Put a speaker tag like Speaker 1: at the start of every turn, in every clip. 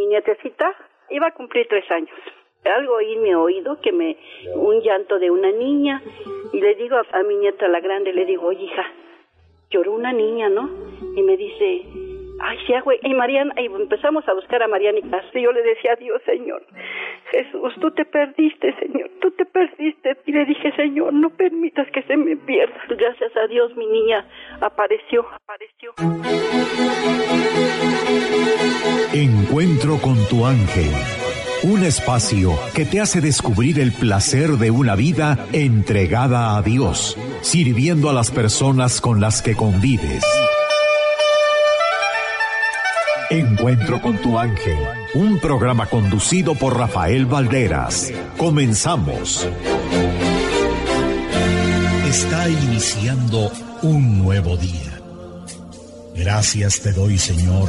Speaker 1: mi nietecita iba a cumplir tres años. Algo oí en mi oído que me, un llanto de una niña y le digo a, a mi nieta la grande, le digo, oye hija, lloró una niña, ¿no? Y me dice, ay, sí, güey. Y Mariana, y empezamos a buscar a Mariana y Castro. Yo le decía, Dios, Señor, Jesús, tú te perdiste, Señor, tú te perdiste. Y le dije, Señor, no permitas que se me pierda. Gracias a Dios, mi niña apareció, apareció.
Speaker 2: Encuentro con tu ángel. Un espacio que te hace descubrir el placer de una vida entregada a Dios, sirviendo a las personas con las que convives. Encuentro con tu ángel, un programa conducido por Rafael Valderas. Comenzamos. Está iniciando un nuevo día. Gracias te doy, Señor,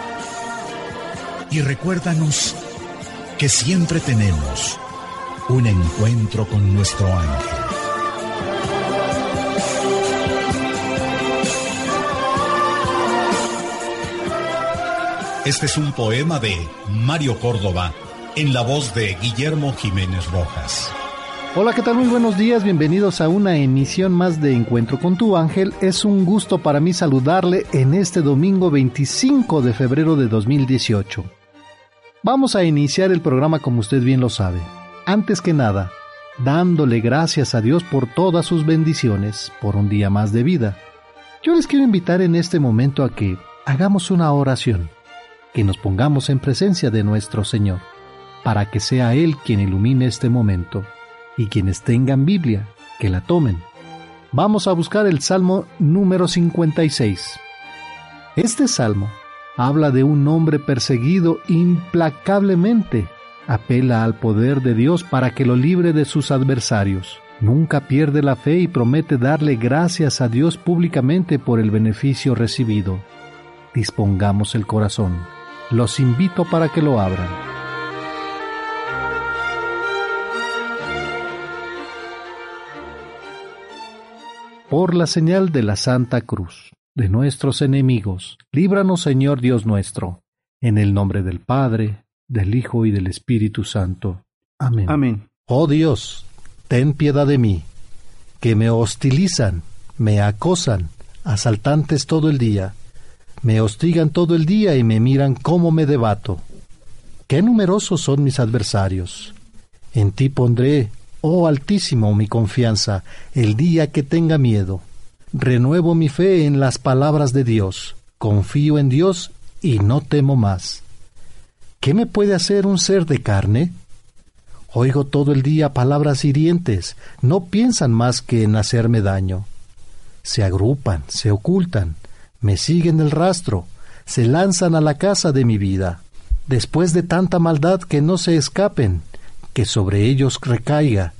Speaker 2: Y recuérdanos que siempre tenemos un encuentro con nuestro ángel. Este es un poema de Mario Córdoba en la voz de Guillermo Jiménez Rojas.
Speaker 3: Hola, ¿qué tal? Muy buenos días, bienvenidos a una emisión más de Encuentro con tu ángel. Es un gusto para mí saludarle en este domingo 25 de febrero de 2018. Vamos a iniciar el programa como usted bien lo sabe. Antes que nada, dándole gracias a Dios por todas sus bendiciones, por un día más de vida. Yo les quiero invitar en este momento a que hagamos una oración que nos pongamos en presencia de nuestro Señor, para que sea Él quien ilumine este momento, y quienes tengan Biblia, que la tomen. Vamos a buscar el Salmo número 56. Este salmo habla de un hombre perseguido implacablemente, apela al poder de Dios para que lo libre de sus adversarios. Nunca pierde la fe y promete darle gracias a Dios públicamente por el beneficio recibido. Dispongamos el corazón los invito para que lo abran. Por la señal de la Santa Cruz, de nuestros enemigos, líbranos Señor Dios nuestro, en el nombre del Padre, del Hijo y del Espíritu Santo. Amén.
Speaker 4: Amén.
Speaker 3: Oh Dios, ten piedad de mí, que me hostilizan, me acosan, asaltantes todo el día me hostigan todo el día y me miran cómo me debato. Qué numerosos son mis adversarios. En ti pondré, oh Altísimo, mi confianza, el día que tenga miedo. Renuevo mi fe en las palabras de Dios. Confío en Dios y no temo más. ¿Qué me puede hacer un ser de carne? Oigo todo el día palabras hirientes, no piensan más que en hacerme daño. Se agrupan, se ocultan, me siguen el rastro, se lanzan a la casa de mi vida, después de tanta maldad que no se escapen, que sobre ellos recaiga,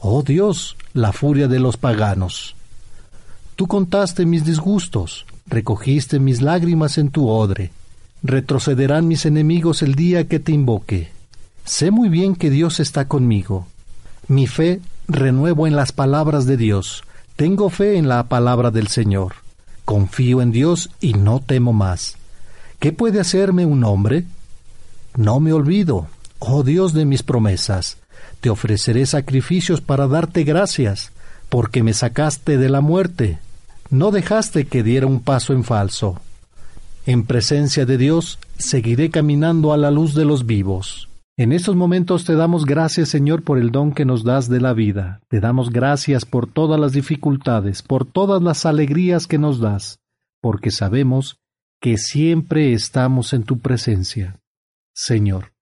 Speaker 3: oh Dios, la furia de los paganos. Tú contaste mis disgustos, recogiste mis lágrimas en tu odre, retrocederán mis enemigos el día que te invoque. Sé muy bien que Dios está conmigo. Mi fe renuevo en las palabras de Dios. Tengo fe en la palabra del Señor. Confío en Dios y no temo más. ¿Qué puede hacerme un hombre? No me olvido, oh Dios de mis promesas. Te ofreceré sacrificios para darte gracias, porque me sacaste de la muerte. No dejaste que diera un paso en falso. En presencia de Dios seguiré caminando a la luz de los vivos. En estos momentos te damos gracias, Señor, por el don que nos das de la vida. Te damos gracias por todas las dificultades, por todas las alegrías que nos das, porque sabemos que siempre estamos en tu presencia. Señor,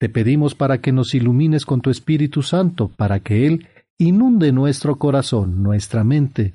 Speaker 3: te pedimos para que nos ilumines con tu Espíritu Santo, para que Él inunde nuestro corazón, nuestra mente,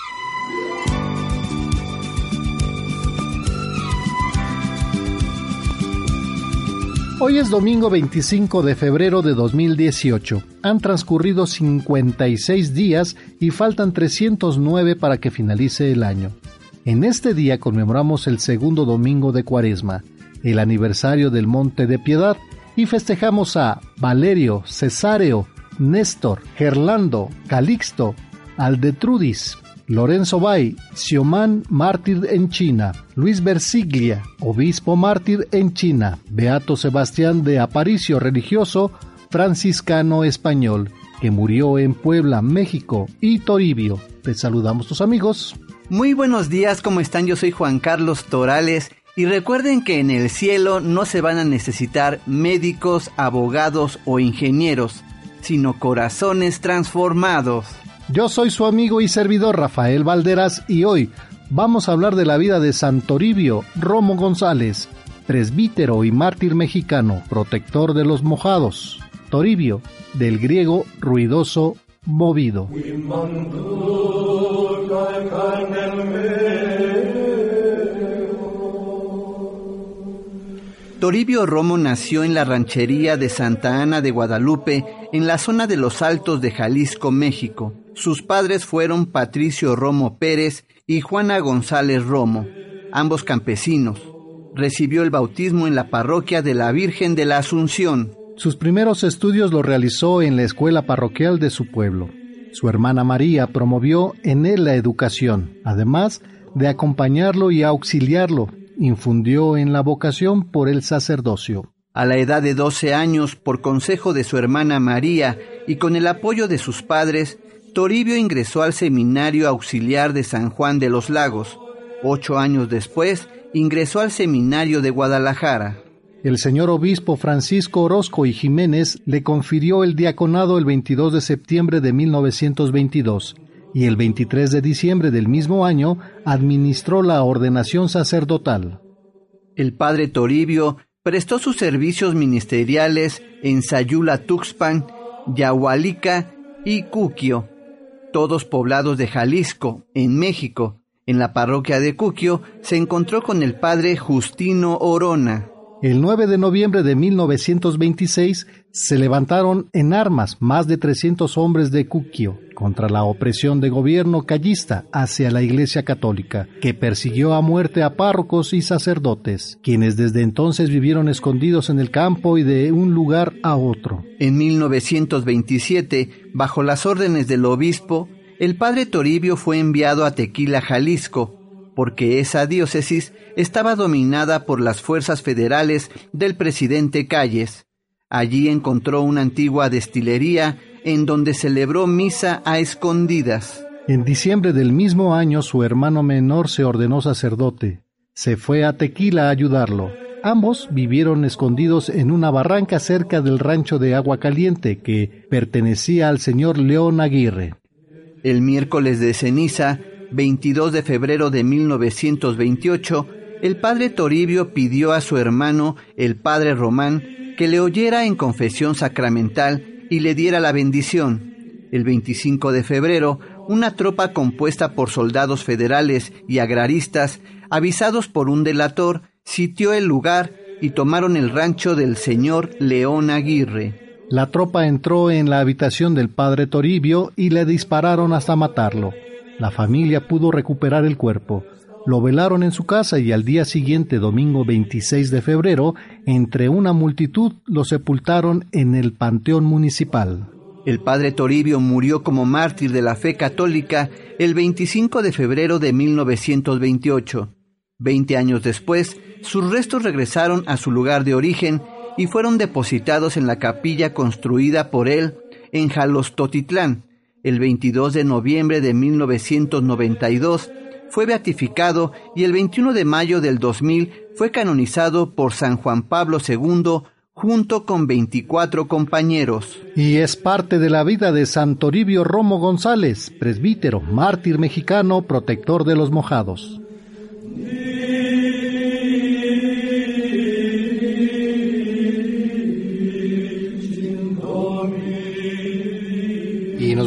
Speaker 3: Hoy es domingo 25 de febrero de 2018. Han transcurrido 56 días y faltan 309 para que finalice el año. En este día conmemoramos el segundo domingo de Cuaresma, el aniversario del Monte de Piedad, y festejamos a Valerio, Cesáreo, Néstor, Gerlando, Calixto, Aldetrudis, Lorenzo Bay, Xiomán mártir en China, Luis Versiglia, obispo mártir en China, Beato Sebastián de Aparicio religioso, franciscano español, que murió en Puebla, México, y Toribio. Te saludamos tus amigos.
Speaker 4: Muy buenos días, ¿cómo están? Yo soy Juan Carlos Torales. Y recuerden que en el cielo no se van a necesitar médicos, abogados o ingenieros, sino corazones transformados.
Speaker 3: Yo soy su amigo y servidor Rafael Valderas y hoy vamos a hablar de la vida de San Toribio Romo González, presbítero y mártir mexicano, protector de los mojados. Toribio, del griego ruidoso, movido.
Speaker 4: Toribio Romo nació en la ranchería de Santa Ana de Guadalupe, en la zona de los Altos de Jalisco, México. Sus padres fueron Patricio Romo Pérez y Juana González Romo, ambos campesinos. Recibió el bautismo en la parroquia de la Virgen de la Asunción.
Speaker 3: Sus primeros estudios los realizó en la escuela parroquial de su pueblo. Su hermana María promovió en él la educación, además de acompañarlo y auxiliarlo infundió en la vocación por el sacerdocio.
Speaker 4: A la edad de 12 años, por consejo de su hermana María y con el apoyo de sus padres, Toribio ingresó al Seminario Auxiliar de San Juan de los Lagos. Ocho años después, ingresó al Seminario de Guadalajara.
Speaker 3: El señor obispo Francisco Orozco y Jiménez le confirió el diaconado el 22 de septiembre de 1922 y el 23 de diciembre del mismo año administró la ordenación sacerdotal.
Speaker 4: El padre Toribio prestó sus servicios ministeriales en Sayula Tuxpan, Yahualica y Cuquio, todos poblados de Jalisco, en México. En la parroquia de Cuquio se encontró con el padre Justino Orona.
Speaker 3: El 9 de noviembre de 1926 se levantaron en armas más de 300 hombres de Cuquio contra la opresión de gobierno callista hacia la Iglesia Católica, que persiguió a muerte a párrocos y sacerdotes, quienes desde entonces vivieron escondidos en el campo y de un lugar a otro.
Speaker 4: En 1927, bajo las órdenes del obispo, el padre Toribio fue enviado a Tequila, Jalisco, porque esa diócesis estaba dominada por las fuerzas federales del presidente Calles. Allí encontró una antigua destilería en donde celebró misa a escondidas.
Speaker 3: En diciembre del mismo año su hermano menor se ordenó sacerdote. Se fue a Tequila a ayudarlo. Ambos vivieron escondidos en una barranca cerca del rancho de Agua Caliente que pertenecía al señor León Aguirre.
Speaker 4: El miércoles de ceniza 22 de febrero de 1928, el padre Toribio pidió a su hermano, el padre Román, que le oyera en confesión sacramental y le diera la bendición. El 25 de febrero, una tropa compuesta por soldados federales y agraristas, avisados por un delator, sitió el lugar y tomaron el rancho del señor León Aguirre.
Speaker 3: La tropa entró en la habitación del padre Toribio y le dispararon hasta matarlo. La familia pudo recuperar el cuerpo. Lo velaron en su casa y al día siguiente, domingo 26 de febrero, entre una multitud lo sepultaron en el Panteón Municipal.
Speaker 4: El padre Toribio murió como mártir de la fe católica el 25 de febrero de 1928. Veinte años después, sus restos regresaron a su lugar de origen y fueron depositados en la capilla construida por él en Jalostotitlán. El 22 de noviembre de 1992 fue beatificado y el 21 de mayo del 2000 fue canonizado por San Juan Pablo II junto con 24 compañeros.
Speaker 3: Y es parte de la vida de San Toribio Romo González, presbítero, mártir mexicano, protector de los mojados.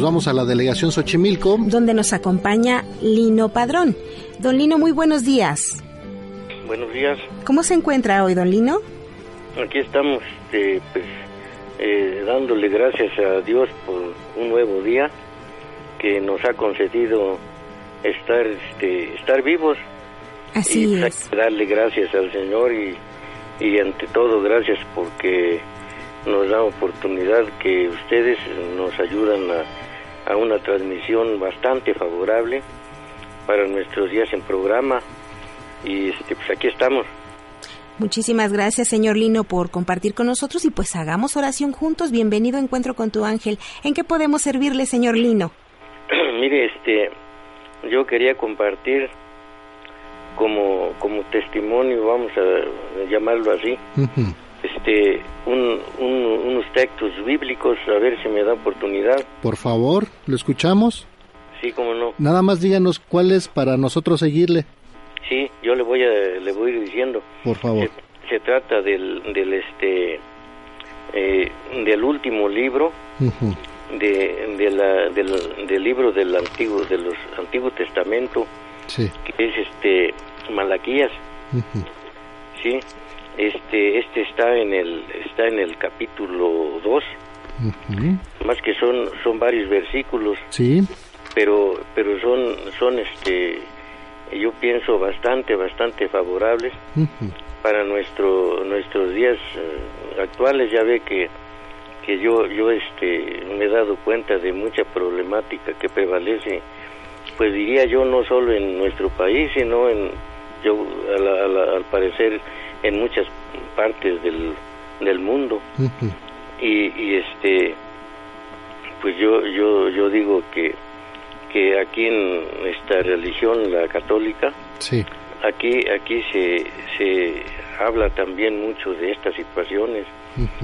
Speaker 3: Vamos a la delegación Xochimilco.
Speaker 5: Donde nos acompaña Lino Padrón. Don Lino, muy buenos días.
Speaker 6: Buenos días.
Speaker 5: ¿Cómo se encuentra hoy, don Lino?
Speaker 6: Aquí estamos este, pues, eh, dándole gracias a Dios por un nuevo día que nos ha concedido estar, este, estar vivos.
Speaker 5: Así
Speaker 6: y
Speaker 5: es.
Speaker 6: darle gracias al Señor y, y ante todo gracias porque nos da oportunidad que ustedes nos ayudan a, a una transmisión bastante favorable para nuestros días en programa y este, pues aquí estamos.
Speaker 5: Muchísimas gracias, señor Lino, por compartir con nosotros y pues hagamos oración juntos. Bienvenido a Encuentro con tu ángel. ¿En qué podemos servirle, señor Lino?
Speaker 6: Mire, este, yo quería compartir como, como testimonio, vamos a llamarlo así, este, un, un- unos textos bíblicos, a ver si me da oportunidad.
Speaker 3: Por favor, ¿lo escuchamos?
Speaker 6: Sí, como no.
Speaker 3: Nada más díganos cuál es para nosotros seguirle,
Speaker 6: Sí, yo le voy a, le voy a ir diciendo.
Speaker 3: por favor.
Speaker 6: Se, se trata del, del este, eh, del último libro de, de la, del, del libro del antiguo, de los Antiguo Testamento,
Speaker 3: Sí.
Speaker 6: que es este Malaquías. Sí, este, este está en el, está en el capítulo 2,
Speaker 3: Ujú.
Speaker 6: más que son, son varios versículos,
Speaker 3: Sí.
Speaker 6: pero, pero son, son este, yo pienso bastante, bastante favorables para nuestro, nuestros días eh, actuales. Ya ve que, que yo, yo este, me he dado cuenta de mucha problemática que prevalece, pues diría yo no solo en nuestro país, sino en, yo a la- a la- al parecer en muchas partes del, del mundo. Y, y este pues yo yo yo digo que que aquí en esta religión la católica
Speaker 3: Sí.
Speaker 6: aquí aquí se se habla también mucho de estas situaciones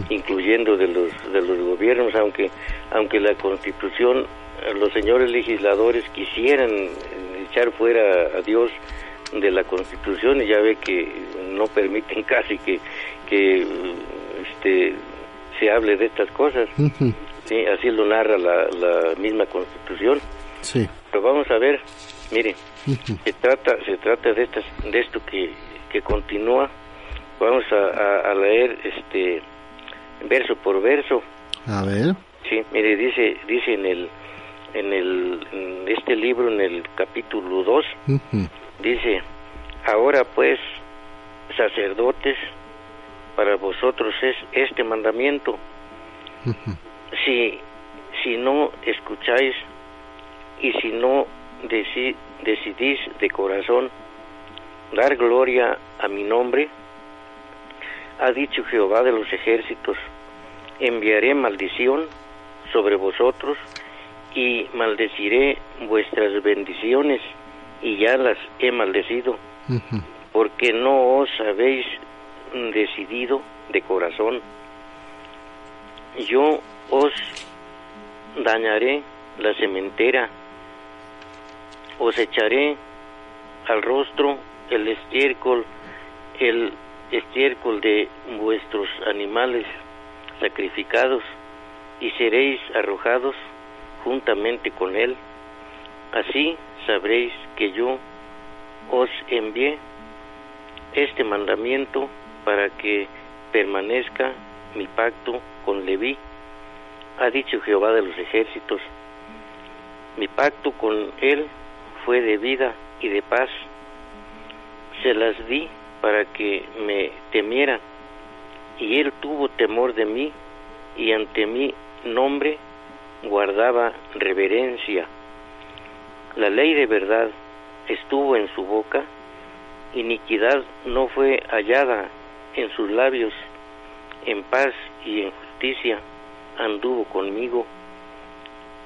Speaker 6: incluyendo de los de los gobiernos aunque aunque la Constitución los señores legisladores quisieran echar fuera a Dios de la Constitución y ya ve que no permiten casi que que este se hable de estas cosas
Speaker 3: Ujú.
Speaker 6: sí así lo narra la, la misma Constitución
Speaker 3: Sí.
Speaker 6: pero vamos a ver mire se trata se trata de estas de esto que, que continúa vamos a, a- a leer este verso por verso
Speaker 3: A ver.
Speaker 6: sí mire dice dice en el en el en este libro en el capítulo 2
Speaker 3: Ujú.
Speaker 6: dice ahora pues sacerdotes para vosotros es este mandamiento si si no escucháis y si no deci- decidís de corazón dar gloria a mi nombre, ha dicho Jehová de los ejércitos, enviaré maldición sobre vosotros y maldeciré vuestras bendiciones y ya las he maldecido, porque no os habéis decidido de corazón. Yo os dañaré la cementera, os echaré al rostro el estiércol, el estiércol de vuestros animales sacrificados, y seréis arrojados juntamente con él. Así sabréis que yo os envié este mandamiento para que permanezca mi pacto con Leví, ha dicho Jehová de los ejércitos. Mi pacto con él fue de vida y de paz. Se las di para que me temiera, y él tuvo temor de mí, y ante mi nombre guardaba reverencia. La ley de verdad estuvo en su boca, iniquidad no fue hallada en sus labios, en paz y en justicia anduvo conmigo,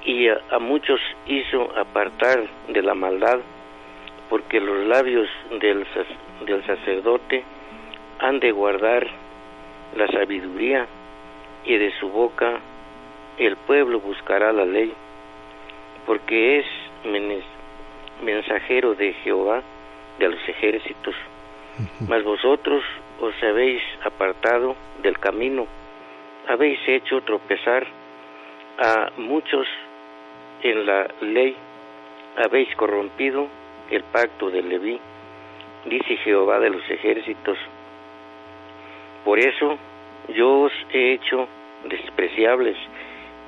Speaker 6: y a, muchos hizo apartar de la maldad, porque los labios del, sacerdote han de guardar la sabiduría, y de su boca el pueblo buscará la ley, porque es mensajero de Jehová de los ejércitos. Mas vosotros os habéis apartado del camino, habéis hecho tropezar a muchos en la ley, habéis corrompido el pacto de Leví, dice Jehová de los ejércitos. Por eso yo os he hecho despreciables,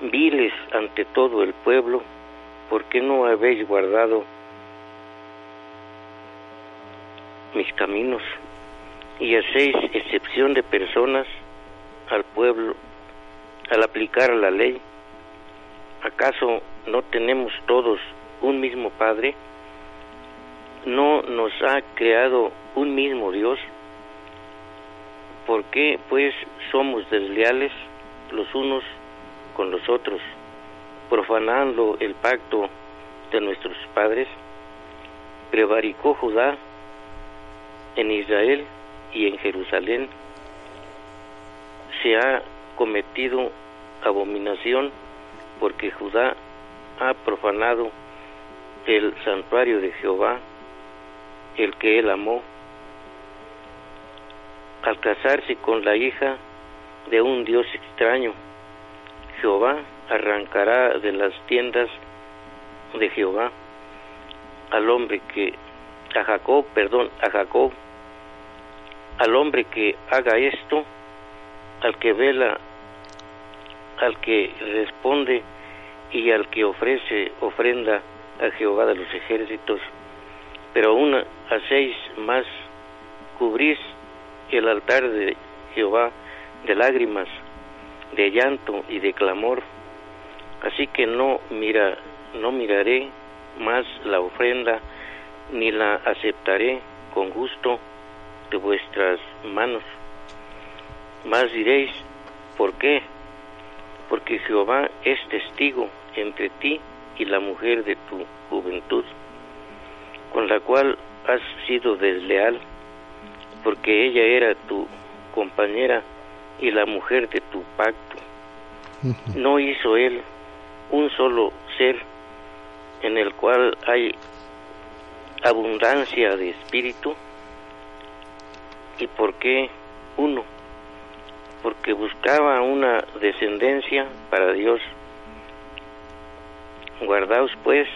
Speaker 6: viles ante todo el pueblo, porque no habéis guardado mis caminos y hacéis excepción de personas al pueblo al aplicar la ley. ¿Acaso no tenemos todos un mismo Padre? ¿No nos ha creado un mismo Dios? ¿Por qué pues somos desleales los unos con los otros, profanando el pacto de nuestros padres? Prevaricó Judá en Israel y en Jerusalén se ha cometido abominación porque Judá ha profanado el santuario de Jehová, el que él amó, al casarse con la hija de un Dios extraño. Jehová arrancará de las tiendas de Jehová al hombre que a Jacob, perdón, a Jacob al hombre que haga esto, al que vela, al que responde y al que ofrece ofrenda a Jehová de los ejércitos. Pero aún hacéis más, cubrís el altar de Jehová de lágrimas, de llanto y de clamor. Así que no mira, no miraré más la ofrenda, ni la aceptaré con gusto de vuestras manos. Más diréis, ¿por qué? Porque Jehová es testigo entre ti y la mujer de tu juventud, con la cual has sido desleal, porque ella era tu compañera y la mujer de tu pacto. ¿No hizo él un solo ser en el cual hay abundancia de espíritu? ¿Y por qué uno? Porque buscaba una descendencia para Dios. Guardaos pues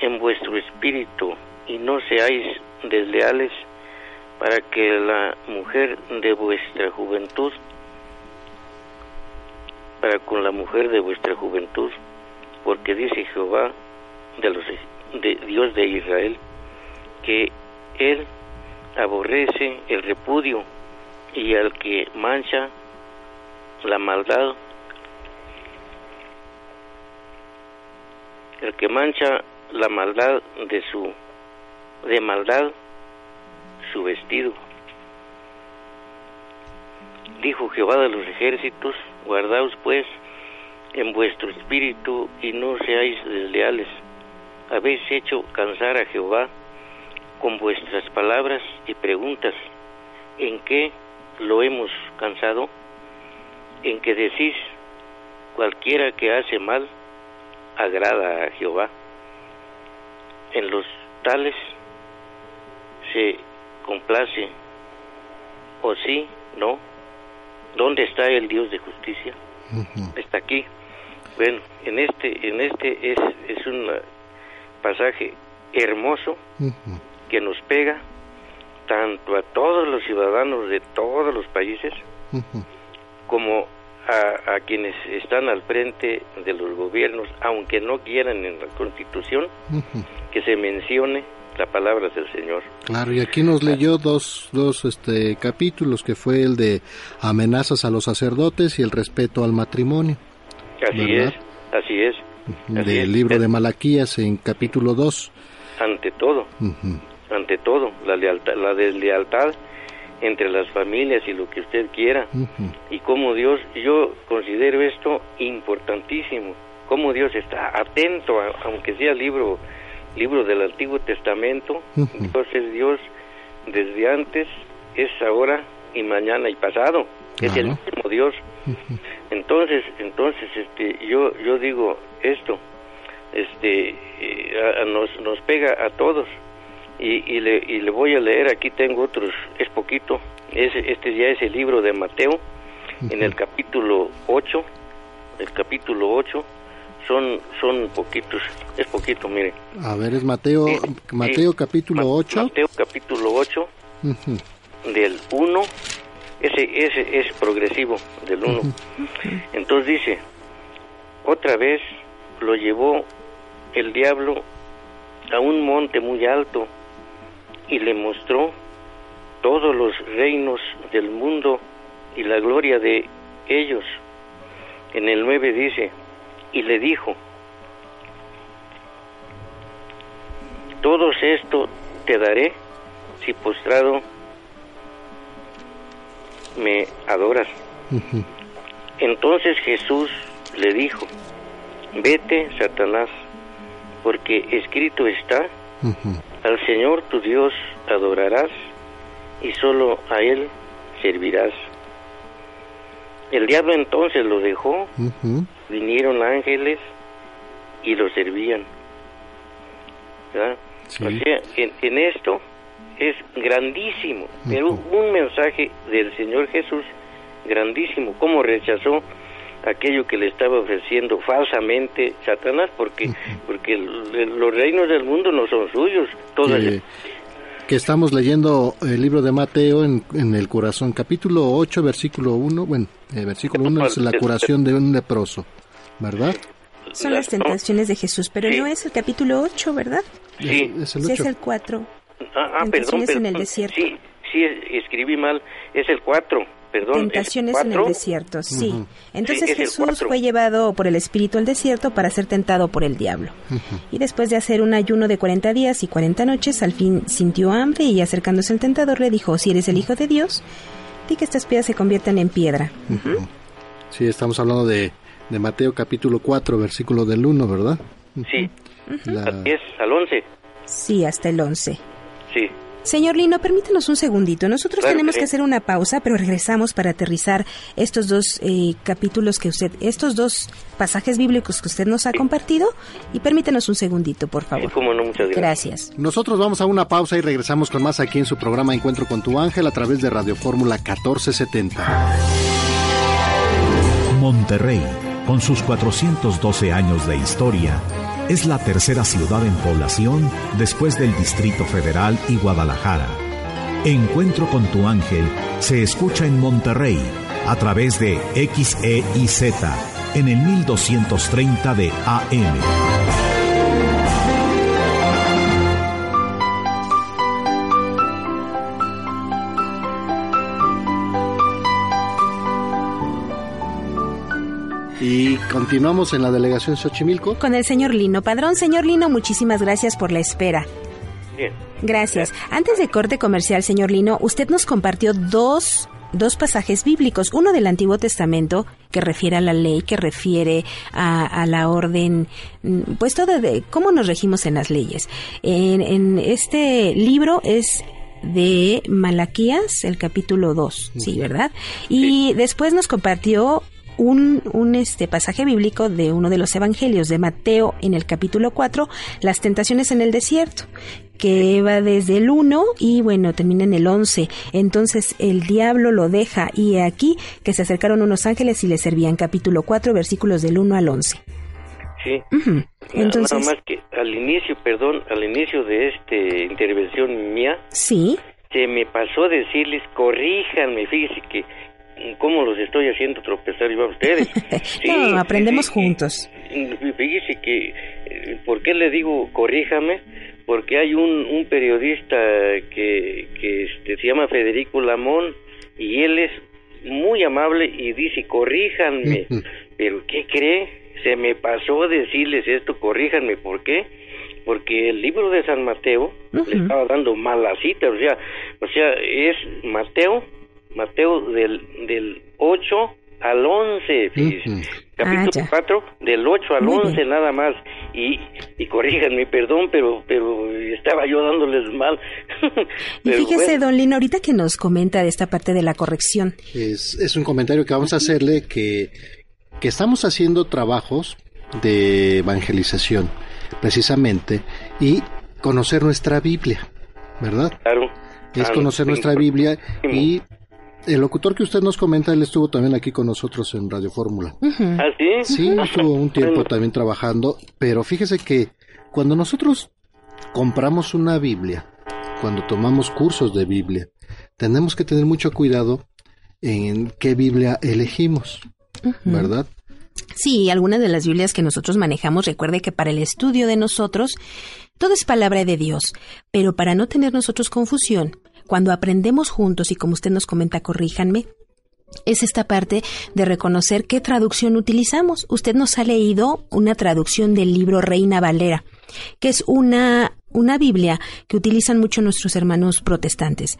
Speaker 6: en vuestro espíritu y no seáis desleales para que la mujer de vuestra juventud, para con la mujer de vuestra juventud, porque dice Jehová de los de Dios de Israel que él aborrece el repudio y al que mancha la maldad, el que mancha la maldad de su de maldad su vestido. Dijo Jehová de los ejércitos, guardaos pues en vuestro espíritu y no seáis desleales. Habéis hecho cansar a Jehová con vuestras palabras y preguntas. ¿En qué lo hemos cansado? En que decís, cualquiera que hace mal, agrada a Jehová. En los tales se complace, o sí, no. ¿Dónde está el Dios de justicia? Está aquí. Bueno, en este, en este es, es una pasaje hermoso que nos pega tanto a todos los ciudadanos de todos los países como a, quienes están al frente de los gobiernos, aunque no quieran en la Constitución que se mencione la palabra del Señor.
Speaker 3: Claro, y aquí nos leyó dos, dos este, capítulos, que fue el de amenazas a los sacerdotes y el respeto al matrimonio.
Speaker 6: Así es, así es.
Speaker 3: Del libro de Malaquías en capítulo 2.
Speaker 6: Ante todo, ante todo, la lealtad, la deslealtad entre las familias y lo que usted quiera. Y cómo Dios, yo considero esto importantísimo, cómo Dios está atento, aunque sea libro, libro del Antiguo Testamento, Dios es Dios desde antes, es ahora y mañana y pasado, es el mismo Dios. Entonces, entonces, este, yo, yo digo esto, este, eh, nos, nos pega a todos. Y, y, le, y le voy a leer, aquí tengo otros, es poquito, es, este ya es el libro de Mateo, en el capítulo 8, el capítulo 8, son, son poquitos, es poquito, mire.
Speaker 3: A ver, es Mateo, Mateo capítulo 8.
Speaker 6: Mateo capítulo 8, del 1, ese, ese es progresivo, del 1. Entonces dice, otra vez lo llevó el diablo a un monte muy alto y le mostró todos los reinos del mundo y la gloria de ellos. En el 9 dice, y le dijo, todos esto te daré si postrado me adoras. Entonces Jesús le dijo, vete, Satanás, porque escrito está, al Señor tu Dios adorarás y solo a Él servirás. El diablo entonces lo dejó, vinieron ángeles y lo servían. O sea, en, esto es grandísimo, pero un mensaje del Señor Jesús grandísimo, cómo rechazó aquello que le estaba ofreciendo falsamente Satanás, porque porque los reinos del mundo no son suyos,
Speaker 3: que, que, estamos leyendo el libro de Mateo en, en el corazón, capítulo 8, versículo 1, bueno, el versículo 1 es la curación de un leproso, ¿verdad?
Speaker 5: Son las tentaciones de Jesús, pero no es el capítulo 8, ¿verdad?
Speaker 6: Sí,
Speaker 5: es el, es el 4.
Speaker 6: Ah, ah perdón,
Speaker 5: en el desierto.
Speaker 6: Sí, sí, escribí mal, es el 4. Perdón,
Speaker 5: Tentaciones en el desierto, sí. Entonces Jesús fue llevado por el Espíritu al desierto para ser tentado por el diablo. Y después de hacer un ayuno de 40 días y 40 noches, al fin sintió hambre y acercándose al tentador le dijo, si eres el Hijo de Dios, di que estas piedras se conviertan en piedra.
Speaker 3: Sí, estamos hablando de, de, Mateo capítulo 4, versículo del 1, ¿verdad?
Speaker 6: Sí, al 10, al 11.
Speaker 5: Sí, hasta el 11.
Speaker 6: Sí.
Speaker 5: Señor Lino, permítanos un segundito. Nosotros tenemos que, hacer una pausa, pero regresamos para aterrizar estos dos eh, capítulos que usted, estos dos pasajes bíblicos que usted nos ha compartido. Y permítanos un segundito, por favor.
Speaker 6: no, muchas
Speaker 5: gracias.
Speaker 3: Nosotros vamos a una pausa y regresamos con más aquí en su programa Encuentro con tu ángel a través de Radio Fórmula 1470.
Speaker 2: Monterrey, con sus 412 años de historia es la tercera ciudad en población después del Distrito Federal y Guadalajara. Encuentro con tu ángel se escucha en Monterrey a través de XEIZ en el 1230 de AM.
Speaker 3: Y continuamos en la delegación Xochimilco.
Speaker 5: Con el señor Lino Padrón. Señor Lino, muchísimas gracias por la espera.
Speaker 6: Bien.
Speaker 5: Gracias. Antes de corte comercial, señor Lino, usted nos compartió dos dos pasajes bíblicos, uno del Antiguo Testamento que refiere a la ley, que refiere a, la orden, mm, pues todo de cómo nos regimos en las leyes. En, este libro es de Malaquías, el capítulo 2, sí, ¿verdad? Y después nos compartió un, un este pasaje bíblico de uno de los evangelios de Mateo en el capítulo 4, las tentaciones en el desierto, que va desde el 1 y bueno, termina en el 11. Entonces el diablo lo deja y aquí que se acercaron unos ángeles y le servían capítulo 4 versículos del 1 al 11.
Speaker 6: Sí.
Speaker 5: Entonces,
Speaker 6: Nada más que al inicio, perdón, al inicio de esta intervención mía,
Speaker 5: sí,
Speaker 6: se me pasó a decirles, corríjanme, fíjese que cómo los estoy haciendo tropezar yo a ustedes.
Speaker 5: no, aprendemos
Speaker 6: sí,
Speaker 5: juntos.
Speaker 6: Fíjese que, eh, ¿por qué le digo corríjame? Porque hay un, un periodista que, que este, se llama Federico Lamón y él es muy amable y dice, corríjanme. Pero ¿qué cree? Se me pasó decirles esto, corríjanme, ¿por qué? Porque el libro de San Mateo le estaba dando mala cita, o sea, o sea, es Mateo, Mateo del, del 8 al 11, fíjese.
Speaker 3: Ujú.
Speaker 6: capítulo
Speaker 5: Ah, ya.
Speaker 6: 4, del 8 al
Speaker 5: Muy
Speaker 6: 11
Speaker 5: bien.
Speaker 6: nada más, y, y corríjanme, perdón, pero, pero estaba yo dándoles mal.
Speaker 5: Y fíjese,
Speaker 6: bueno,
Speaker 5: don Lino, ahorita que nos comenta de esta parte de la corrección,
Speaker 3: Es, es un comentario que vamos a hacerle que, que estamos haciendo trabajos de evangelización, precisamente, y conocer nuestra Biblia, ¿verdad?
Speaker 6: claro.
Speaker 3: Es
Speaker 6: Ah,
Speaker 3: conocer nuestra Biblia y el locutor que usted nos comenta, él estuvo también aquí con nosotros en Radio Fórmula.
Speaker 6: ¿Ah, sí?
Speaker 3: Sí, estuvo un tiempo también trabajando, pero fíjese que cuando nosotros compramos una Biblia, cuando tomamos cursos de Biblia, tenemos que tener mucho cuidado en qué Biblia elegimos, ¿verdad?
Speaker 5: Sí, algunas de las Biblias que nosotros manejamos, recuerde que para el estudio de nosotros, todo es palabra de Dios, pero para no tener nosotros confusión, cuando aprendemos juntos y como usted nos comenta, corríjanme, es esta parte de reconocer qué traducción utilizamos. Usted nos ha leído una traducción del libro Reina Valera, que es una, una Biblia que utilizan mucho nuestros hermanos protestantes.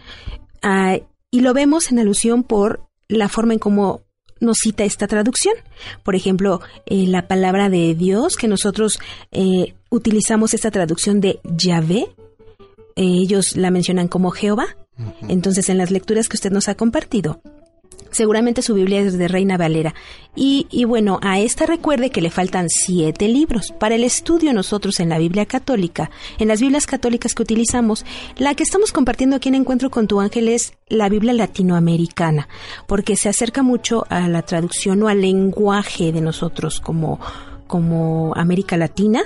Speaker 5: Ah, y lo vemos en alusión por la forma en cómo nos cita esta traducción. Por ejemplo, eh, la palabra de Dios, que nosotros eh, utilizamos esta traducción de Yahvé, ellos la mencionan como Jehová. Entonces, en las lecturas que usted nos ha compartido, seguramente su Biblia es de Reina Valera. Y, y bueno, a esta recuerde que le faltan siete libros. Para el estudio nosotros en la Biblia católica, en las Biblias católicas que utilizamos, la que estamos compartiendo aquí en Encuentro con tu Ángel es la Biblia latinoamericana, porque se acerca mucho a la traducción o al lenguaje de nosotros como como América Latina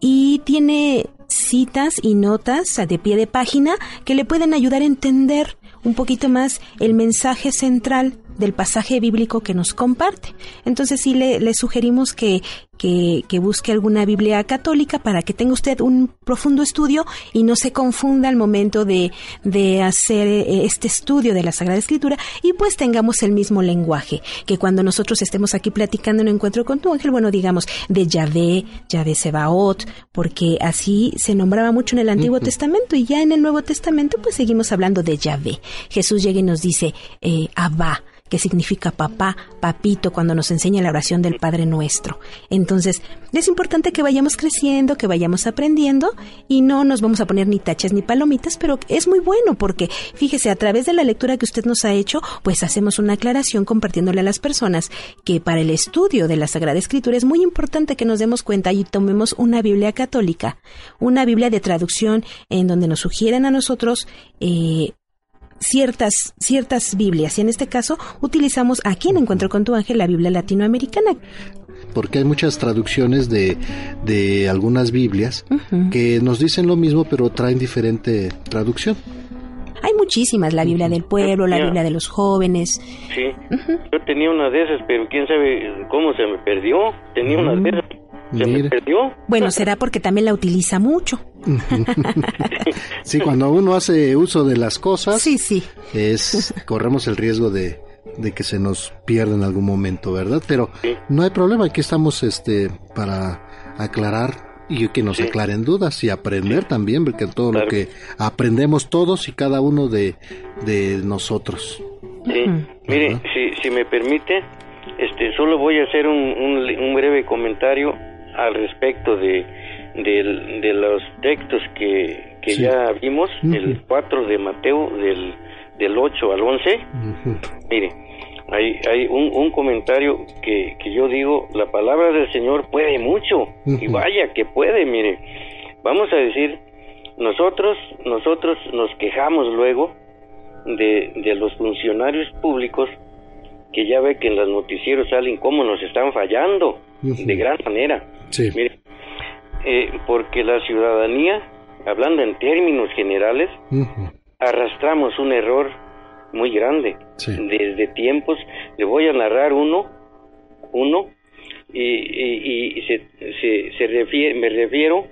Speaker 5: y tiene citas y notas de pie de página que le pueden ayudar a entender un poquito más el mensaje central del pasaje bíblico que nos comparte. Entonces sí le, le sugerimos que, que, que busque alguna Biblia católica para que tenga usted un profundo estudio y no se confunda al momento de, de hacer eh, este estudio de la Sagrada Escritura y pues tengamos el mismo lenguaje, que cuando nosotros estemos aquí platicando en Encuentro con tu Ángel, bueno, digamos de Yahvé, Yahvé Sebaot, porque así se nombraba mucho en el Antiguo Testamento y ya en el Nuevo Testamento pues seguimos hablando de Yahvé. Jesús llega y nos dice, eh, Abba, que significa papá, papito, cuando nos enseña la oración del Padre Nuestro. Entonces, es importante que vayamos creciendo, que vayamos aprendiendo y no nos vamos a poner ni tachas ni palomitas, pero es muy bueno porque, fíjese, a través de la lectura que usted nos ha hecho, pues hacemos una aclaración compartiéndole a las personas que para el estudio de la Sagrada Escritura es muy importante que nos demos cuenta y tomemos una Biblia católica, una Biblia de traducción en donde nos sugieren a nosotros eh, ciertas, ciertas Biblias. Y en este caso utilizamos aquí en Encuentro con tu Ángel la Biblia latinoamericana.
Speaker 3: Porque hay muchas traducciones de, de algunas Biblias que nos dicen lo mismo pero traen diferente traducción.
Speaker 5: Hay muchísimas, la Biblia del pueblo, la. Biblia de los jóvenes.
Speaker 6: Sí, yo tenía una de esas, pero quién sabe cómo se me perdió. Tenía una de esas, se me
Speaker 3: Mira.
Speaker 6: perdió.
Speaker 5: Bueno, será porque también la utiliza mucho.
Speaker 3: Sí, cuando uno hace uso de las cosas,
Speaker 5: Sí, sí.
Speaker 3: es corremos el riesgo de, de que se nos pierda en algún momento, ¿verdad? Pero no hay problema, aquí estamos este para aclarar y que nos aclaren dudas y aprender también, porque todo lo que aprendemos todos y cada uno de, de nosotros.
Speaker 6: Sí, mire, si, si me permite, este, solo voy a hacer un, un, un breve comentario al respecto de, del- de los textos que, que
Speaker 3: Sí.
Speaker 6: ya vimos, el
Speaker 3: Ujú.
Speaker 6: 4 de Mateo, del, del 8 al 11.
Speaker 3: Ujú.
Speaker 6: Mire, hay, hay un, un comentario que, que yo digo, la palabra del Señor puede mucho, y vaya que puede, mire. Vamos a decir, nosotros, nosotros nos quejamos luego de, de los funcionarios públicos que ya ve que en los noticieros salen cómo nos están fallando. De gran manera.
Speaker 3: Sí.
Speaker 6: Mire, eh, porque la ciudadanía, hablando en términos generales, arrastramos un error muy grande.
Speaker 3: Sí.
Speaker 6: Desde tiempos, le voy a narrar uno, uno, y, y- y se, se, se refiere, me refiero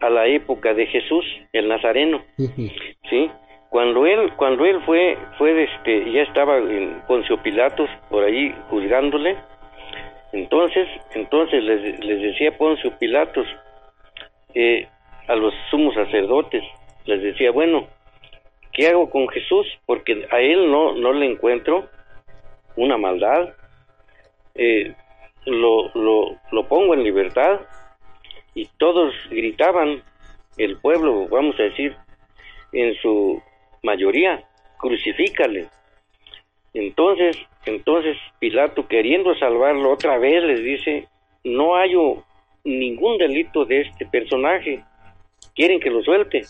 Speaker 6: a la época de Jesús, el Nazareno. ¿sí? Cuando él, cuando él fue, fue este, ya estaba en Poncio Pilatos por ahí juzgándole, entonces, entonces les, les decía Poncio Pilatos eh, a los sumos sacerdotes, les decía, bueno, ¿qué hago con Jesús? Porque a él no, no le encuentro una maldad. Eh, lo, lo, lo pongo en libertad y todos gritaban, el pueblo, vamos a decir, en su mayoría, crucifícale. Entonces, entonces Pilato, queriendo salvarlo otra vez, les dice, no hallo ningún delito de este personaje, quieren que lo suelte,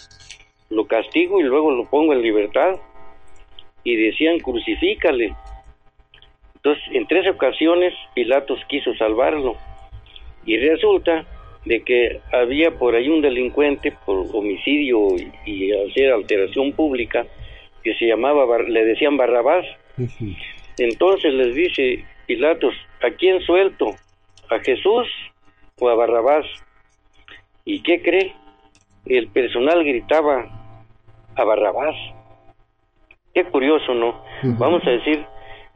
Speaker 6: lo castigo y luego lo pongo en libertad. Y decían, crucifícale. Entonces, en tres ocasiones Pilatos quiso salvarlo. Y resulta de que había por ahí un delincuente por homicidio y, hacer alteración pública que se llamaba, le decían Barrabás. Entonces les dice Pilatos, ¿a quién suelto? ¿A Jesús o a Barrabás? ¿Y qué cree? El personal gritaba a Barrabás. Qué curioso, ¿no? Vamos a decir,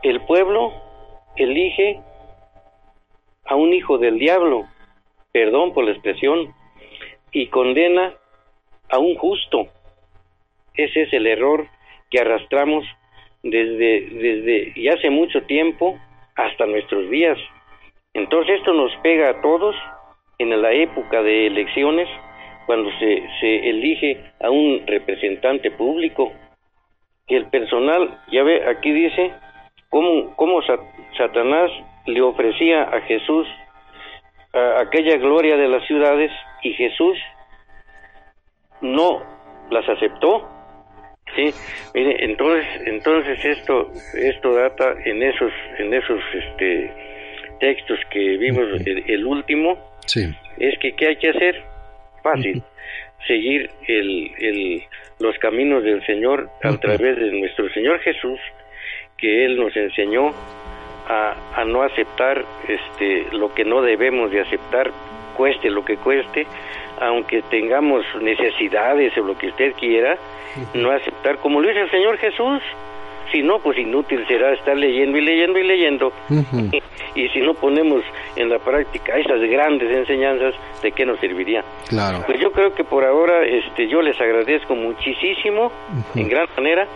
Speaker 6: el pueblo elige a un hijo del diablo, perdón por la expresión, y condena a un justo. Ese es el error que arrastramos desde, desde y hace mucho tiempo hasta nuestros días. Entonces esto nos pega a todos en la época de elecciones, cuando se, se elige a un representante público, que el personal, ya ve, aquí dice, cómo, cómo Sa- Satanás le ofrecía a Jesús aquella gloria de las ciudades y Jesús no las aceptó. Sí, mire, entonces, entonces esto, esto data en esos, en esos, este, textos que vimos, el, el último,
Speaker 3: Sí.
Speaker 6: es que ¿qué hay que hacer? Fácil, seguir el, el, los caminos del Señor a través de nuestro Señor Jesús, que Él nos enseñó a, a no aceptar este, lo que no debemos de aceptar, cueste lo que cueste, aunque tengamos necesidades o lo que usted quiera, no aceptar, como lo dice el Señor Jesús, si no, pues inútil será estar leyendo y leyendo y leyendo, y si no ponemos en la práctica esas grandes enseñanzas, ¿de qué nos serviría?
Speaker 3: Claro.
Speaker 6: Pues yo creo que por ahora este, yo les agradezco muchísimo, en gran manera,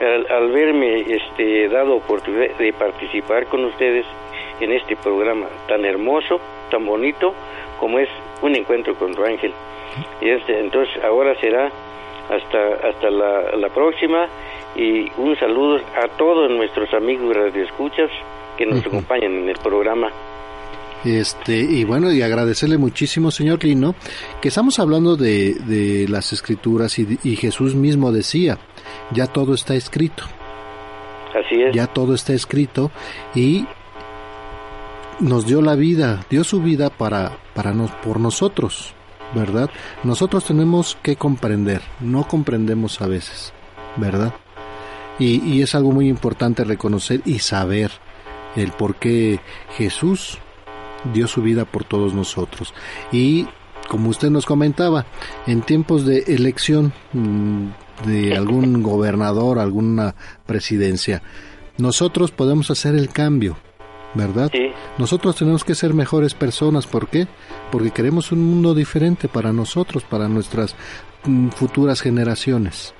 Speaker 6: al, al verme este, dado oportunidad de participar con ustedes en este programa tan hermoso, tan bonito, como es un encuentro con tu ángel. Y este, entonces ahora será hasta, hasta la, la próxima y un saludo a todos nuestros amigos radioescuchas que nos
Speaker 3: Ujú.
Speaker 6: acompañan en el programa.
Speaker 3: Este, y bueno, y agradecerle muchísimo, señor Lino, que estamos hablando de, de las escrituras y, y Jesús mismo decía, ya todo está escrito,
Speaker 6: Así es.
Speaker 3: ya todo está escrito y nos dio la vida, dio su vida para, para nos, por nosotros, ¿verdad? Nosotros tenemos que comprender, no comprendemos a veces, ¿verdad? Y, y es algo muy importante reconocer y saber el por qué Jesús dio su vida por todos nosotros. Y como usted nos comentaba, en tiempos de elección mm, de algún gobernador, alguna presidencia, nosotros podemos hacer el cambio, ¿verdad?
Speaker 6: Sí,
Speaker 3: Nosotros tenemos que ser mejores personas, ¿por qué? Porque queremos un mundo diferente para nosotros, para nuestras mm, futuras generaciones.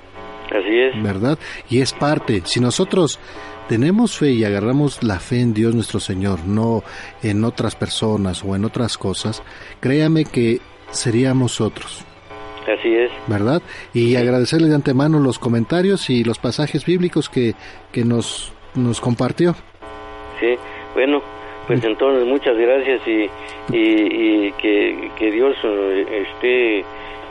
Speaker 6: así es.
Speaker 3: ¿verdad? Y es parte, si nosotros tenemos fe y agarramos la fe en Dios nuestro Señor, no en otras personas o en otras cosas, créame que seríamos otros,
Speaker 6: Así es.
Speaker 3: ¿verdad? Y agradecerle de antemano los comentarios y los pasajes bíblicos que, que nos, nos compartió.
Speaker 6: Sí, bueno, pues entonces muchas gracias y, y, y que, que Dios eh, esté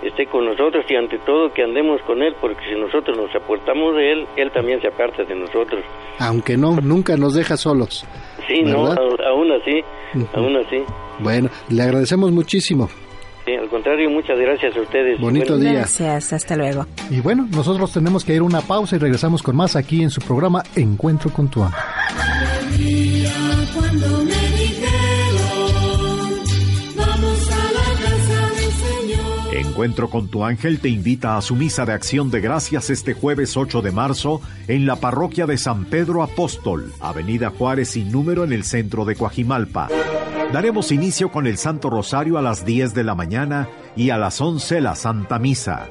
Speaker 6: esté con nosotros y ante todo que andemos con Él, porque si nosotros nos aportamos de Él, Él también se aparta de nosotros.
Speaker 3: Aunque no, nunca nos deja solos.
Speaker 6: Sí, no, aún así, aún así.
Speaker 3: Bueno, le agradecemos muchísimo.
Speaker 6: Sí, al contrario, muchas gracias a ustedes.
Speaker 3: Bonito día.
Speaker 5: Gracias, hasta luego.
Speaker 3: Y bueno, nosotros tenemos que ir a una pausa y regresamos con más aquí en su programa Encuentro con tu.
Speaker 2: Encuentro con tu ángel te invita a su misa de acción de gracias este jueves 8 de marzo en la parroquia de San Pedro Apóstol, Avenida Juárez sin número en el centro de Coajimalpa. Daremos inicio con el Santo Rosario a las 10 de la mañana y a las 11 la Santa Misa.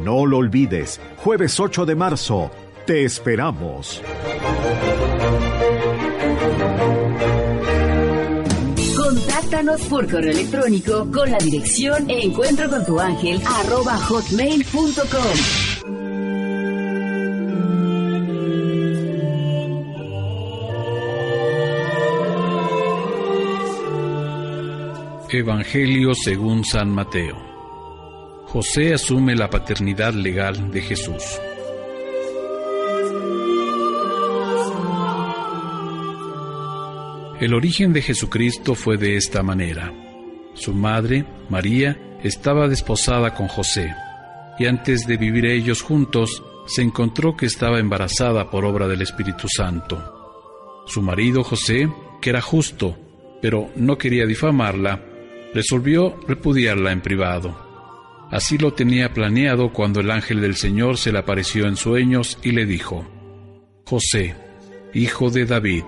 Speaker 2: No lo olvides, jueves 8 de marzo, te esperamos.
Speaker 7: Por correo electrónico con la dirección encuentro con tu ángel arroba hotmail.com.
Speaker 8: Evangelio según San Mateo. José asume la paternidad legal de Jesús. El origen de Jesucristo fue de esta manera. Su madre, María, estaba desposada con José, y antes de vivir ellos juntos, se encontró que estaba embarazada por obra del Espíritu Santo. Su marido José, que era justo, pero no quería difamarla, resolvió repudiarla en privado. Así lo tenía planeado cuando el ángel del Señor se le apareció en sueños y le dijo, José, hijo de David,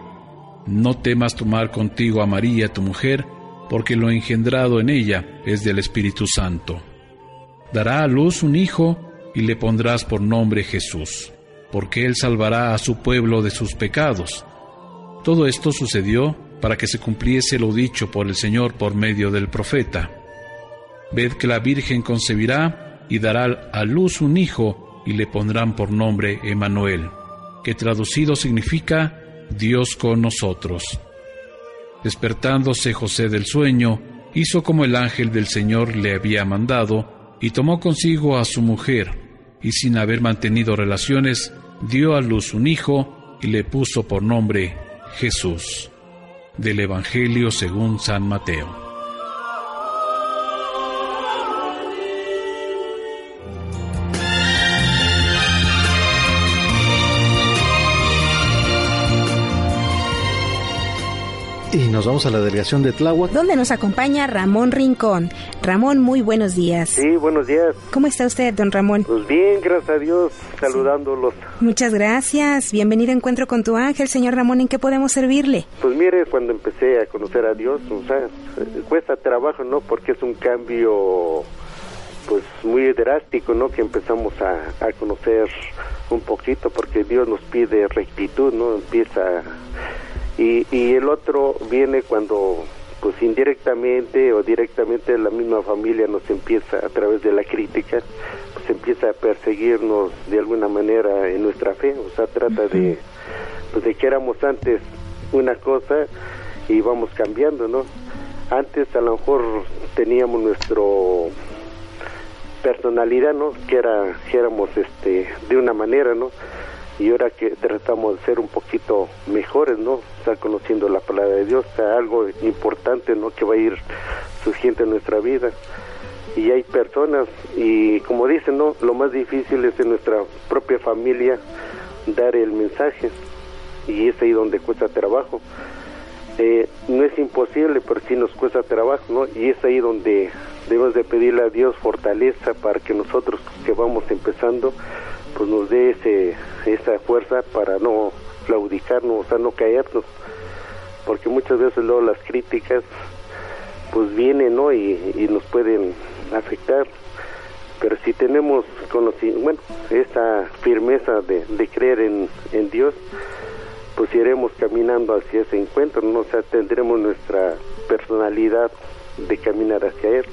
Speaker 8: no temas tomar contigo a María, tu mujer, porque lo engendrado en ella es del Espíritu Santo. Dará a luz un hijo y le pondrás por nombre Jesús, porque él salvará a su pueblo de sus pecados. Todo esto sucedió para que se cumpliese lo dicho por el Señor por medio del profeta. Ved que la Virgen concebirá y dará a luz un hijo y le pondrán por nombre Emanuel, que traducido significa Dios con nosotros. Despertándose José del sueño, hizo como el ángel del Señor le había mandado, y tomó consigo a su mujer, y sin haber mantenido relaciones, dio a luz un hijo, y le puso por nombre Jesús. Del Evangelio según San Mateo.
Speaker 3: Y nos vamos a la delegación de Tláhuac.
Speaker 5: Donde nos acompaña Ramón Rincón. Ramón, muy buenos días.
Speaker 9: Sí, buenos días.
Speaker 5: ¿Cómo está usted, don Ramón?
Speaker 9: Pues bien, gracias a Dios, saludándolos.
Speaker 5: Muchas gracias. Bienvenido a Encuentro con tu Ángel, señor Ramón. ¿En qué podemos servirle?
Speaker 9: Pues mire, cuando empecé a conocer a Dios, o sea, cuesta trabajo, ¿no? Porque es un cambio pues muy drástico, ¿no? Que empezamos a, a conocer un poquito, porque Dios nos pide rectitud, ¿no? Empieza y, y el otro viene cuando pues indirectamente o directamente la misma familia nos empieza a través de la crítica pues empieza a perseguirnos de alguna manera en nuestra fe. O sea trata de pues de que éramos antes una cosa y vamos cambiando no antes a lo mejor teníamos nuestro personalidad no que era que éramos este de una manera no y ahora que tratamos de ser un poquito mejores, ¿no? Estar conociendo la palabra de Dios, sea, algo importante, ¿no? Que va a ir surgiendo en nuestra vida. Y hay personas, y como dicen, ¿no? Lo más difícil es en nuestra propia familia dar el mensaje, y es ahí donde cuesta trabajo. Eh, no es imposible, pero sí nos cuesta trabajo, ¿no? Y es ahí donde debemos de pedirle a Dios fortaleza para que nosotros que vamos empezando, pues nos dé ese, esa fuerza para no claudicarnos, o sea, no caernos, porque muchas veces luego las críticas pues vienen, ¿no? Y, nos pueden afectar, pero si tenemos bueno, esa firmeza de, de creer en, en Dios, pues iremos caminando hacia ese encuentro, ¿no? O sea, tendremos nuestra personalidad de caminar hacia Él.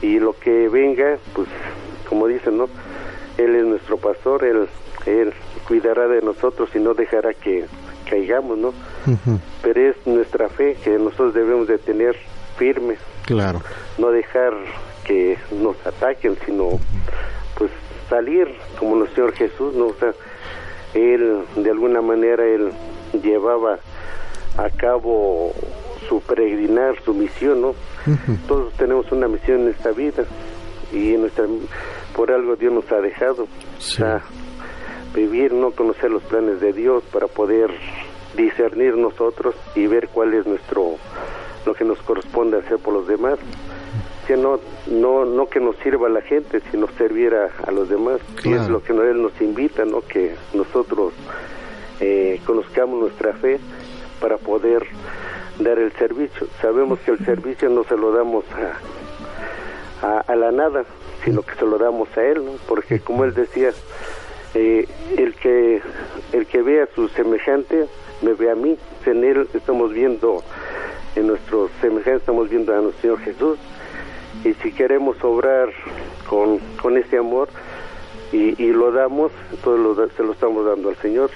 Speaker 9: Y lo que venga, pues, como dicen, ¿no? Él es nuestro pastor, Él, él cuidará de nosotros y no dejará que caigamos, ¿no? Pero es nuestra fe que nosotros debemos de tener firme.
Speaker 3: Claro.
Speaker 9: No dejar que nos ataquen, sino pues salir como nuestro Señor Jesús, ¿no? O sea, Él de alguna manera, Él llevaba a cabo su peregrinar, su misión, ¿no? Todos tenemos una misión en esta vida y en nuestra, por algo Dios nos ha dejado. vivir, no conocer los planes de Dios para poder discernir nosotros y ver cuál es nuestro lo que nos corresponde hacer por los demás. Que no no no que nos sirva a la gente sino servir a, los demás que es lo que él nos invita no que nosotros eh, conozcamos nuestra fe para poder dar el servicio. Sabemos que el servicio no se lo damos a, a, la nada sino que se lo damos a él ¿no? porque como él decía eh, el que el que ve a su semejante me ve a mí en él estamos viendo en nuestros semejantes estamos viendo a nuestro Señor Jesús y si queremos obrar con, con ese amor y, y lo damos, entonces se lo estamos dando al Señor.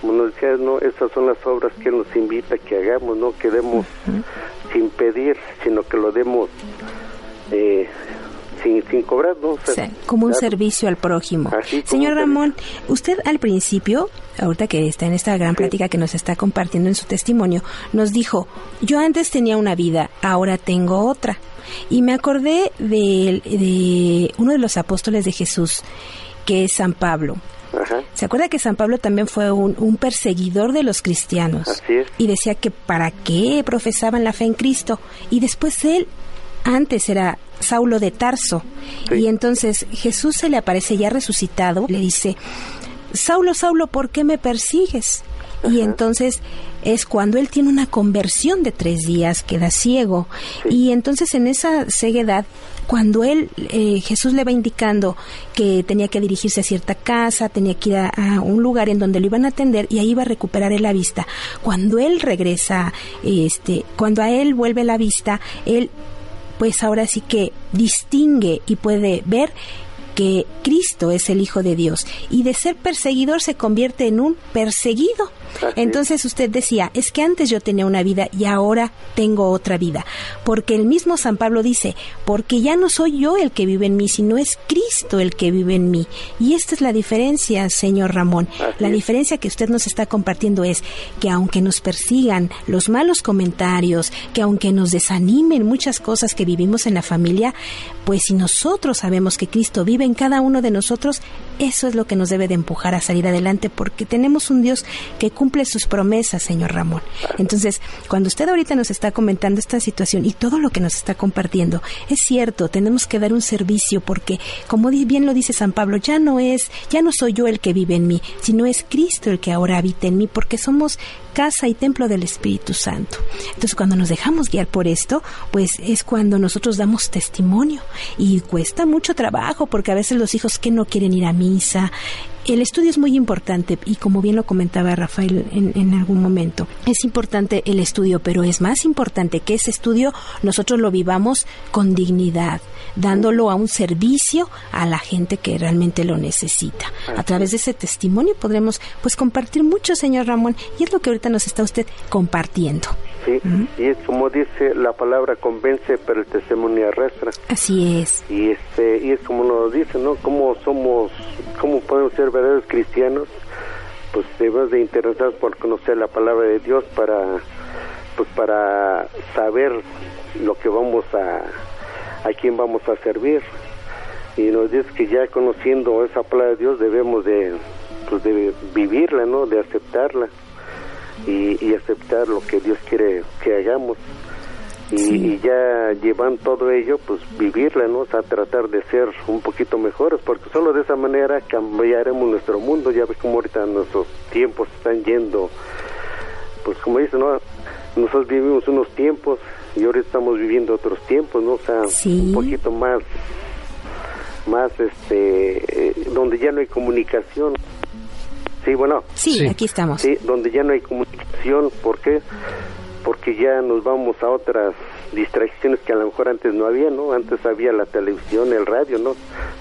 Speaker 9: Como nos decía, no, esas son las obras que Él nos invita a que hagamos, no que demos sin pedir, sino que lo demos eh, sin, sin cobrar, ¿no?
Speaker 5: como un servicio al prójimo. Señor Ramón, usted al principio, ahorita que está en esta gran plática que nos está compartiendo en su testimonio, nos dijo, yo antes tenía una vida, ahora tengo otra. Y me acordé de, de uno de los apóstoles de Jesús, que es San Pablo. ¿Se acuerda que San Pablo también fue un, perseguidor de los cristianos? Y decía que para qué profesaban la fe en Cristo. Y después él, antes era Saulo de Tarso. Y entonces Jesús se le aparece ya resucitado, le dice, Saulo, Saulo, ¿por qué me persigues? Y entonces es cuando él tiene una conversión de tres días, queda ciego. Y entonces en esa ceguedad, cuando él, eh, Jesús le va indicando que tenía que dirigirse a cierta casa, tenía que ir a, un lugar en donde lo iban a atender y ahí iba a recuperar la vista. Cuando él regresa, este, cuando a él vuelve la vista, él pues ahora sí que distingue y puede ver que Cristo es el Hijo de Dios y de ser perseguidor se convierte en un perseguido. Entonces usted decía, es que antes yo tenía una vida y ahora tengo otra vida. Porque el mismo San Pablo dice, porque ya no soy yo el que vive en mí, sino es Cristo el que vive en mí. Y esta es la diferencia, señor Ramón. la diferencia que usted nos está compartiendo es que aunque nos persigan los malos comentarios, que aunque nos desanimen muchas cosas que vivimos en la familia, pues si nosotros sabemos que Cristo vive en cada uno de nosotros, eso es lo que nos debe de empujar a salir adelante porque tenemos un Dios que cumple sus promesas, señor Ramón. Entonces, cuando usted ahorita nos está comentando esta situación y todo lo que nos está compartiendo, es cierto, tenemos que dar un servicio porque, como bien lo dice San Pablo, ya no es, ya no soy yo el que vive en mí, sino es Cristo el que ahora habita en mí porque somos casa y templo del Espíritu Santo. Entonces, cuando nos dejamos guiar por esto, pues es cuando nosotros damos testimonio. Y cuesta mucho trabajo porque a veces los hijos que no quieren ir a misa, el estudio es muy importante y como bien lo comentaba Rafael en, algún momento, es importante el estudio, pero es más importante que ese estudio nosotros lo vivamos con dignidad, dándolo a un servicio a la gente que realmente lo necesita. A través de ese testimonio podremos pues compartir mucho, señor Ramón, y es lo que ahorita nos está usted compartiendo.
Speaker 9: Sí, y es como dice la palabra convence, pero el testimonio arrastra.
Speaker 5: Así es.
Speaker 9: Y este y es como nos dice, ¿no? Cómo somos, cómo podemos ser verdaderos cristianos, pues debemos de interesarnos por conocer la palabra de Dios para pues para saber lo que vamos a a quién vamos a servir. Y nos dice que ya conociendo esa palabra de Dios debemos de pues de vivirla, ¿no? De aceptarla y, aceptar lo que Dios quiere que hagamos. Y, ya llevan todo ello, pues vivirla, ¿no? O sea, tratar de ser un poquito mejores, porque solo de esa manera cambiaremos nuestro mundo. Ya ves como ahorita nuestros tiempos están yendo, pues como dicen, ¿no? Nosotros vivimos unos tiempos y ahora estamos viviendo otros tiempos, ¿no? O sea, un poquito más, más, este, eh, donde ya no hay comunicación. Sí, bueno.
Speaker 5: Sí, aquí estamos.
Speaker 9: Sí, donde ya no hay comunicación. ¿Por qué? Porque ya nos vamos a otras distracciones que a lo mejor antes no había, ¿no? Antes había la televisión, el radio, ¿no?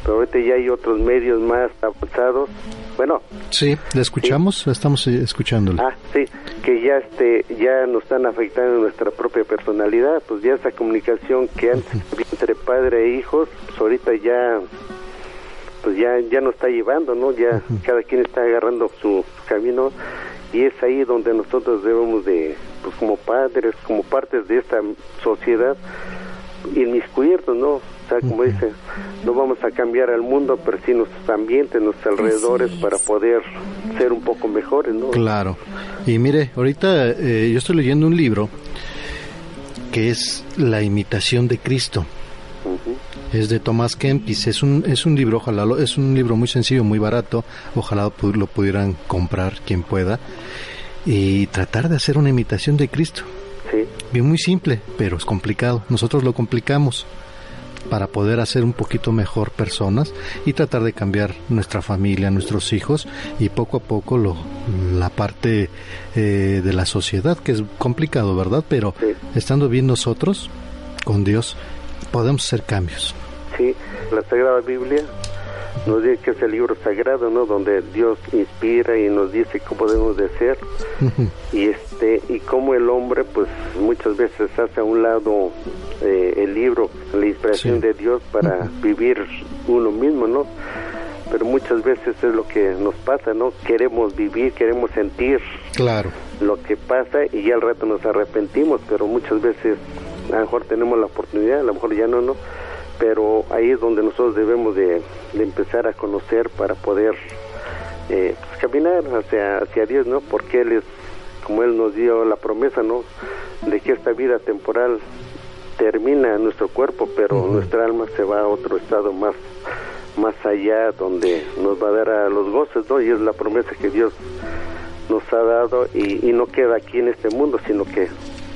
Speaker 9: Pero ahorita ya hay otros medios más avanzados. Bueno.
Speaker 3: Sí, le escuchamos, estamos eh, escuchándolo.
Speaker 9: Ah, sí, que ya este ya nos están afectando nuestra propia personalidad, pues ya esa comunicación que antes había entre padre e hijos, pues ahorita ya pues ya ya nos está llevando, ¿no? Ya cada quien está agarrando su camino y es ahí donde nosotros debemos de, pues como padres, como partes de esta sociedad, inmiscuirnos, ¿no? O sea, como dice, no vamos a cambiar al mundo, pero sí nuestros ambientes, nuestros alrededores para poder ser un poco mejores, ¿no?
Speaker 3: Claro. Y mire, ahorita eh, yo estoy leyendo un libro que es La imitación de Cristo. Es de Tomás Kempis, es un, es un libro, ojalá, lo- es un libro muy sencillo, muy barato, ojalá lo pudieran comprar quien pueda y tratar de hacer una imitación de Cristo.
Speaker 9: Sí,
Speaker 3: Bien muy simple, pero es complicado. Nosotros lo complicamos para poder hacer un poquito mejor personas y tratar de cambiar nuestra familia, nuestros hijos y poco a poco lo, la parte eh, de la sociedad, que es complicado, ¿verdad? Pero
Speaker 9: Sí.
Speaker 3: estando bien nosotros, con Dios, podemos hacer cambios.
Speaker 9: Sí, la Sagrada Biblia nos dice que es el libro sagrado, ¿no? Donde Dios inspira y nos dice cómo debemos de ser y este y cómo el hombre pues muchas veces hace a un lado eh, el libro la inspiración
Speaker 3: Sí.
Speaker 9: de Dios para vivir uno mismo no pero muchas veces es lo que nos pasa no queremos vivir queremos sentir
Speaker 3: Claro.
Speaker 9: lo que pasa y ya al rato nos arrepentimos pero muchas veces a lo mejor tenemos la oportunidad a lo mejor ya no no pero ahí es donde nosotros debemos de, de empezar a conocer para poder eh, pues, caminar hacia hacia Dios no porque él es como él nos dio la promesa no de que esta vida temporal termina en nuestro cuerpo pero nuestra alma se va a otro estado más más allá donde nos va a dar a los goces no y es la promesa que Dios nos ha dado y, y no queda aquí en este mundo sino que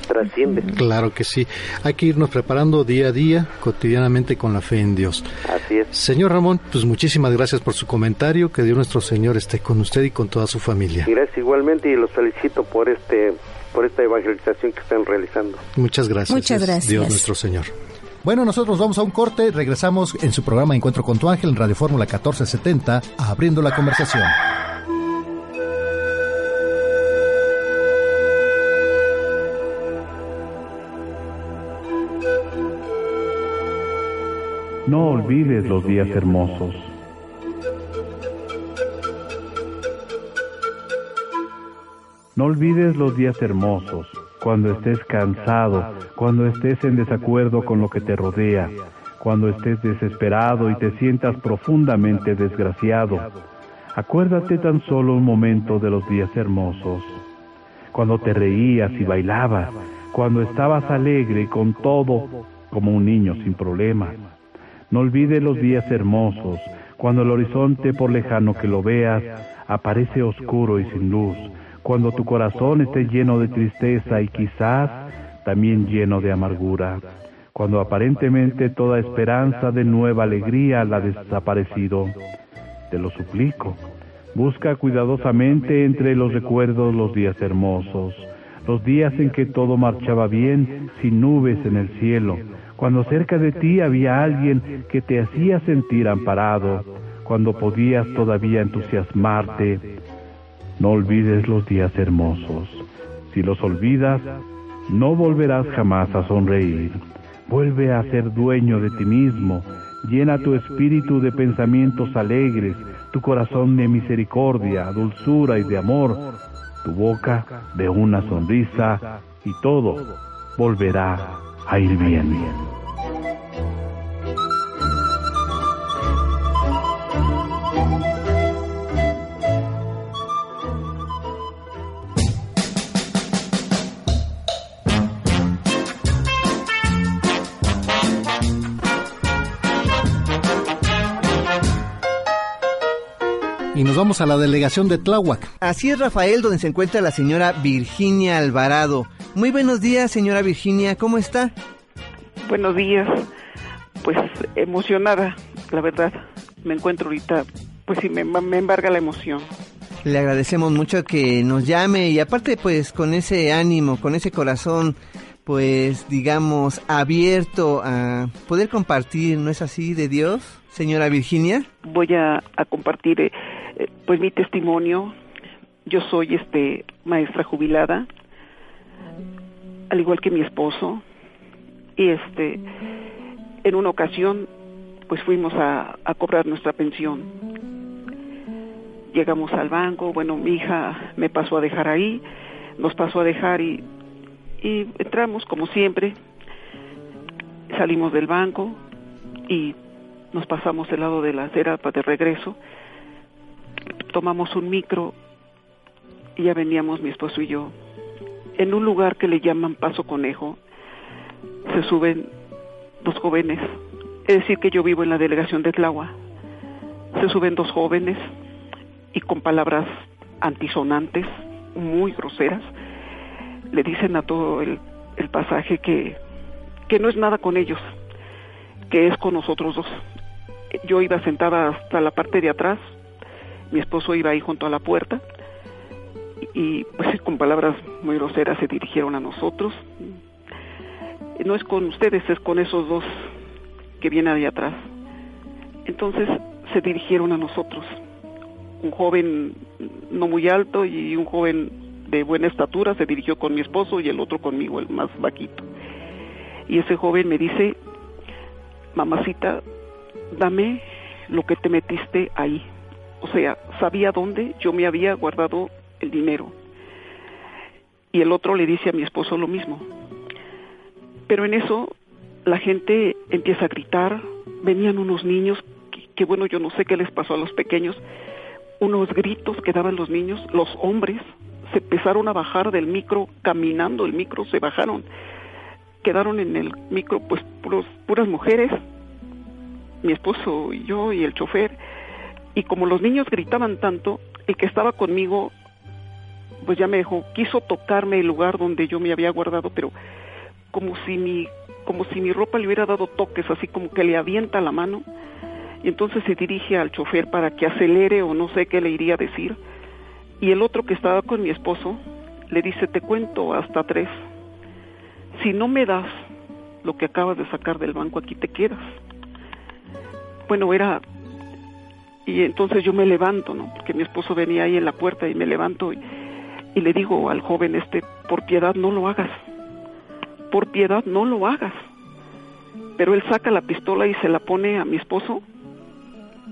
Speaker 9: trasciende
Speaker 3: Claro que sí. Hay que irnos preparando día a día, cotidianamente con la fe en Dios.
Speaker 9: así es
Speaker 3: Señor Ramón, pues muchísimas gracias por su comentario. Que Dios nuestro Señor esté con usted y con toda su familia.
Speaker 9: y gracias igualmente y los felicito por este por esta evangelización que están realizando
Speaker 3: Muchas gracias.
Speaker 5: Muchas
Speaker 3: Es
Speaker 5: gracias.
Speaker 3: Dios nuestro Señor.
Speaker 10: Bueno, nosotros vamos a un corte, regresamos en su programa Encuentro con tu ángel en Radio Fórmula 1470, abriendo la conversación.
Speaker 11: No olvides los días hermosos. No olvides los días hermosos, cuando estés cansado, cuando estés en desacuerdo con lo que te rodea, cuando estés desesperado y te sientas profundamente desgraciado. Acuérdate tan solo un momento de los días hermosos, cuando te reías y bailabas, cuando estabas alegre con todo como un niño sin problemas. No olvides los días hermosos, cuando el horizonte por lejano que lo veas aparece oscuro y sin luz, cuando tu corazón esté lleno de tristeza y quizás también lleno de amargura, cuando aparentemente toda esperanza de nueva alegría la ha desaparecido. Te lo suplico, busca cuidadosamente entre los recuerdos los días hermosos, los días en que todo marchaba bien sin nubes en el cielo, cuando cerca de ti había alguien que te hacía sentir amparado, cuando podías todavía entusiasmarte. No olvides los días hermosos. Si los olvidas, no volverás jamás a sonreír. Vuelve a ser dueño de ti mismo. Llena tu espíritu de pensamientos alegres, tu corazón de misericordia, dulzura y de amor, tu boca de una sonrisa y todo volverá a ir
Speaker 10: Y nos vamos a la delegación de Tláhuac.
Speaker 4: Así es, Rafael, donde se encuentra la señora Virginia Alvarado. Muy buenos días, señora Virginia, ¿cómo está?
Speaker 12: Buenos días. Pues emocionada, la verdad. Me encuentro ahorita, pues sí, me, me embarga la emoción.
Speaker 4: Le agradecemos mucho que nos llame y aparte pues con ese ánimo, con ese corazón, pues digamos abierto a poder compartir, ¿no es así, de Dios, señora Virginia?
Speaker 12: Voy a, a compartir eh, eh, pues mi testimonio. Yo soy este maestra jubilada, al igual que mi esposo, y este en una ocasión pues fuimos a, a cobrar nuestra pensión llegamos al banco, bueno, mi hija me pasó a dejar ahí, nos pasó a dejar y, y entramos como siempre, salimos del banco y nos pasamos el lado de la acera de regreso, tomamos un micro y ya veníamos mi esposo y yo en un lugar que le llaman Paso Conejo, se suben dos jóvenes, es decir, que yo vivo en la delegación de Tláhuac, se suben dos jóvenes y con palabras antisonantes, muy groseras, le dicen a todo el, el pasaje que, que no es nada con ellos, que es con nosotros dos. Yo iba sentada hasta la parte de atrás, mi esposo iba ahí junto a la puerta, y pues con palabras muy groseras se dirigieron a nosotros. No es con ustedes, es con esos dos que vienen ahí atrás. Entonces se dirigieron a nosotros. Un joven no muy alto y un joven de buena estatura se dirigió con mi esposo y el otro conmigo, el más vaquito. Y ese joven me dice, mamacita, dame lo que te metiste ahí. O sea, sabía dónde yo me había guardado el dinero. Y el otro le dice a mi esposo lo mismo. Pero en eso la gente empieza a gritar, venían unos niños, que, bueno, yo no sé qué les pasó a los pequeños, unos gritos que daban los niños, los hombres se empezaron a bajar del micro, caminando el micro, se bajaron, quedaron en el micro pues puros, puras mujeres, mi esposo y yo y el chofer, y como los niños gritaban tanto, el que estaba conmigo pues ya me dejó, quiso tocarme el lugar donde yo me había guardado, pero como si mi, como si mi ropa le hubiera dado toques, así como que le avienta la mano, y entonces se dirige al chofer para que acelere o no sé qué le iría a decir, y el otro que estaba con mi esposo le dice, te cuento hasta tres, si no me das lo que acabas de sacar del banco, aquí te quedas. Bueno, era y entonces yo me levanto, ¿no? Porque mi esposo venía ahí en la puerta y me levanto y, le digo al joven este, por piedad no lo hagas, por piedad no lo hagas. Pero él saca la pistola y se la pone a mi esposo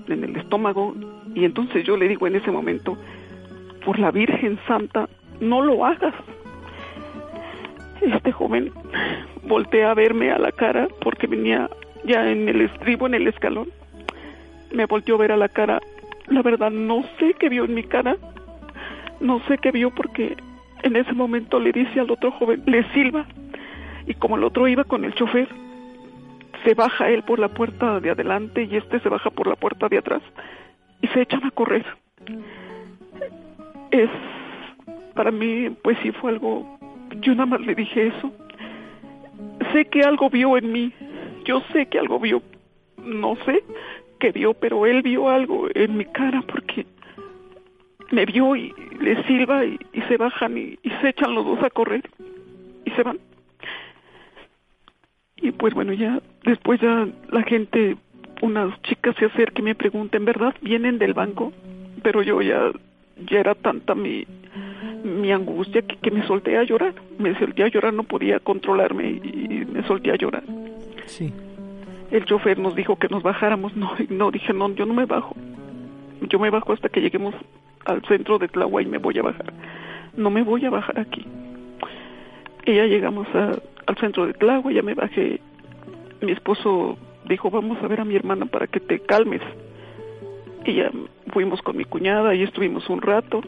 Speaker 12: en el estómago y entonces yo le digo en ese momento, por la Virgen Santa, no lo hagas. Este joven voltea a verme a la cara porque venía ya en el estribo, en el escalón. Me volteó a ver a la cara. La verdad, no sé qué vio en mi cara no sé qué vio porque en ese momento le dice al otro joven, le silba. Y como el otro iba con el chofer, se baja él por la puerta de adelante y este se baja por la puerta de atrás y se echan a correr. Es, para mí, pues sí fue algo, yo nada más le dije eso. Sé que algo vio en mí, yo sé que algo vio, no sé vio, pero él vio algo en mi cara porque me vio y le silba y, se bajan y, se echan los dos a correr y se van. Y pues bueno, ya después ya la gente, unas chicas se acercan y me preguntan, ¿verdad? ¿Vienen del banco? Pero yo ya, ya era tanta mi, mi angustia que me solté a llorar. Me solté a llorar, no podía controlarme y, me solté a llorar.
Speaker 3: Sí.
Speaker 12: El chofer nos dijo que nos bajáramos. No, no, dije, no, yo no me bajo. Yo me bajo hasta que lleguemos al centro de Tlahuay y me voy a bajar. No me voy a bajar aquí. Y ya llegamos al centro de Tlahuay, ya me bajé. Mi esposo dijo, vamos a ver a mi hermana para que te calmes. Y ya fuimos con mi cuñada y estuvimos un rato.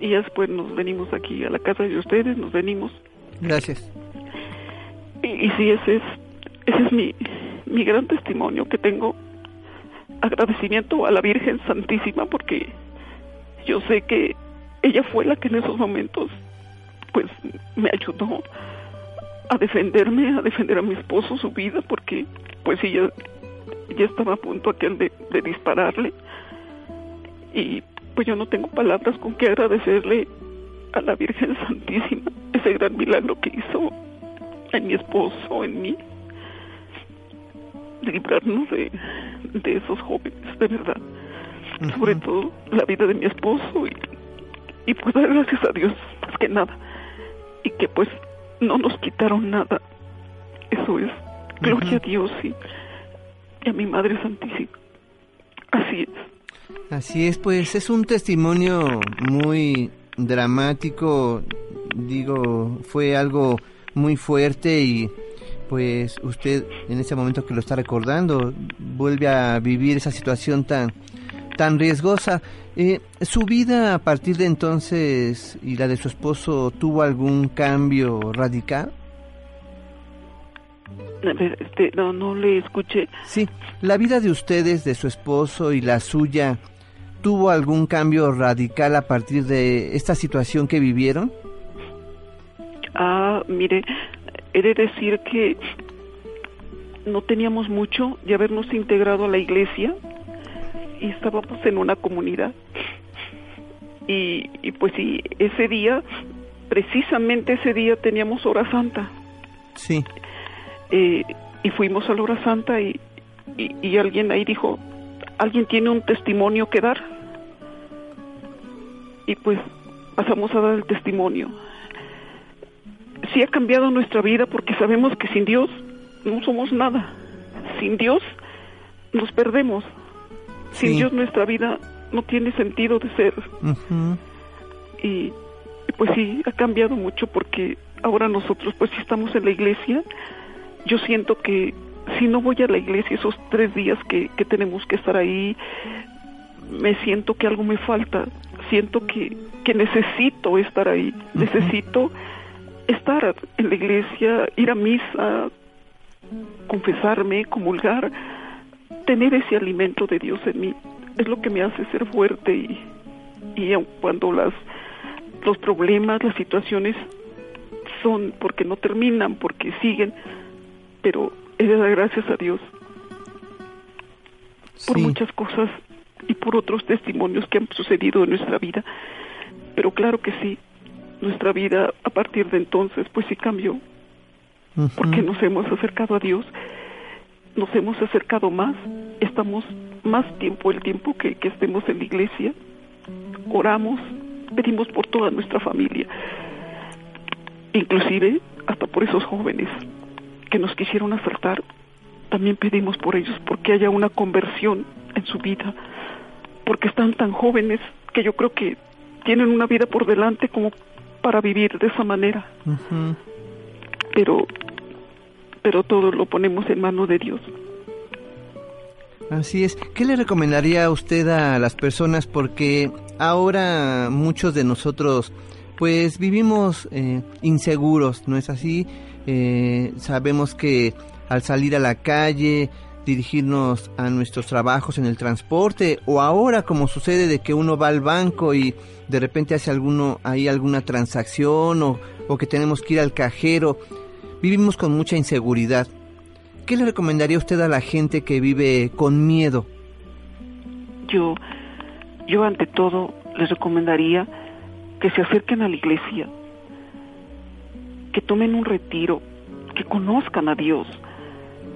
Speaker 12: Y ya después nos venimos aquí a la casa de ustedes, nos venimos.
Speaker 4: Gracias.
Speaker 12: Y, y sí, ese es, ese es mi, mi gran testimonio que tengo. Agradecimiento a la Virgen Santísima porque yo sé que ella fue la que en esos momentos pues me ayudó a defenderme, a defender a mi esposo, su vida, porque pues ella ya estaba a punto aquel de, de dispararle. Y pues yo no tengo palabras con que agradecerle a la Virgen Santísima ese gran milagro que hizo en mi esposo, en mí, librarnos de, de esos jóvenes, de verdad. Sobre todo la vida de mi esposo y, y pues dar gracias a Dios más que nada. Y que pues no nos quitaron nada. Eso es gloria a Dios y, a mi Madre Santísima. Así es.
Speaker 4: Así es, pues es un testimonio muy dramático, digo, fue algo muy fuerte y pues usted en ese momento que lo está recordando vuelve a vivir esa situación tan tan riesgosa. Eh, ¿Su vida a partir de entonces y la de su esposo tuvo algún cambio radical?
Speaker 12: Este, no, no le escuché.
Speaker 4: Sí, la vida de ustedes, de su esposo y la suya, ¿tuvo algún cambio radical a partir de esta situación que vivieron?
Speaker 12: Ah, mire, he de decir que no teníamos mucho de habernos integrado a la iglesia y estábamos en una comunidad. Y, y pues sí, ese día, precisamente ese día teníamos hora santa.
Speaker 4: Sí.
Speaker 12: Eh, y fuimos a la hora santa y, y, alguien ahí dijo, alguien tiene un testimonio que dar. Y pues pasamos a dar el testimonio. Sí ha cambiado nuestra vida porque sabemos que sin Dios no somos nada. Sin Dios nos perdemos. Sin Dios nuestra vida no tiene sentido de ser. y, y, pues sí, ha cambiado mucho porque ahora nosotros pues sí estamos en la iglesia yo siento que si no voy a la iglesia esos tres días que, que tenemos que estar ahí, me siento que algo me falta, siento que, que necesito estar ahí, necesito estar en la iglesia, ir a misa, confesarme, comulgar, tener ese alimento de Dios en mí, es lo que me hace ser fuerte y, y cuando las los problemas, las situaciones son porque no terminan, porque siguen, pero he de dar gracias a Dios por muchas cosas y por otros testimonios que han sucedido en nuestra vida. Pero claro que sí, nuestra vida a partir de entonces pues sí cambió, porque nos hemos acercado a Dios, nos hemos acercado más, estamos más tiempo, el tiempo que, que estemos en la iglesia, oramos, pedimos por toda nuestra familia, inclusive hasta por esos jóvenes que nos quisieron asaltar, también pedimos por ellos, porque haya una conversión en su vida, porque están tan jóvenes que yo creo que tienen una vida por delante como para vivir de esa manera. Pero, pero todo lo ponemos en mano de Dios.
Speaker 4: Así es. ¿Qué le recomendaría a usted a las personas? Porque ahora muchos de nosotros, pues vivimos eh, inseguros, ¿no es así? Eh, sabemos que al salir a la calle, dirigirnos a nuestros trabajos en el transporte o ahora como sucede de que uno va al banco y de repente hace alguno ahí alguna transacción o, o que tenemos que ir al cajero, vivimos con mucha inseguridad. ¿Qué le recomendaría usted a la gente que vive con miedo?
Speaker 12: Yo, yo ante todo les recomendaría que se acerquen a la iglesia, que tomen un retiro, que conozcan a Dios,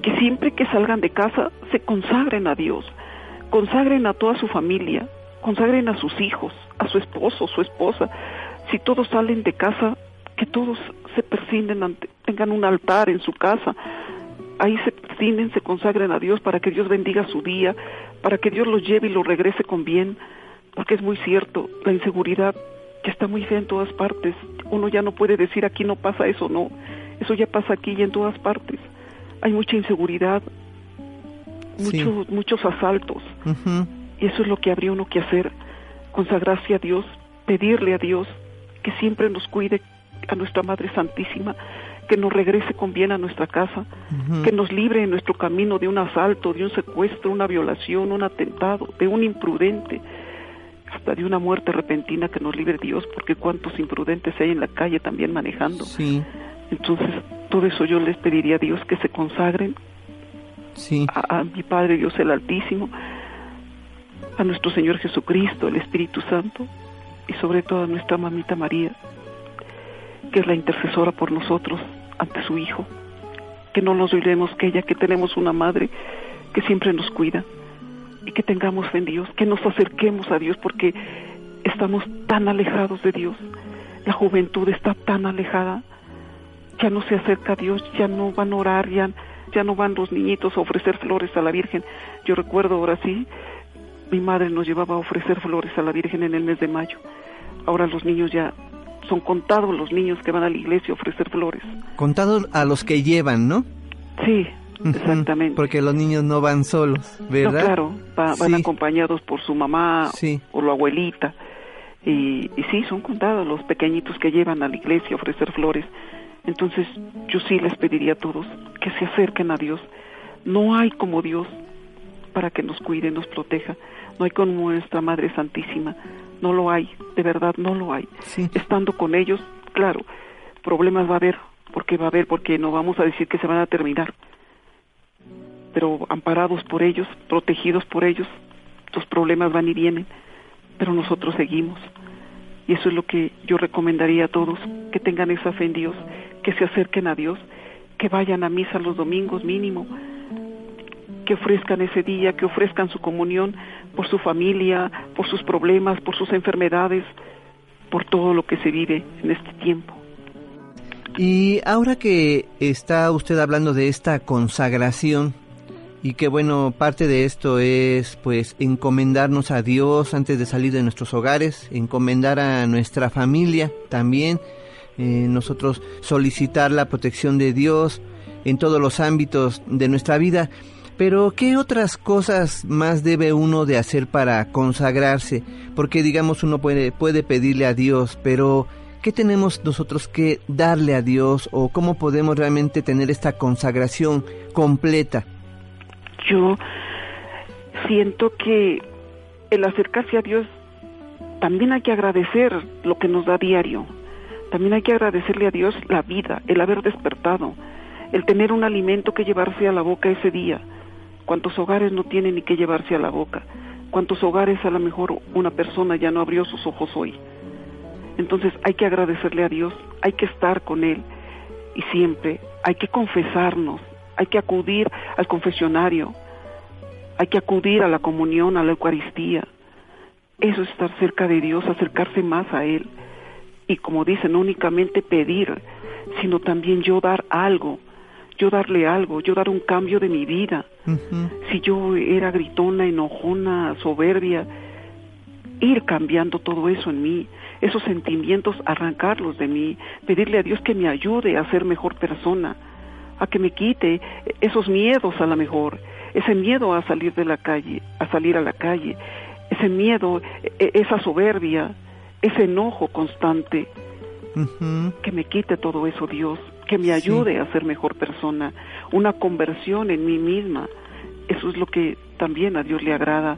Speaker 12: que siempre que salgan de casa se consagren a Dios, consagren a toda su familia, consagren a sus hijos, a su esposo, su esposa. Si todos salen de casa, que todos se persignen, ante, tengan un altar en su casa, ahí se persignen, se consagren a Dios para que Dios bendiga su día, para que Dios los lleve y los regrese con bien, porque es muy cierto, la inseguridad que está muy fea en todas partes. Uno ya no puede decir aquí no pasa eso, no. Eso ya pasa aquí y en todas partes. Hay mucha inseguridad, muchos, muchos asaltos. Y eso es lo que habría uno que hacer, consagrarse a Dios, pedirle a Dios que siempre nos cuide a nuestra Madre Santísima, que nos regrese con bien a nuestra casa, que nos libre en nuestro camino de un asalto, de un secuestro, una violación, un atentado, de un imprudente, hasta de una muerte repentina que nos libre Dios, porque cuántos imprudentes hay en la calle también manejando.
Speaker 4: Sí.
Speaker 12: Entonces, todo eso yo les pediría a Dios que se consagren
Speaker 4: sí.
Speaker 12: a, mi Padre Dios el Altísimo, a nuestro Señor Jesucristo, el Espíritu Santo, y sobre todo a nuestra mamita María, que es la intercesora por nosotros ante su Hijo. Que no nos olvidemos que ella, que tenemos una madre que siempre nos cuida y que tengamos fe en Dios, que nos acerquemos a Dios porque estamos tan alejados de Dios. La juventud está tan alejada, ya no se acerca a Dios, ya no van a orar, ya, ya no van los niñitos a ofrecer flores a la Virgen. Yo recuerdo ahora sí mi madre nos llevaba a ofrecer flores a la Virgen en el mes de mayo. Ahora los niños ya son contados los niños que van a la iglesia a ofrecer flores.
Speaker 4: Contados a los que llevan, ¿no?
Speaker 12: Sí, exactamente.
Speaker 4: Porque los niños no van solos, ¿verdad?
Speaker 12: No, claro, van acompañados por su mamá o la abuelita. Y, y sí, son contados los pequeñitos que llevan a la iglesia a ofrecer flores. Entonces yo sí les pediría a todos que se acerquen a Dios. No hay como Dios para que nos cuide, nos proteja. No hay como nuestra Madre Santísima. No lo hay, de verdad no lo hay. Estando con ellos, claro, problemas va a haber, porque va a haber, porque no vamos a decir que se van a terminar. Pero amparados por ellos, protegidos por ellos, los problemas van y vienen, pero nosotros seguimos. Y eso es lo que yo recomendaría a todos, que tengan esa fe en Dios, que se acerquen a Dios, que vayan a misa los domingos mínimo, que ofrezcan ese día, que ofrezcan su comunión por su familia, por sus problemas, por sus enfermedades, por todo lo que se vive en este tiempo.
Speaker 4: Y ahora que está usted hablando de esta consagración, y que bueno, parte de esto es pues encomendarnos a Dios antes de salir de nuestros hogares, encomendar a nuestra familia también, eh, nosotros solicitar la protección de Dios en todos los ámbitos de nuestra vida. Pero ¿qué otras cosas más debe uno de hacer para consagrarse? Porque digamos uno puede, puede pedirle a Dios, pero ¿qué tenemos nosotros que darle a Dios o cómo podemos realmente tener esta consagración completa?
Speaker 12: Yo siento que el acercarse a Dios también hay que agradecer lo que nos da diario. También hay que agradecerle a Dios la vida, el haber despertado, el tener un alimento que llevarse a la boca ese día ¿Cuántos hogares no tienen ni que llevarse a la boca? ¿Cuántos hogares a lo mejor una persona ya no abrió sus ojos hoy? Entonces hay que agradecerle a Dios, hay que estar con Él y siempre hay que confesarnos, hay que acudir al confesionario, hay que acudir a la comunión, a la Eucaristía. Eso es estar cerca de Dios, acercarse más a Él. Y como dice, no únicamente pedir, sino también yo dar algo, yo darle algo, yo dar un cambio de mi vida. Si yo era gritona, enojona, soberbia, ir cambiando todo eso en mí, esos sentimientos, arrancarlos de mí, pedirle a Dios que me ayude a ser mejor persona, a que me quite esos miedos a la mejor, ese miedo a salir de la calle, a salir a la calle, ese miedo, e, esa soberbia, ese enojo constante, que me quite todo eso, Dios, que me ayude a ser mejor persona, una conversión en mí misma. Eso es lo que también a Dios le agrada,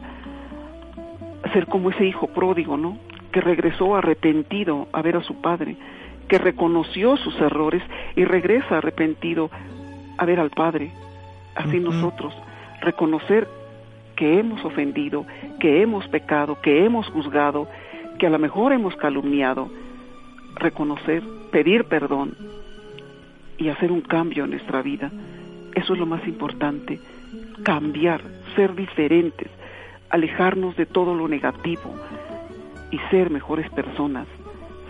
Speaker 12: ser como ese hijo pródigo, ¿no? Que regresó arrepentido a ver a su padre, que reconoció sus errores y regresa arrepentido a ver al padre. Así nosotros, reconocer que hemos ofendido, que hemos pecado, que hemos juzgado, que a lo mejor hemos calumniado, reconocer, pedir perdón y hacer un cambio en nuestra vida. Eso es lo más importante, cambiar, ser diferentes, alejarnos de todo lo negativo y ser mejores personas,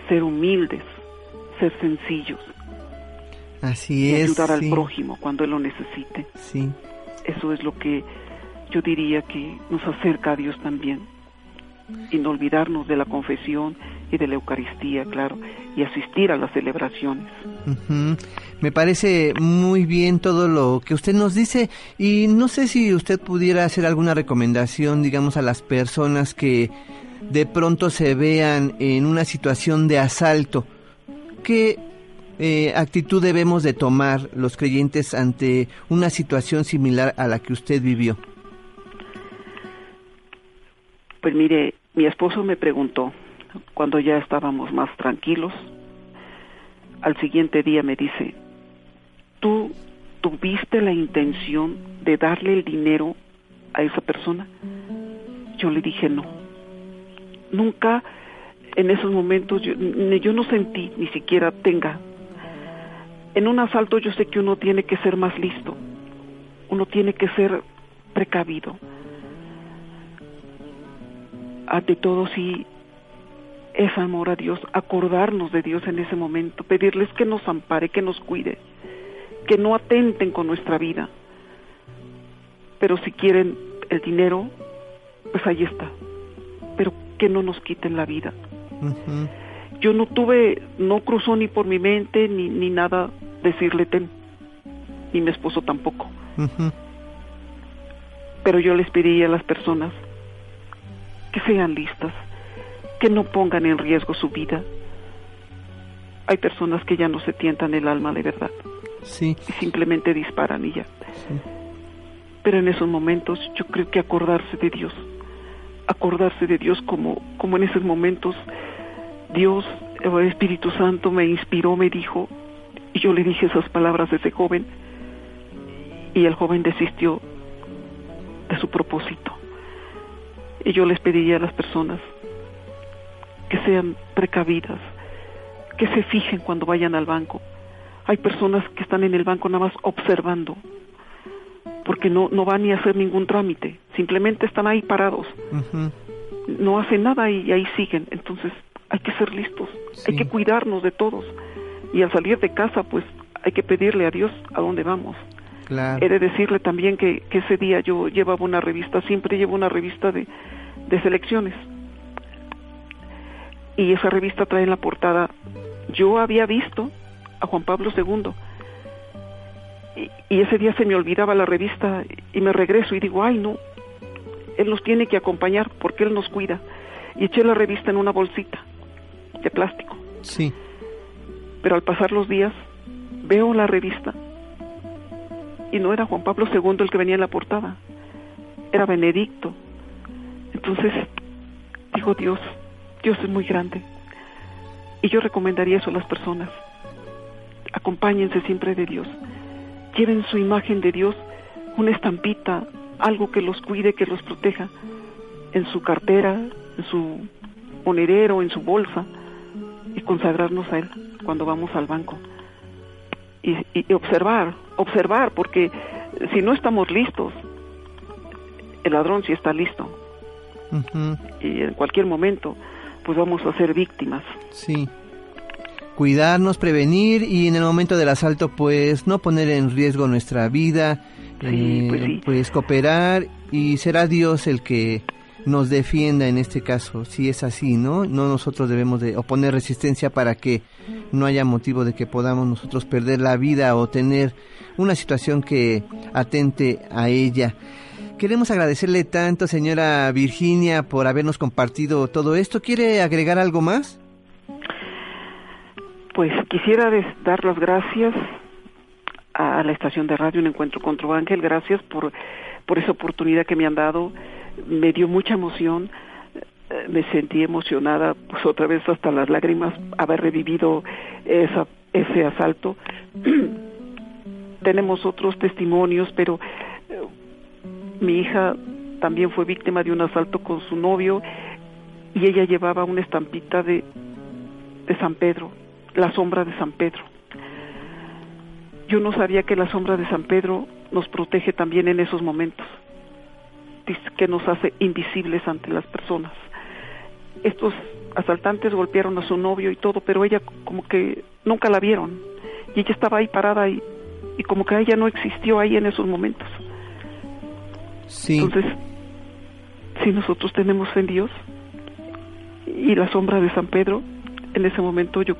Speaker 12: ser humildes, ser sencillos.
Speaker 4: Así
Speaker 12: y
Speaker 4: es.
Speaker 12: Ayudar al prójimo cuando él lo necesite.
Speaker 4: Sí.
Speaker 12: Eso es lo que yo diría que nos acerca a Dios también. Y no olvidarnos de la confesión y de la Eucaristía, claro, y asistir a las celebraciones.
Speaker 4: Me parece muy bien todo lo que usted nos dice y no sé si usted pudiera hacer alguna recomendación, digamos, a las personas que de pronto se vean en una situación de asalto. ¿Qué eh, actitud debemos de tomar los creyentes ante una situación similar a la que usted vivió?
Speaker 12: Pues mire, mi esposo me preguntó, cuando ya estábamos más tranquilos, al siguiente día me dice, ¿tú tuviste la intención de darle el dinero a esa persona? Yo le dije no. Nunca en esos momentos yo, no sentí ni siquiera tenga. En un asalto yo sé que uno tiene que ser más listo, uno tiene que ser precavido. Ante todo, sí, es amor a Dios, acordarnos de Dios en ese momento, pedirles que nos ampare, que nos cuide, que no atenten con nuestra vida. Pero si quieren el dinero, pues ahí está. Pero que no nos quiten la vida. Yo no tuve, no cruzó ni por mi mente ni, ni nada decirle ten, ni mi esposo tampoco. Pero yo les pediría a las personas que sean listas, que no pongan en riesgo su vida. Hay personas que ya no se tientan el alma de verdad.
Speaker 4: Sí.
Speaker 12: Y simplemente disparan y ya. Pero en esos momentos yo creo que acordarse de Dios, acordarse de Dios como, como en esos momentos Dios, el Espíritu Santo me inspiró, me dijo, y yo le dije esas palabras a ese joven, y el joven desistió de su propósito. Y yo les pediría a las personas que sean precavidas, que se fijen cuando vayan al banco. Hay personas que están en el banco nada más observando, porque no, no van ni a hacer ningún trámite, simplemente están ahí parados. No hacen nada y ahí siguen. Entonces hay que ser listos, hay que cuidarnos de todos. Y al salir de casa, pues hay que pedirle a Dios a dónde vamos. He de decirle también que, que, ese día yo llevaba una revista, siempre llevo una revista de, de selecciones. Y esa revista trae en la portada, yo había visto a Juan Pablo II. Y, y, ese día se me olvidaba la revista y me regreso y digo, ay no, él nos tiene que acompañar porque él nos cuida. Y eché la revista en una bolsita de plástico.
Speaker 4: Sí.
Speaker 12: Pero al pasar los días, veo la revista y no era Juan Pablo II el que venía en la portada, era Benedicto. Entonces, digo Dios, Dios es muy grande. Y yo recomendaría eso a las personas. Acompáñense siempre de Dios. Lleven su imagen de Dios, una estampita, algo que los cuide, que los proteja, en su cartera, en su monedero, en su bolsa, y consagrarnos a Él cuando vamos al banco y, observar, observar, porque si no estamos listos, el ladrón sí está listo. Y en cualquier momento, pues vamos a ser víctimas.
Speaker 4: Sí. Cuidarnos, prevenir y en el momento del asalto, pues no poner en riesgo nuestra vida,
Speaker 12: sí, pues,
Speaker 4: eh, pues cooperar y será Dios el que nos defienda en este caso, si es así, ¿no? No nosotros debemos de oponer resistencia para que no haya motivo de que podamos nosotros perder la vida o tener una situación que atente a ella. Queremos agradecerle tanto, señora Virginia, por habernos compartido todo esto. ¿Quiere agregar algo más?
Speaker 12: Pues quisiera dar las gracias a la estación de radio Un Encuentro con tu Ángel. Gracias por, por esa oportunidad que me han dado me dio mucha emoción, eh, me sentí emocionada, pues otra vez hasta las lágrimas, haber revivido esa, ese asalto. Tenemos otros testimonios, pero eh, mi hija también fue víctima de un asalto con su novio y ella llevaba una estampita de, de San Pedro, la sombra de San Pedro. Yo no sabía que la sombra de San Pedro nos protege también en esos momentos que nos hace invisibles ante las personas. Estos asaltantes golpearon a su novio y todo, pero ella como que nunca la vieron. Y ella estaba ahí parada y, y como que ella no existió ahí en esos momentos.
Speaker 4: Sí.
Speaker 12: Entonces, si nosotros tenemos en Dios y la sombra de San Pedro, en ese momento yo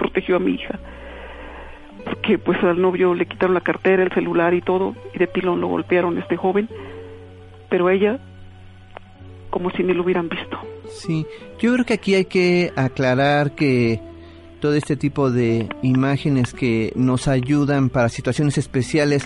Speaker 12: protegió a mi hija. Porque pues al novio le quitaron la cartera, el celular y todo, y de pilón lo golpearon este joven pero ella como si ni lo hubieran visto.
Speaker 4: Sí, yo creo que aquí hay que aclarar que todo este tipo de imágenes que nos ayudan para situaciones especiales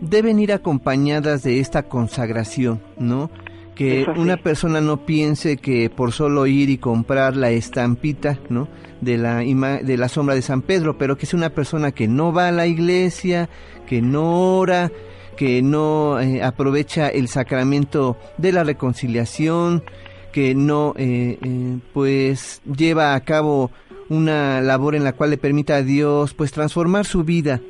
Speaker 4: deben ir acompañadas de esta consagración, ¿no? Que una persona no piense que por solo ir y comprar la estampita, ¿no? De la, de la sombra de San Pedro, pero que es una persona que no va a la iglesia, que no ora, que no eh, aprovecha el sacramento de la reconciliación, que no eh, eh, pues lleva a cabo una labor en la cual le permita a Dios pues transformar su vida.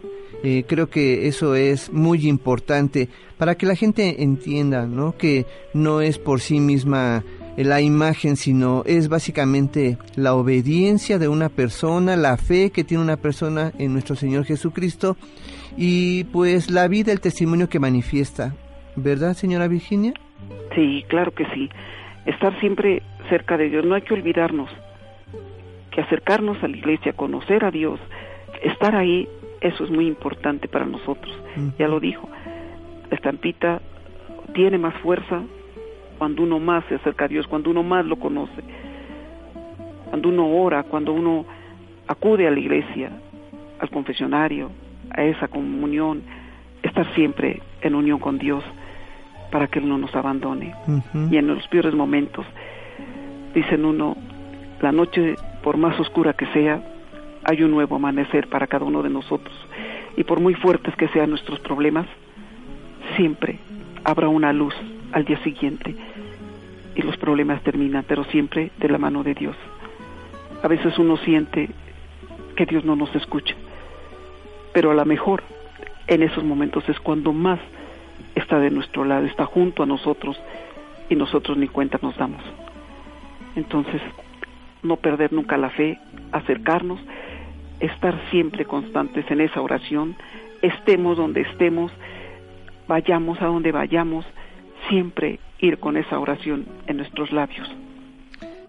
Speaker 4: Creo que eso es muy importante para que la gente entienda, ¿no? Que no es por sí misma la imagen, sino es básicamente la obediencia de una persona, la fe que tiene una persona en nuestro Señor Jesucristo y pues la vida, el testimonio que manifiesta, ¿verdad, señora Virginia?
Speaker 12: Sí, claro que sí. Estar siempre cerca de Dios. No hay que olvidarnos que acercarnos a la iglesia, conocer a Dios, estar ahí, eso es muy importante para nosotros. Ya lo dijo. La estampita tiene más fuerza cuando uno más se acerca a Dios, cuando uno más lo conoce, cuando uno ora, cuando uno acude a la iglesia, al confesionario, a esa comunión, estar siempre en unión con Dios para que Él no nos abandone. Y en los peores momentos, dicen uno, la noche, por más oscura que sea, hay un nuevo amanecer para cada uno de nosotros. Y por muy fuertes que sean nuestros problemas, siempre habrá una luz al día siguiente y los problemas terminan, pero siempre de la mano de Dios. A veces uno siente que Dios no nos escucha, pero a lo mejor en esos momentos es cuando más está de nuestro lado, está junto a nosotros y nosotros ni cuenta nos damos. Entonces, no perder nunca la fe, acercarnos, estar siempre constantes en esa oración, estemos donde estemos, vayamos a donde vayamos, siempre ir con esa oración en nuestros labios.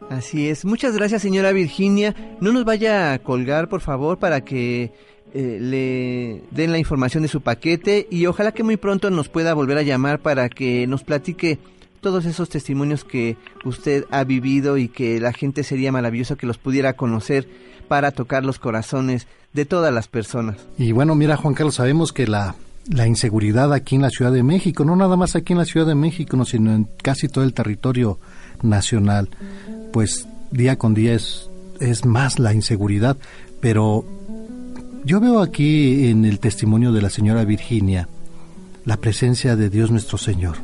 Speaker 4: Así es. Muchas gracias, señora Virginia. No nos vaya a colgar, por favor, para que eh, le den la información de su paquete y ojalá que muy pronto nos pueda volver a llamar para que nos platique todos esos testimonios que usted ha vivido y que la gente sería maravilloso que los pudiera conocer para tocar los corazones de todas las personas.
Speaker 3: Y bueno, mira Juan Carlos, sabemos que la la inseguridad aquí en la Ciudad de México, no nada más aquí en la Ciudad de México, sino en casi todo el territorio nacional, pues día con día es, es más la inseguridad, pero yo veo aquí en el testimonio de la señora Virginia la presencia de Dios nuestro Señor.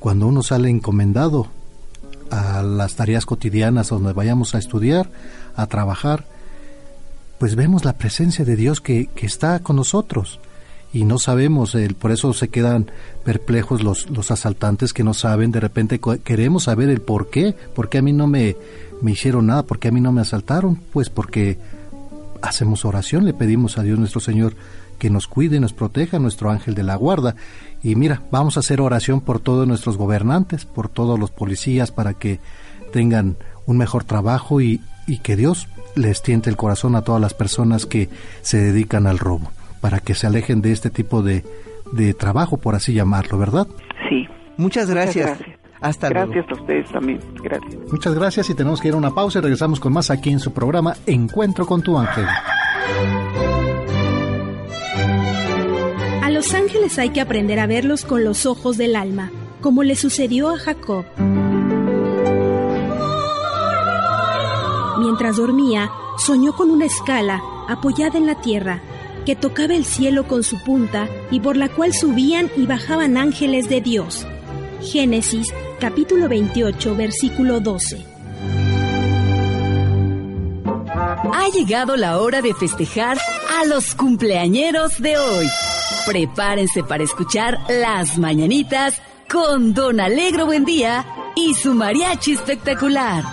Speaker 3: Cuando uno sale encomendado a las tareas cotidianas donde vayamos a estudiar, a trabajar, pues vemos la presencia de Dios que, que está con nosotros. Y no sabemos, el, por eso se quedan perplejos los, los asaltantes que no saben, de repente queremos saber el por qué, por qué a mí no me, me hicieron nada, por qué a mí no me asaltaron, pues porque hacemos oración, le pedimos a Dios nuestro Señor que nos cuide, nos proteja, nuestro ángel de la guarda. Y mira, vamos a hacer oración por todos nuestros gobernantes, por todos los policías, para que tengan un mejor trabajo y, y que Dios les tiente el corazón a todas las personas que se dedican al robo para que se alejen de este tipo de, de trabajo, por así llamarlo, ¿verdad?
Speaker 12: Sí.
Speaker 4: Muchas gracias.
Speaker 12: gracias. Hasta gracias a ustedes también. Gracias.
Speaker 3: Muchas gracias y tenemos que ir a una pausa y regresamos con más aquí en su programa Encuentro con tu ángel.
Speaker 5: Los ángeles hay que aprender a verlos con los ojos del alma, como le sucedió a Jacob. Mientras dormía, soñó con una escala apoyada en la tierra que tocaba el cielo con su punta y por la cual subían y bajaban ángeles de Dios. Génesis capítulo 28 versículo 12.
Speaker 7: Ha llegado la hora de festejar a los cumpleañeros de hoy. Prepárense para escuchar las mañanitas con Don Alegro Buendía y su mariachi espectacular.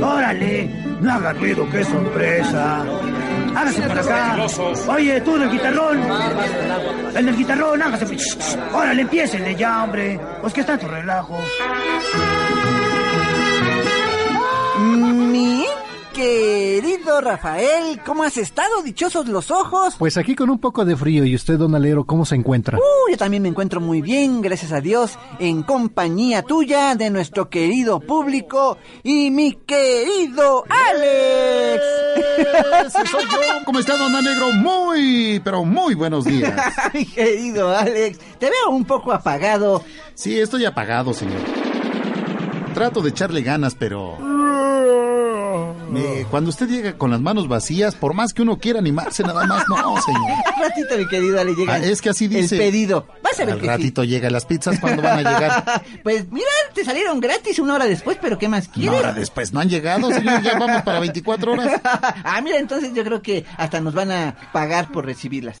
Speaker 13: ¡Órale! No haga ruido, qué sorpresa. Hágase para acá. Oye, tú del guitarrón. El del guitarrón, hágase. Órale, empiécenle ya, hombre. Pues que está tu relajo.
Speaker 4: Mi querido Rafael, ¿cómo has estado? Dichosos los ojos.
Speaker 3: Pues aquí con un poco de frío. ¿Y usted, don Alero, cómo se encuentra?
Speaker 4: Uh, yo también me encuentro muy bien, gracias a Dios, en compañía tuya, de nuestro querido público y mi querido Alex.
Speaker 14: Soy yo. ¿Cómo está, don Negro? Muy, pero muy buenos días.
Speaker 4: mi querido Alex, te veo un poco apagado.
Speaker 14: Sí, estoy apagado, señor. Trato de echarle ganas, pero... cuando usted llega con las manos vacías, por más que uno quiera animarse, nada más, no, señor.
Speaker 4: ratito, mi querido, le llega.
Speaker 14: Ah, es que así dice.
Speaker 4: El pedido. Vas a ver
Speaker 14: Al
Speaker 4: que
Speaker 14: ratito llega las pizzas cuando van a llegar.
Speaker 4: pues mira, te salieron gratis una hora después, pero ¿qué más quieres?
Speaker 14: Una hora después, no han llegado, señor, ya vamos para 24 horas.
Speaker 4: ah, mira, entonces yo creo que hasta nos van a pagar por recibirlas.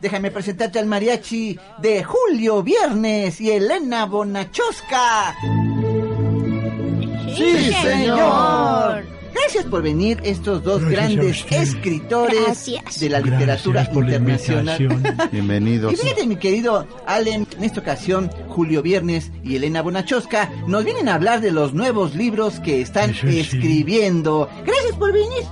Speaker 4: Déjame presentarte al mariachi de Julio Viernes y Elena Bonachosca.
Speaker 14: ¡Sí, señor!
Speaker 4: Gracias por venir estos dos grandes escritores de la literatura internacional.
Speaker 10: Bienvenidos.
Speaker 4: Y fíjate, mi querido Allen, en esta ocasión, Julio Viernes y Elena Bonachosca nos vienen a hablar de los nuevos libros que están escribiendo. Gracias por venir.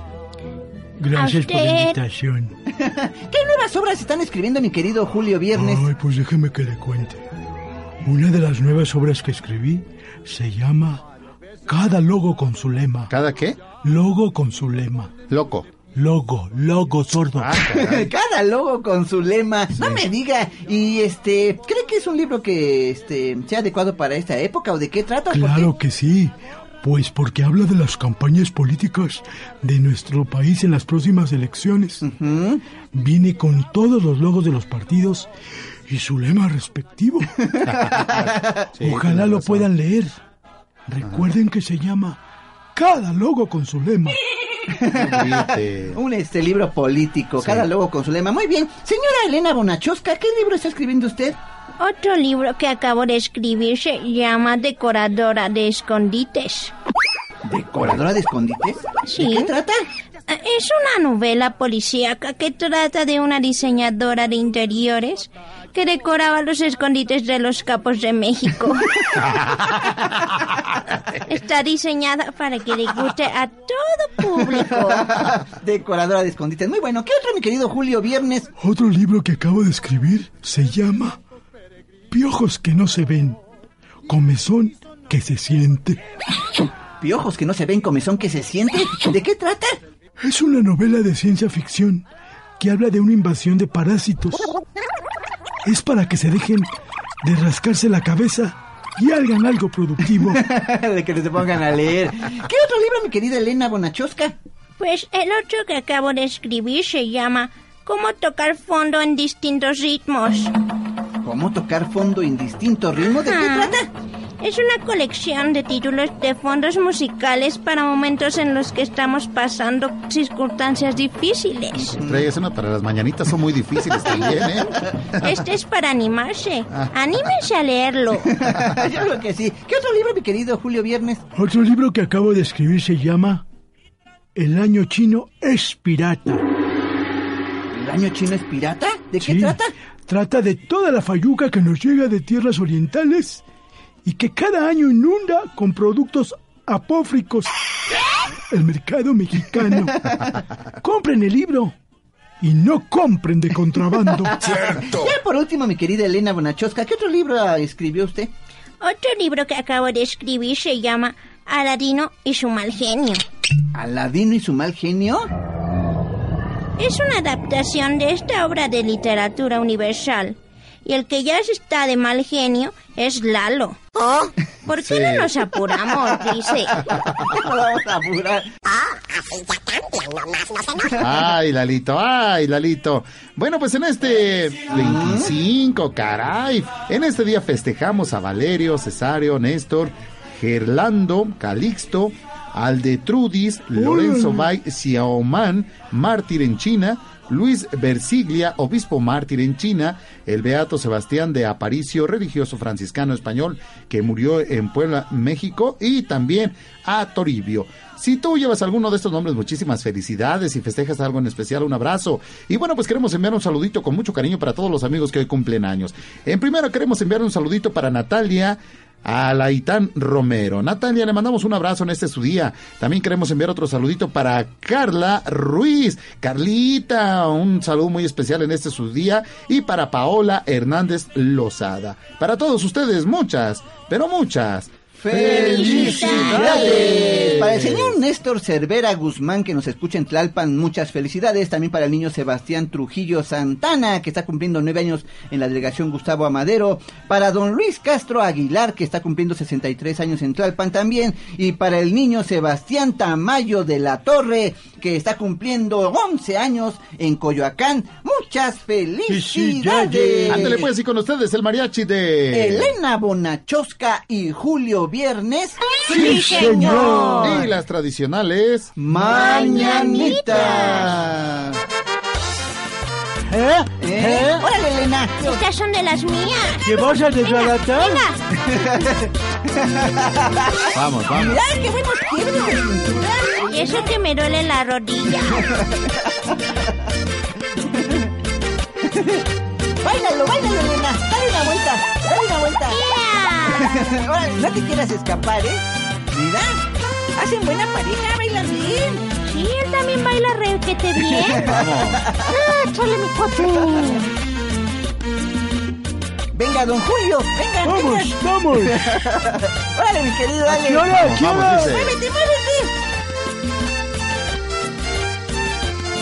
Speaker 15: Gracias por la invitación.
Speaker 4: ¿Qué nuevas obras están escribiendo, mi querido Julio Viernes?
Speaker 15: Ay, pues déjeme que le cuente. Una de las nuevas obras que escribí se llama Cada logo con su lema.
Speaker 10: ¿Cada qué?
Speaker 15: Logo con su lema.
Speaker 10: Loco.
Speaker 15: Logo, logo sordo.
Speaker 4: Ah, Cada logo con su lema. No me diga. Y este, ¿cree que es un libro que este sea adecuado para esta época o de qué trata?
Speaker 15: Claro que sí. Pues porque habla de las campañas políticas de nuestro país en las próximas elecciones. Viene con todos los logos de los partidos y su lema respectivo.
Speaker 10: Sí,
Speaker 15: Ojalá lo
Speaker 10: razón.
Speaker 15: puedan leer. Recuerden que se llama Cada logo con su lema.
Speaker 4: Un este libro político, cada logo con su lema. Muy bien. Señora Elena Bonachosca, ¿qué libro está escribiendo usted?
Speaker 16: Otro libro que acabo de escribir se llama Decoradora de Escondites.
Speaker 4: ¿Decoradora de escondites?
Speaker 16: Sí.
Speaker 4: ¿De qué trata?
Speaker 16: Es una novela policíaca que trata de una diseñadora de interiores que decoraba los escondites de los capos de México. Está diseñada para que le guste a todo público.
Speaker 4: Decoradora de escondites. Muy bueno. ¿Qué otro, mi querido Julio Viernes?
Speaker 15: Otro libro que acabo de escribir se llama Piojos que no se ven, comezón que se siente.
Speaker 4: Piojos que no se ven, comezón que se siente. ¿De qué trata?
Speaker 15: Es una novela de ciencia ficción que habla de una invasión de parásitos. Es para que se dejen de rascarse la cabeza y hagan algo productivo.
Speaker 4: de que se pongan a leer. ¿Qué otro libro, mi querida Elena Bonachosca?
Speaker 16: Pues el otro que acabo de escribir se llama Cómo tocar fondo en distintos ritmos.
Speaker 4: ¿Cómo tocar fondo en distintos ritmos? ¿De qué
Speaker 16: Ah.
Speaker 4: trata?
Speaker 16: Es una colección de títulos de fondos musicales para momentos en los que estamos pasando circunstancias difíciles.
Speaker 10: Traigas una para las mañanitas, son muy difíciles también, ¿eh?
Speaker 16: Este es para animarse. Anímense a leerlo.
Speaker 4: Yo creo que sí. ¿Qué otro libro, mi querido Julio Viernes?
Speaker 15: Otro libro que acabo de escribir se llama El año chino es pirata.
Speaker 4: ¿El año chino es pirata? ¿De qué
Speaker 15: Sí,
Speaker 4: trata?
Speaker 15: Trata de toda la fayuca que nos llega de tierras orientales y que cada año inunda con productos apófricos el mercado mexicano. Compren el libro y no compren de contrabando.
Speaker 4: Ya por último, mi querida Elena Bonachosca, ¿qué otro libro escribió usted?
Speaker 16: Otro libro que acabo de escribir se llama Aladino y su mal genio.
Speaker 4: ¿Aladino y su mal genio?
Speaker 16: Es una adaptación de esta obra de literatura universal. Y el que ya está de mal genio es Lalo. ¿Por qué
Speaker 10: Sí.
Speaker 16: no nos apuramos? Dice.
Speaker 4: Vamos a apurar.
Speaker 10: Ay, Lalito, ay, Lalito. Bueno, pues en este 25, caray, en este día festejamos a Valerio, Cesario, Néstor, Gerlando, Calixto, Aldetrudis, Lorenzo Bay, Xiaoman, mártir en China, Luis Versiglia, obispo mártir en China, el beato Sebastián de Aparicio, religioso franciscano español que murió en Puebla, México, y también a Toribio. Si tú llevas alguno de estos nombres, muchísimas felicidades y festejas algo en especial, un abrazo. Y bueno, pues queremos enviar un saludito con mucho cariño para todos los amigos que hoy cumplen años. En primero queremos enviar un saludito para Natalia. Alaitán Romero. Natalia, le mandamos un abrazo en este su día. También queremos enviar otro saludito para Carla Ruiz. Carlita, un saludo muy especial en este su día. Y para Paola Hernández Lozada. Para todos ustedes, muchas, pero muchas.
Speaker 4: ¡Felicidades! Para el señor Néstor Cervera Guzmán, que nos escucha en Tlalpan, muchas felicidades. También para el niño Sebastián Trujillo Santana, que está cumpliendo nueve años en la delegación Gustavo Amadero. Para don Luis Castro Aguilar, que está cumpliendo 63 años en Tlalpan también. Y para el niño Sebastián Tamayo de la Torre, que está cumpliendo 11 años en Coyoacán. Muchas felicidades.
Speaker 10: Ándale pues y con ustedes el mariachi de...
Speaker 4: Elena Bonachosca y Julio Viernes.
Speaker 10: ¡Sí, señor! Y las tradicionales...
Speaker 4: Mañanitas. ¿Eh?
Speaker 16: ¿Eh? Órale, Elena. Estas son de las mías.
Speaker 4: ¿Qué vas a desbaratar?
Speaker 10: vamos, vamos.
Speaker 16: Mira, qué buenos quiebres de cintura. Y eso que me duele la rodilla.
Speaker 4: Báilalo, báilalo, Elena. Dale una vuelta, dale una vuelta.
Speaker 16: Yeah.
Speaker 4: No te quieras escapar, ¿eh? Mira, hacen buena pareja, bailan bien.
Speaker 16: Sí, él también baila requete bien.
Speaker 10: Vamos.
Speaker 16: ¡Ah, chale, mi cuate!
Speaker 4: Venga, don Julio, venga,
Speaker 15: Vamos,
Speaker 4: venga.
Speaker 15: vamos.
Speaker 4: Órale, mi querido, dale.
Speaker 15: ¿Qué hora? ¿Qué
Speaker 10: Vamos,
Speaker 15: hora?
Speaker 10: dice.
Speaker 4: Muévete, muévete.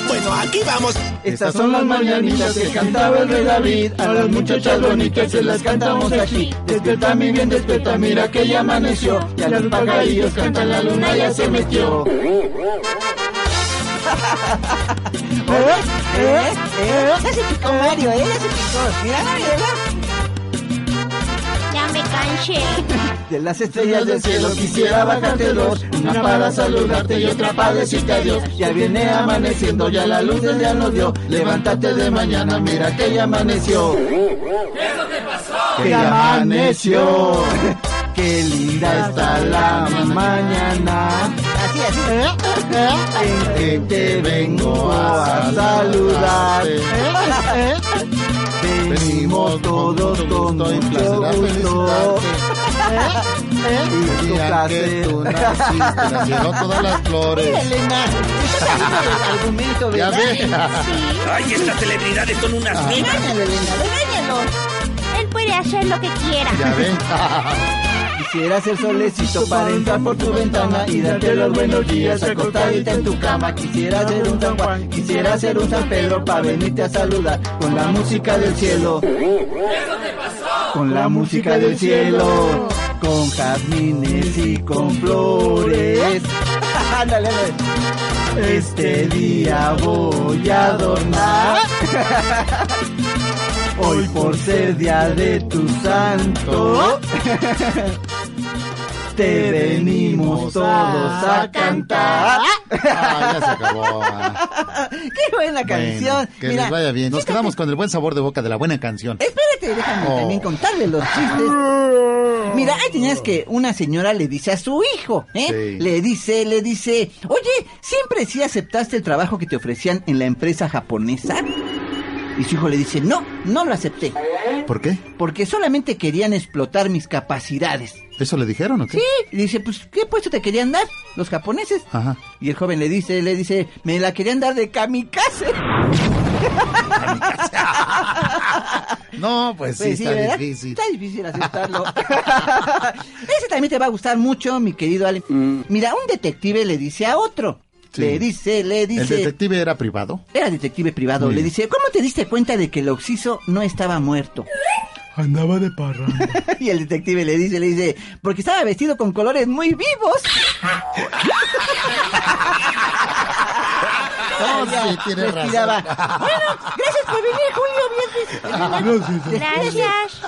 Speaker 13: Bueno, aquí vamos.
Speaker 4: Estas son las mañanitas que cantaba el rey David. A las muchachas bonitas se las cantamos aquí. Despierta mi bien, despierta, mira que ya amaneció. Y a los pajarillos cantan, la luna ya se metió. ¿Eh? ¿Eh? ¿Eh? Ya se picó Mario, ¿eh? Ya se picó. Mira, Mario,
Speaker 16: Ya me cansé.
Speaker 4: De las estrellas del cielo quisiera bajarte dos, una para saludarte y otra para decirte adiós. Ya viene amaneciendo, ya la luz del día nos dio. Levántate de mañana, mira que ya amaneció. Que ya amaneció. Qué linda está la mañana. Así, así. En que te vengo a saludar. Venimos todos con mucho gusto.
Speaker 10: El día que tú naciste, nacieron todas las flores.
Speaker 4: Mira, Elena, el argumento,
Speaker 10: Ya
Speaker 4: ¿verdad?
Speaker 10: ve.
Speaker 13: Ay, estas celebridades son unas minas.
Speaker 4: Regáñalo, Elena, regáñalo.
Speaker 16: Él puede hacer lo que quiera.
Speaker 10: Ya ve.
Speaker 4: Quisiera ser solecito para entrar por tu ventana y darte los buenos días acostadita en tu cama. Quisiera ser un San Juan, quisiera ser un San Pedro para venirte a saludar con la música del cielo. Con la música del cielo, con jazmines y con flores. Ándale. Este día voy a adornar. Hoy por ser día de tu santo, te venimos todos a cantar.
Speaker 10: Ah, ya se acabó.
Speaker 4: ¡Qué buena canción!
Speaker 10: Bueno, que
Speaker 4: Mira,
Speaker 10: les vaya bien. Nos quedamos con el buen sabor de boca de la buena canción.
Speaker 4: espérate, déjame
Speaker 10: Oh.
Speaker 4: también contarle los chistes. Mira, ahí tenías que una señora le dice a su hijo, ¿eh?
Speaker 10: Sí.
Speaker 4: Le dice, le dice, oye, ¿siempre sí aceptaste el trabajo que te ofrecían en la empresa japonesa? Y su hijo le dice, no, no lo acepté,
Speaker 10: ¿Por qué?
Speaker 4: porque solamente querían explotar mis capacidades.
Speaker 10: ¿Eso le dijeron o qué?
Speaker 4: Sí, y dice, pues, ¿qué puesto te querían dar? Los japoneses.
Speaker 10: Ajá.
Speaker 4: Y el joven le dice, le dice, me la querían dar de kamikaze.
Speaker 10: No, pues sí,
Speaker 4: Pues
Speaker 10: está
Speaker 4: ¿verdad?
Speaker 10: difícil.
Speaker 4: Está difícil aceptarlo. Ese también te va a gustar mucho, mi querido Ale. Mira, un detective le dice a otro.
Speaker 10: Sí.
Speaker 4: Le dice, le
Speaker 10: ¿El
Speaker 4: dice...
Speaker 10: detective era privado?
Speaker 4: Era detective privado. Le dice, ¿cómo te diste cuenta de que el oxiso no estaba muerto?
Speaker 15: Andaba de parranda.
Speaker 4: y el detective le dice, le dice, porque estaba vestido con colores muy vivos.
Speaker 10: No,
Speaker 4: Ya,
Speaker 10: sí, tiene razón.
Speaker 4: Bueno, gracias por venir, Julio. Bien,
Speaker 16: Gracias.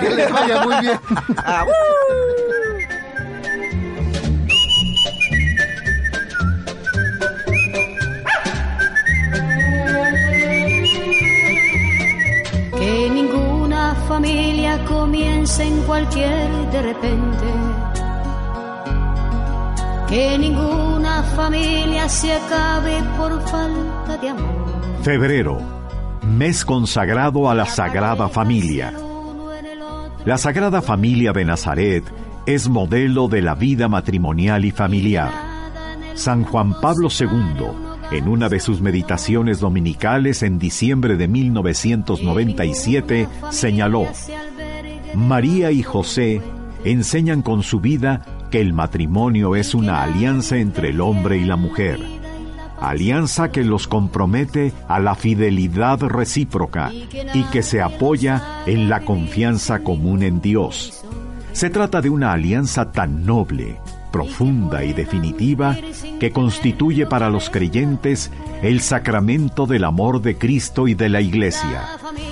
Speaker 10: Que les vaya muy bien.
Speaker 17: comience en cualquier de repente. Que ninguna familia se acabe por falta de amor.
Speaker 2: Febrero, mes consagrado a la Sagrada Familia. La Sagrada Familia de Nazaret es modelo de la vida matrimonial y familiar. San Juan Pablo II, en una de sus meditaciones dominicales en diciembre de 1997, señaló, María y José enseñan con su vida que el matrimonio es una alianza entre el hombre y la mujer, alianza que los compromete a la fidelidad recíproca y que se apoya en la confianza común en Dios. Se trata de una alianza tan noble, profunda y definitiva que constituye para los creyentes el sacramento del amor de Cristo y de la Iglesia.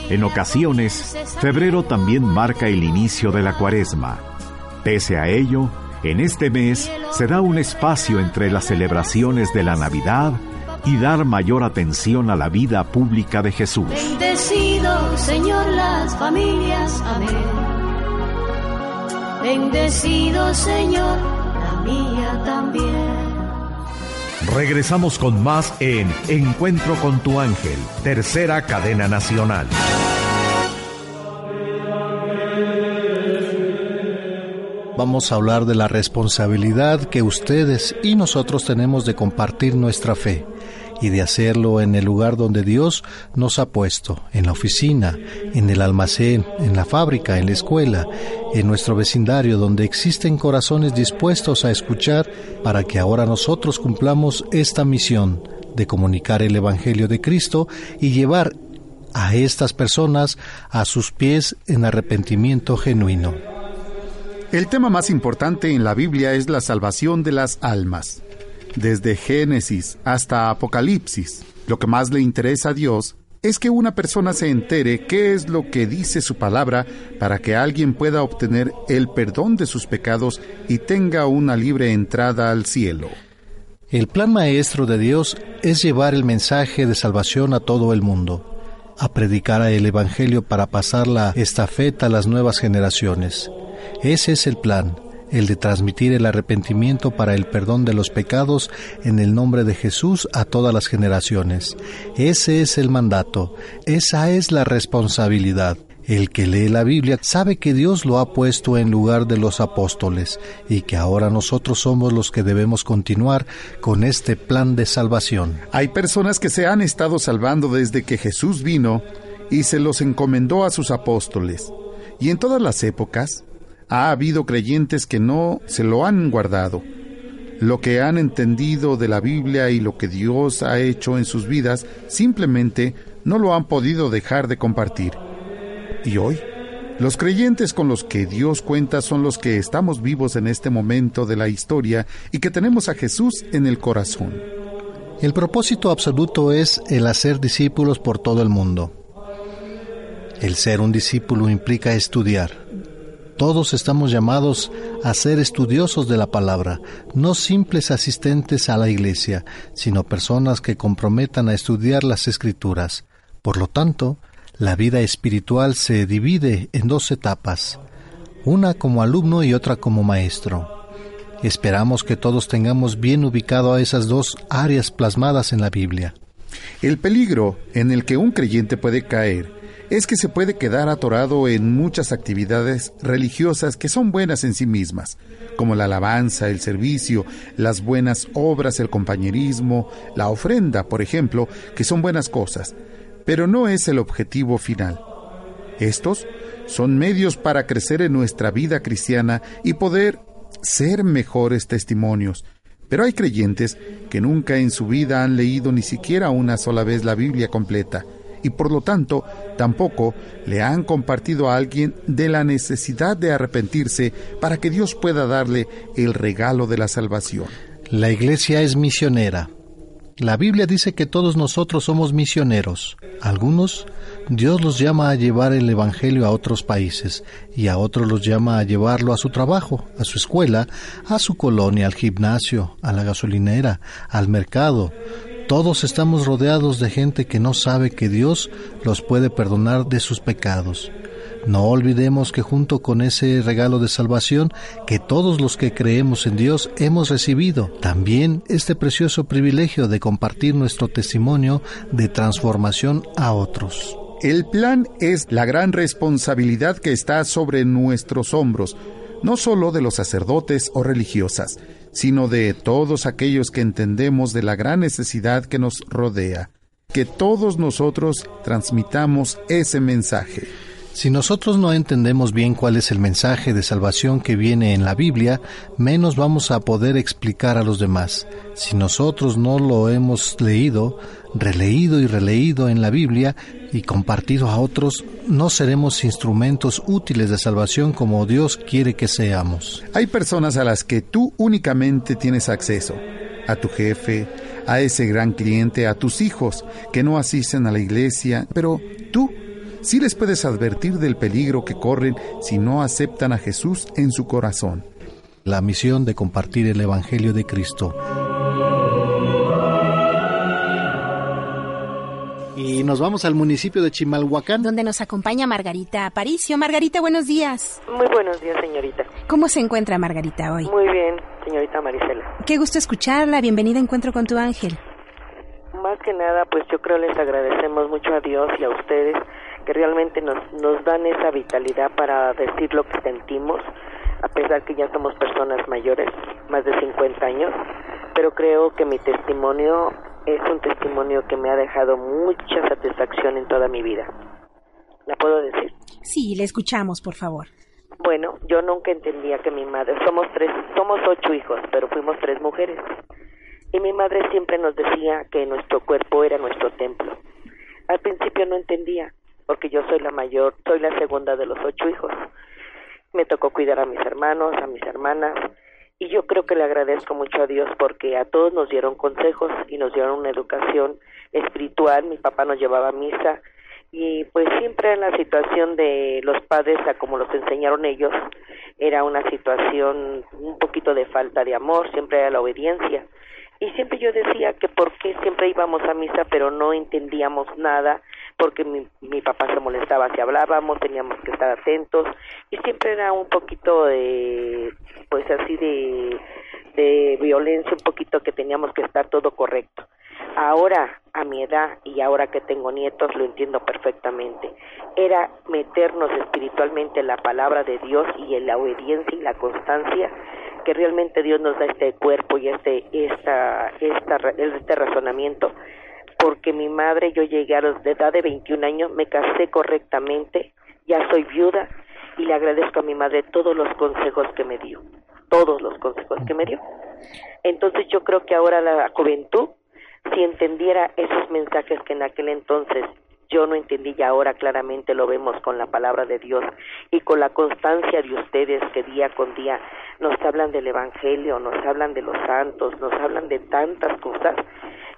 Speaker 2: En ocasiones, febrero también marca el inicio de la cuaresma. Pese a ello, en este mes se da un espacio entre las celebraciones de la Navidad
Speaker 18: y dar mayor atención a la vida pública de Jesús.
Speaker 17: Bendecido, Señor, las familias. Amén. Bendecido, Señor, mía también.
Speaker 2: Regresamos con más en Encuentro con tu ángel, tercera cadena nacional.
Speaker 3: Vamos a hablar de la responsabilidad que ustedes y nosotros tenemos de compartir nuestra fe y de hacerlo en el lugar donde Dios nos ha puesto, en la oficina, en el almacén, en la fábrica, en la escuela, en nuestro vecindario, donde existen corazones dispuestos a escuchar para que ahora nosotros cumplamos esta misión de comunicar el Evangelio de Cristo y llevar a estas personas a sus pies en arrepentimiento genuino.
Speaker 10: El tema más importante en la Biblia es la salvación de las almas. Desde Génesis hasta Apocalipsis, lo que más le interesa a Dios es que una persona se entere qué es lo que dice su palabra para que alguien pueda obtener el perdón de sus pecados y tenga una libre entrada al cielo.
Speaker 3: El plan maestro de Dios es llevar el mensaje de salvación a todo el mundo, a predicar el Evangelio para pasar la estafeta a las nuevas generaciones. Ese es el plan, el de transmitir el arrepentimiento para el perdón de los pecados en el nombre de Jesús a todas las generaciones. Ese es el mandato, esa es la responsabilidad. El que lee la Biblia sabe que Dios lo ha puesto en lugar de los apóstoles y que ahora nosotros somos los que debemos continuar con este plan de salvación.
Speaker 10: Hay personas que se han estado salvando desde que Jesús vino y se los encomendó a sus apóstoles. Y en todas las épocas, ha habido creyentes que no se lo han guardado. Lo que han entendido de la Biblia y lo que Dios ha hecho en sus vidas simplemente no lo han podido dejar de compartir. Y hoy, los creyentes con los que Dios cuenta son los que estamos vivos en este momento de la historia y que tenemos a Jesús en el corazón.
Speaker 3: El propósito absoluto es el hacer discípulos por todo el mundo. El ser un discípulo implica estudiar, todos estamos llamados a ser estudiosos de la palabra, no simples asistentes a la iglesia, sino personas que comprometan a estudiar las escrituras. Por lo tanto, la vida espiritual se divide en dos etapas, una como alumno y otra como maestro. Esperamos que todos tengamos bien ubicado a esas dos áreas plasmadas en la Biblia.
Speaker 10: El peligro en el que un creyente puede caer es que se puede quedar atorado en muchas actividades religiosas que son buenas en sí mismas, como la alabanza, el servicio, las buenas obras, el compañerismo, la ofrenda, por ejemplo, que son buenas cosas, pero no es el objetivo final. Estos son medios para crecer en nuestra vida cristiana y poder ser mejores testimonios. Pero hay creyentes que nunca en su vida han leído ni siquiera una sola vez la Biblia completa y por lo tanto tampoco le han compartido a alguien de la necesidad de arrepentirse para que Dios pueda darle el regalo de la salvación.
Speaker 3: La iglesia es misionera. La Biblia dice que todos nosotros somos misioneros. Algunos Dios los llama a llevar el Evangelio a otros países y a otros los llama a llevarlo a su trabajo, a su escuela, a su colonia, al gimnasio, a la gasolinera, al mercado. Todos estamos rodeados de gente que no sabe que Dios los puede perdonar de sus pecados. No olvidemos que junto con ese regalo de salvación que todos los que creemos en Dios hemos recibido, también este precioso privilegio de compartir nuestro testimonio de transformación a otros.
Speaker 10: El plan es la gran responsabilidad que está sobre nuestros hombros, no solo de los sacerdotes o religiosas, sino de todos aquellos que entendemos de la gran necesidad que nos rodea. Que todos nosotros transmitamos ese mensaje.
Speaker 3: Si nosotros no entendemos bien cuál es el mensaje de salvación que viene en la Biblia, menos vamos a poder explicar a los demás. Si nosotros no lo hemos leído, releído y releído en la Biblia y compartido a otros, no seremos instrumentos útiles de salvación como Dios quiere que seamos.
Speaker 10: Hay personas a las que tú únicamente tienes acceso, a tu jefe, a ese gran cliente, a tus hijos que no asisten a la iglesia, pero tú sí les puedes advertir del peligro que corren si no aceptan a Jesús en su corazón.
Speaker 3: La misión de compartir el Evangelio de Cristo Y nos vamos al municipio de Chimalhuacán.
Speaker 5: Donde nos acompaña Margarita Aparicio. Margarita, buenos días.
Speaker 19: Muy buenos días, señorita.
Speaker 5: ¿Cómo se encuentra Margarita hoy?
Speaker 19: Muy bien, señorita Marisela.
Speaker 5: Qué gusto escucharla. Bienvenida a Encuentro con tu Ángel.
Speaker 19: Más que nada, pues yo creo les agradecemos mucho a Dios y a ustedes que realmente nos, nos dan esa vitalidad para decir lo que sentimos, a pesar que ya somos personas mayores, más de 50 años, pero creo que mi testimonio es un testimonio que me ha dejado mucha satisfacción en toda mi vida. ¿La puedo decir?
Speaker 5: Sí, le escuchamos, por favor.
Speaker 19: Bueno, yo nunca entendía que mi madre, somos tres, somos ocho hijos, pero fuimos tres mujeres. Y mi madre siempre nos decía que nuestro cuerpo era nuestro templo. Al principio no entendía, porque yo soy la mayor, soy la segunda de los ocho hijos. Me tocó cuidar a mis hermanos, a mis hermanas, y yo creo que le agradezco mucho a Dios porque a todos nos dieron consejos y nos dieron una educación espiritual. Mi papá nos llevaba a misa y pues siempre en la situación de los padres a como los enseñaron ellos era una situación un poquito de falta de amor, siempre era la obediencia. Y siempre yo decía que por qué siempre íbamos a misa pero no entendíamos nada, porque mi, mi papá se molestaba si hablábamos, teníamos que estar atentos y siempre era un poquito de, pues así de, de violencia, un poquito que teníamos que estar todo correcto. Ahora, a mi edad y ahora que tengo nietos, lo entiendo perfectamente. Era meternos espiritualmente en la palabra de Dios y en la obediencia y la constancia que realmente Dios nos da este cuerpo y este, esta, esta, este razonamiento, porque mi madre, yo llegué a la edad de 21 años, me casé correctamente, ya soy viuda y le agradezco a mi madre todos los consejos que me dio, todos los consejos que me dio. Entonces yo creo que ahora la juventud, si entendiera esos mensajes que en aquel entonces yo no entendí y ahora claramente lo vemos con la palabra de Dios y con la constancia de ustedes que día con día nos hablan del Evangelio, nos hablan de los santos, nos hablan de tantas cosas.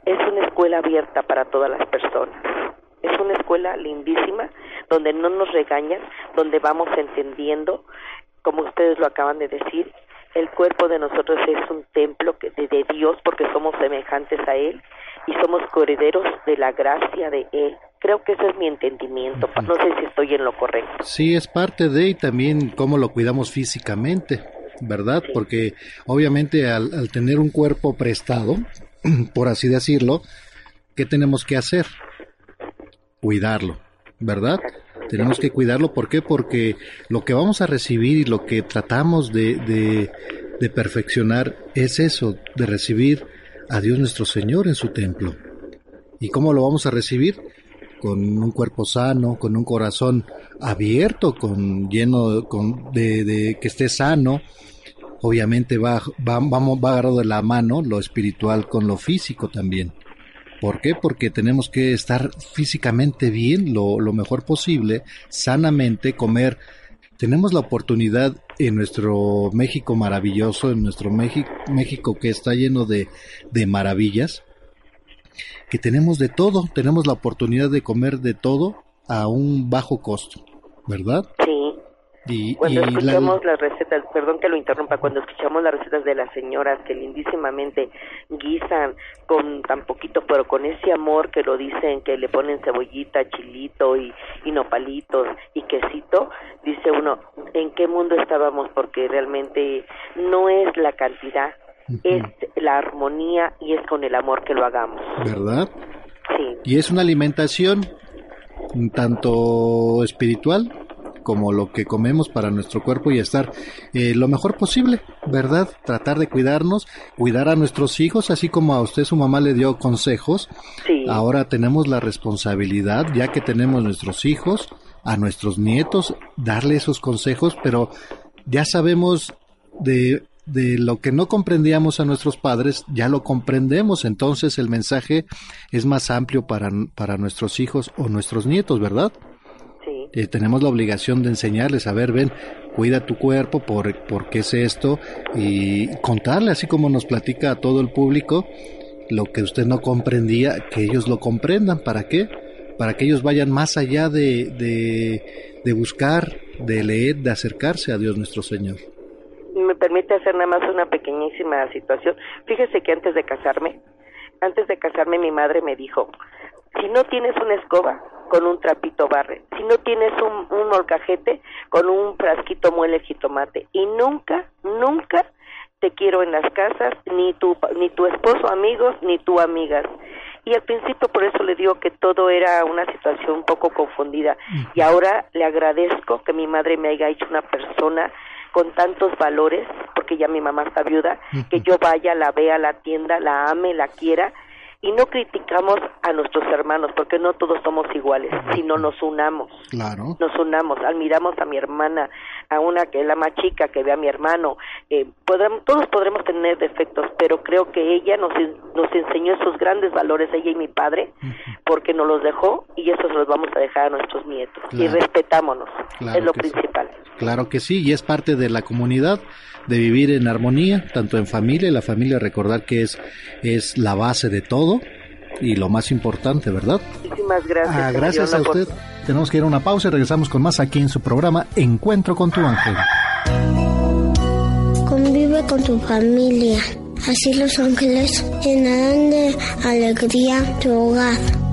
Speaker 19: Es una escuela abierta para todas las personas. Es una escuela lindísima donde no nos regañan, donde vamos entendiendo, como ustedes lo acaban de decir, el cuerpo de nosotros es un templo de, Dios porque somos semejantes a Él y somos coherederos de la gracia de Él. Creo que ese es mi entendimiento. No sé si estoy en lo correcto.
Speaker 3: Sí, es parte de y también cómo lo cuidamos físicamente, ¿verdad? Porque obviamente al, al tener un cuerpo prestado, por así decirlo, ¿qué tenemos que hacer? Cuidarlo, ¿verdad? Tenemos que cuidarlo, ¿por qué? Porque lo que vamos a recibir y lo que tratamos de, de, de perfeccionar es eso, de recibir a Dios nuestro Señor en su templo. ¿Y cómo lo vamos a recibir? Con un cuerpo sano, con un corazón abierto, con lleno con, de, que esté sano. Obviamente va, va, vamos, va agarrado de la mano lo espiritual con lo físico también. ¿Por qué? Porque tenemos que estar físicamente bien, lo, lo mejor posible, sanamente, comer. Tenemos la oportunidad en nuestro México maravilloso, en nuestro México, México que está lleno de, de maravillas, que tenemos de todo, tenemos la oportunidad de comer de todo a un bajo costo, ¿verdad?
Speaker 19: Sí.
Speaker 3: Y,
Speaker 19: Cuando
Speaker 3: y la-
Speaker 19: escuchamos las recetas, perdón que lo interrumpa, cuando escuchamos las recetas de las señoras que lindísimamente guisan con tan poquito, pero con ese amor que lo dicen, que le ponen cebollita, chilito y, y nopalitos y quesito, dice uno, ¿en qué mundo estábamos? Porque realmente no es la cantidad, es la armonía y es con el amor que lo hagamos.
Speaker 3: ¿verdad?
Speaker 19: Sí.
Speaker 3: Y es una alimentación tanto espiritual como lo que comemos para nuestro cuerpo y estar eh, lo mejor posible, ¿verdad? Tratar de cuidarnos, cuidar a nuestros hijos, así como a usted su mamá le dio consejos. Ahora tenemos la responsabilidad, ya que tenemos nuestros hijos, a nuestros nietos, darle esos consejos, pero ya sabemos de de lo que no comprendíamos a nuestros padres, ya lo comprendemos, entonces el mensaje es más amplio para, para nuestros hijos o nuestros nietos, ¿verdad? Eh, tenemos la obligación de enseñarles, a ver, ven, cuida tu cuerpo, por, por qué es esto, y contarle, así como nos platica a todo el público, lo que usted no comprendía, que ellos lo comprendan, ¿para qué? Para que ellos vayan más allá de, de, de buscar, de leer, de acercarse a Dios nuestro Señor.
Speaker 19: me permite hacer nada más una pequeñísima situación. Fíjese que antes de casarme, antes de casarme mi madre me dijo, Si no tienes una escoba, con un trapito barre. Si no tienes un, un molcajete, con un frasquito muele el jitomate. Y nunca, nunca te quiero en las casas, ni tu, ni tu esposo amigos, ni tú amigas. Y al principio por eso le digo que todo era una situación un poco confundida. Y ahora le agradezco que mi madre me haya hecho una persona con tantos valores, porque ya mi mamá está viuda, que yo vaya, la vea, la atienda, la ame, la quiera y no criticamos a nuestros hermanos porque no todos somos iguales, sino nos unamos.
Speaker 3: Claro.
Speaker 19: Nos unamos, admiramos a mi hermana, a una que es la más chica que ve a mi hermano. Eh, podremos, todos podremos tener defectos, pero creo que ella nos, nos enseñó esos grandes valores, ella y mi padre, porque nos los dejó y eso se los vamos a dejar a nuestros nietos. Y respetámonos,
Speaker 3: Claro
Speaker 19: es lo
Speaker 3: sí.
Speaker 19: principal.
Speaker 3: Claro que sí, y es parte de la comunidad de vivir en armonía, tanto en familia, y la familia recordar que es, es la base de todo y lo más importante, ¿verdad?
Speaker 19: Muchísimas gracias.
Speaker 3: Ah, gracias a usted. Tenemos que ir a una pausa y regresamos con más aquí en su programa Encuentro con tu ángel.
Speaker 20: Convive con tu familia. Así los ángeles llenarán de alegría tu hogar.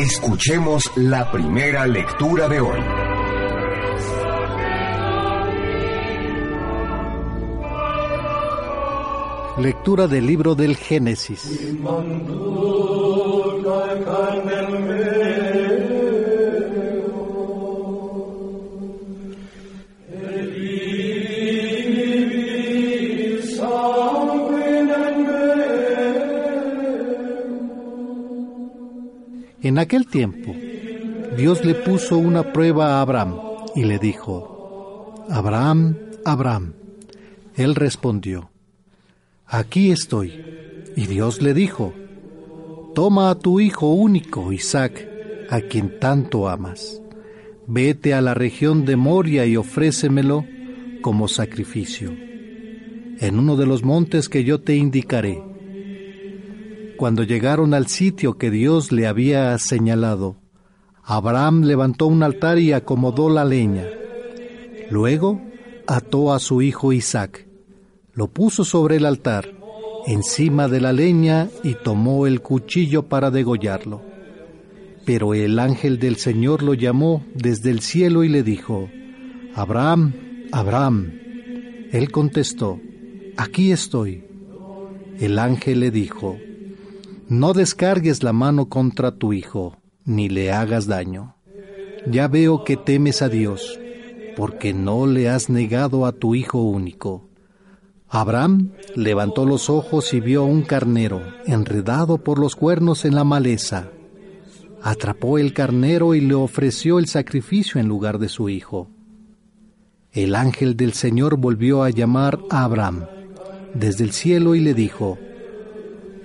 Speaker 21: Escuchemos la primera lectura de hoy.
Speaker 3: Lectura del libro del Génesis. En aquel tiempo, Dios le puso una prueba a Abraham y le dijo, Abraham, Abraham. Él respondió, Aquí estoy. Y Dios le dijo, Toma a tu hijo único, Isaac, a quien tanto amas. Vete a la región de Moria y ofrécemelo como sacrificio, en uno de los montes que yo te indicaré. Cuando llegaron al sitio que Dios le había señalado, Abraham levantó un altar y acomodó la leña. Luego ató a su hijo Isaac, lo puso sobre el altar, encima de la leña y tomó el cuchillo para degollarlo. Pero el ángel del Señor lo llamó desde el cielo y le dijo, Abraham, Abraham. Él contestó, Aquí estoy. El ángel le dijo, No descargues la mano contra tu hijo, ni le hagas daño. Ya veo que temes a Dios, porque no le has negado a tu hijo único. Abraham levantó los ojos y vio un carnero enredado por los cuernos en la maleza. Atrapó el carnero y le ofreció el sacrificio en lugar de su hijo. El ángel del Señor volvió a llamar a Abraham desde el cielo y le dijo,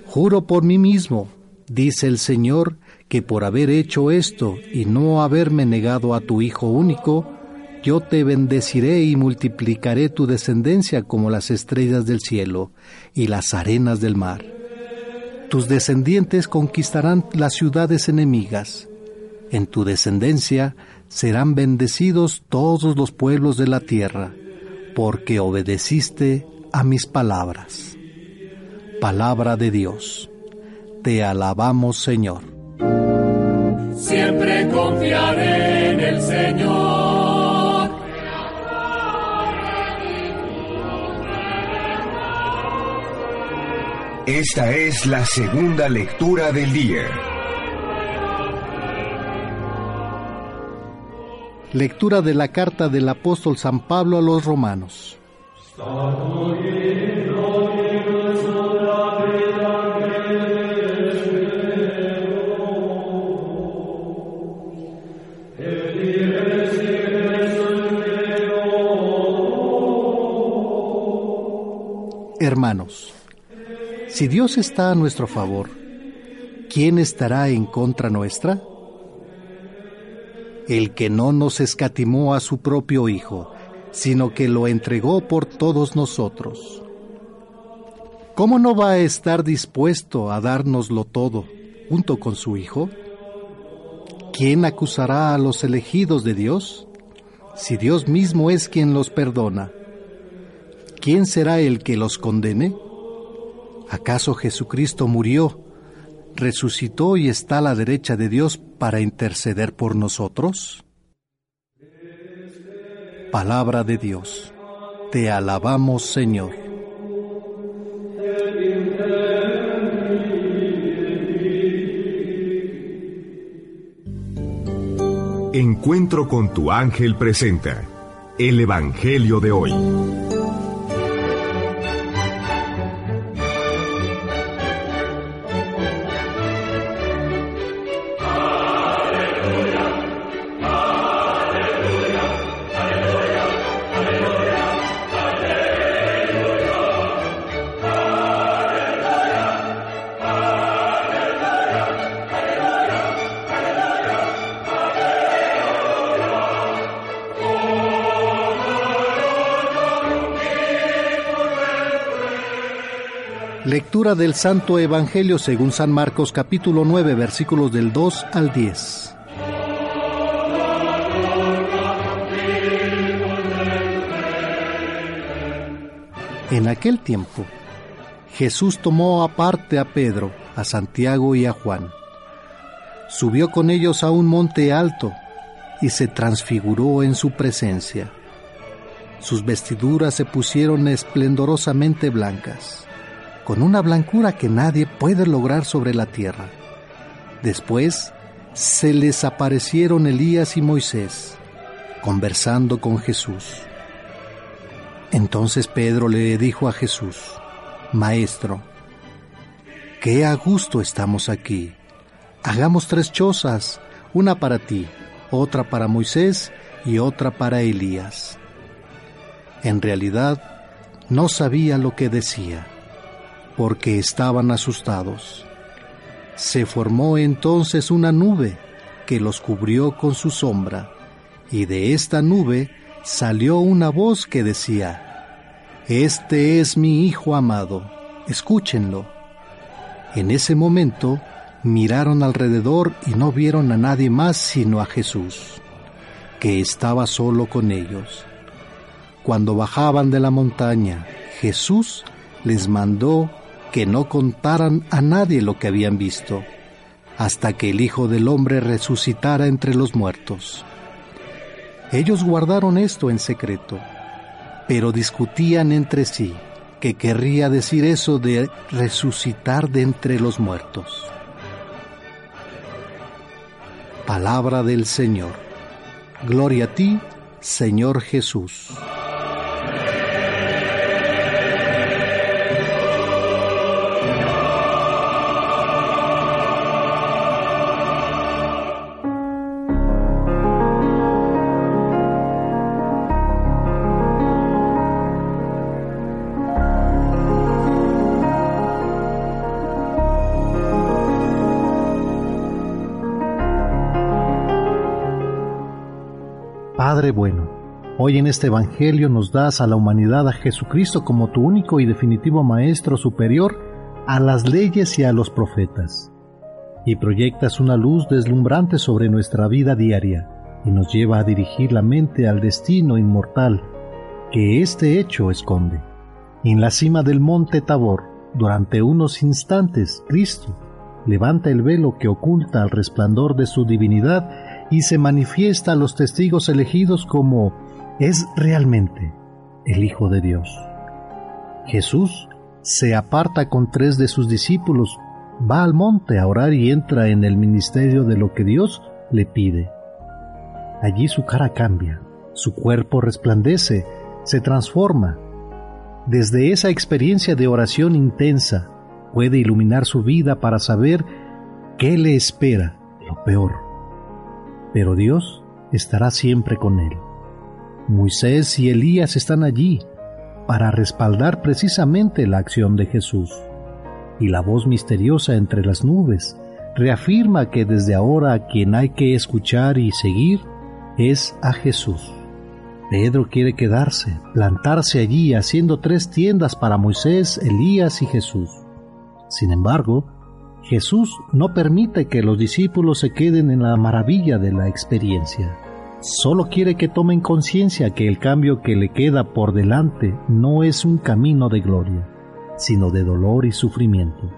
Speaker 3: Juro por mí mismo, dice el Señor, que por haber hecho esto y no haberme negado a tu hijo único, yo te bendeciré y multiplicaré tu descendencia como las estrellas del cielo y las arenas del mar. Tus descendientes conquistarán las ciudades enemigas. En tu descendencia serán bendecidos todos los pueblos de la tierra, porque obedeciste a mis palabras. Palabra de Dios. Te alabamos, Señor.
Speaker 22: Siempre confiaré en el Señor.
Speaker 21: Esta es la segunda lectura del día.
Speaker 3: Lectura de la carta del apóstol San Pablo a los romanos. Hermanos, si Dios está a nuestro favor, ¿quién estará en contra nuestra? el que no nos escatimó a su propio Hijo, sino que lo entregó por todos nosotros. ¿Cómo no va a estar dispuesto a dárnoslo todo junto con su Hijo? ¿Quién acusará a los elegidos de Dios? Si Dios mismo es quien los perdona, ¿quién será el que los condene? ¿Acaso Jesucristo murió, resucitó y está a la derecha de Dios para interceder por nosotros? Palabra de Dios. Te alabamos, Señor.
Speaker 21: Encuentro con tu ángel presenta el Evangelio de hoy.
Speaker 3: Del Santo Evangelio según San Marcos capítulo 9 versículos del 2 al 10. En aquel tiempo, Jesús tomó aparte a Pedro, a Santiago y a Juan. Subió con ellos a un monte alto y se transfiguró en su presencia. Sus vestiduras se pusieron esplendorosamente blancas con una blancura que nadie puede lograr sobre la tierra. Después se les aparecieron Elías y Moisés, conversando con Jesús. Entonces Pedro le dijo a Jesús, Maestro, qué a gusto estamos aquí. Hagamos tres chozas, una para ti, otra para Moisés y otra para Elías. En realidad, no sabía lo que decía porque estaban asustados. Se formó entonces una nube que los cubrió con su sombra, y de esta nube salió una voz que decía, Este es mi Hijo amado, escúchenlo. En ese momento miraron alrededor y no vieron a nadie más sino a Jesús, que estaba solo con ellos. Cuando bajaban de la montaña, Jesús les mandó que no contaran a nadie lo que habían visto, hasta que el Hijo del Hombre resucitara entre los muertos. Ellos guardaron esto en secreto, pero discutían entre sí qué querría decir eso de resucitar de entre los muertos. Palabra del Señor. Gloria a ti, Señor Jesús. Hoy en este Evangelio nos das a la humanidad a Jesucristo como tu único y definitivo Maestro superior a las leyes y a los profetas, y proyectas una luz deslumbrante sobre nuestra vida diaria y nos lleva a dirigir la mente al destino inmortal que este hecho esconde. En la cima del monte Tabor, durante unos instantes, Cristo levanta el velo que oculta el resplandor de su divinidad y se manifiesta a los testigos elegidos como es realmente el Hijo de Dios. Jesús se aparta con tres de sus discípulos, va al monte a orar y entra en el ministerio de lo que Dios le pide. Allí su cara cambia, su cuerpo resplandece, se transforma. Desde esa experiencia de oración intensa, puede iluminar su vida para saber qué le espera, lo peor pero Dios estará siempre con él. Moisés y Elías están allí para respaldar precisamente la acción de Jesús. Y la voz misteriosa entre las nubes reafirma que desde ahora quien hay que escuchar y seguir es a Jesús. Pedro quiere quedarse, plantarse allí haciendo tres tiendas para Moisés, Elías y Jesús. Sin embargo, Jesús no permite que los discípulos se queden en la maravilla de la experiencia. Solo quiere que tomen conciencia que el cambio que le queda por delante no es un camino de gloria, sino de dolor y sufrimiento.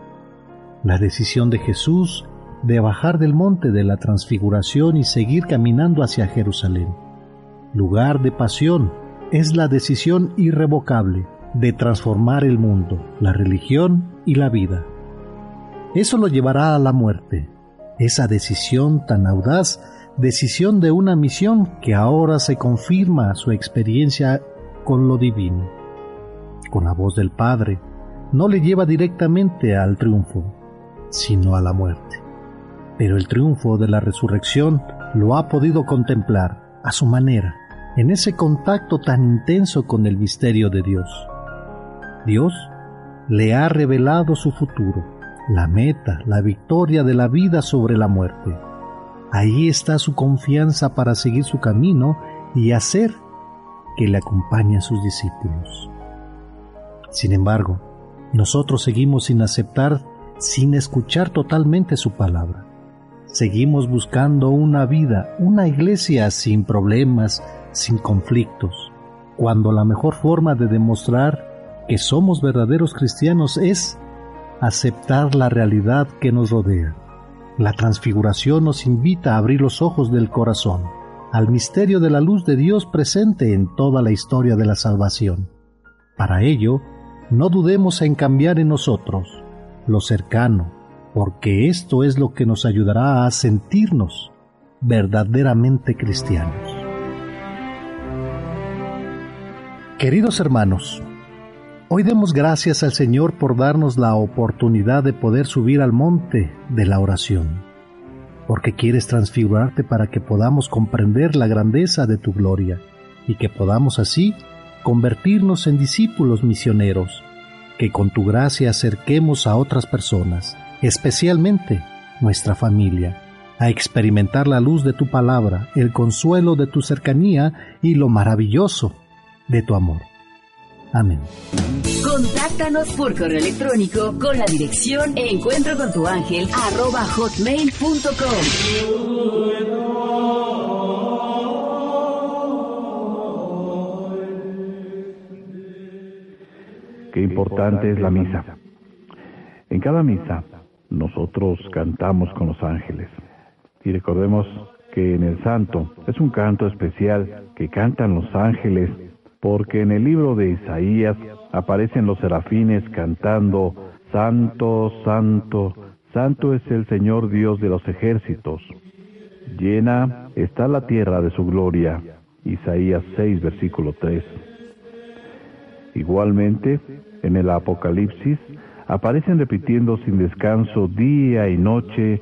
Speaker 3: La decisión de Jesús de bajar del monte de la transfiguración y seguir caminando hacia Jerusalén lugar de pasión, es la decisión irrevocable de transformar el mundo, la religión y la vida. Eso lo llevará a la muerte, esa decisión tan audaz, decisión de una misión que ahora se confirma su experiencia con lo divino. Con la voz del Padre, no le lleva directamente al triunfo, sino a la muerte. Pero el triunfo de la resurrección lo ha podido contemplar a su manera, en ese contacto tan intenso con el misterio de Dios. Dios le ha revelado su futuro, la meta, la victoria de la vida sobre la muerte. Ahí está su confianza para seguir su camino y hacer que le acompañen sus discípulos. Sin embargo, nosotros seguimos sin aceptar, sin escuchar totalmente su palabra. Seguimos buscando una vida, una iglesia sin problemas, sin conflictos, cuando la mejor forma de demostrar que somos verdaderos cristianos es aceptar la realidad que nos rodea. La transfiguración nos invita a abrir los ojos del corazón al misterio de la luz de Dios presente en toda la historia de la salvación. Para ello, no dudemos en cambiar en nosotros lo cercano, porque esto es lo que nos ayudará a sentirnos verdaderamente cristianos. Queridos hermanos, hoy demos gracias al Señor por darnos la oportunidad de poder subir al monte de la oración, porque quieres transfigurarte para que podamos comprender la grandeza de tu gloria y que podamos así convertirnos en discípulos misioneros, que con tu gracia acerquemos a otras personas especialmente nuestra familia, a experimentar la luz de tu palabra, el consuelo de tu cercanía y lo maravilloso de tu amor. Amén.
Speaker 7: Contáctanos por correo electrónico con la dirección encuentro con tu ángel arroba hotmail.com.
Speaker 11: Qué importante es la misa. En cada misa nosotros cantamos con los ángeles. Y recordemos que en el santo es un canto especial que cantan los ángeles, porque en el libro de Isaías aparecen los serafines cantando, Santo, Santo, Santo es el Señor Dios de los ejércitos. Llena está la tierra de su gloria. Isaías 6, versículo 3. Igualmente, en el Apocalipsis aparecen repitiendo sin descanso día y noche,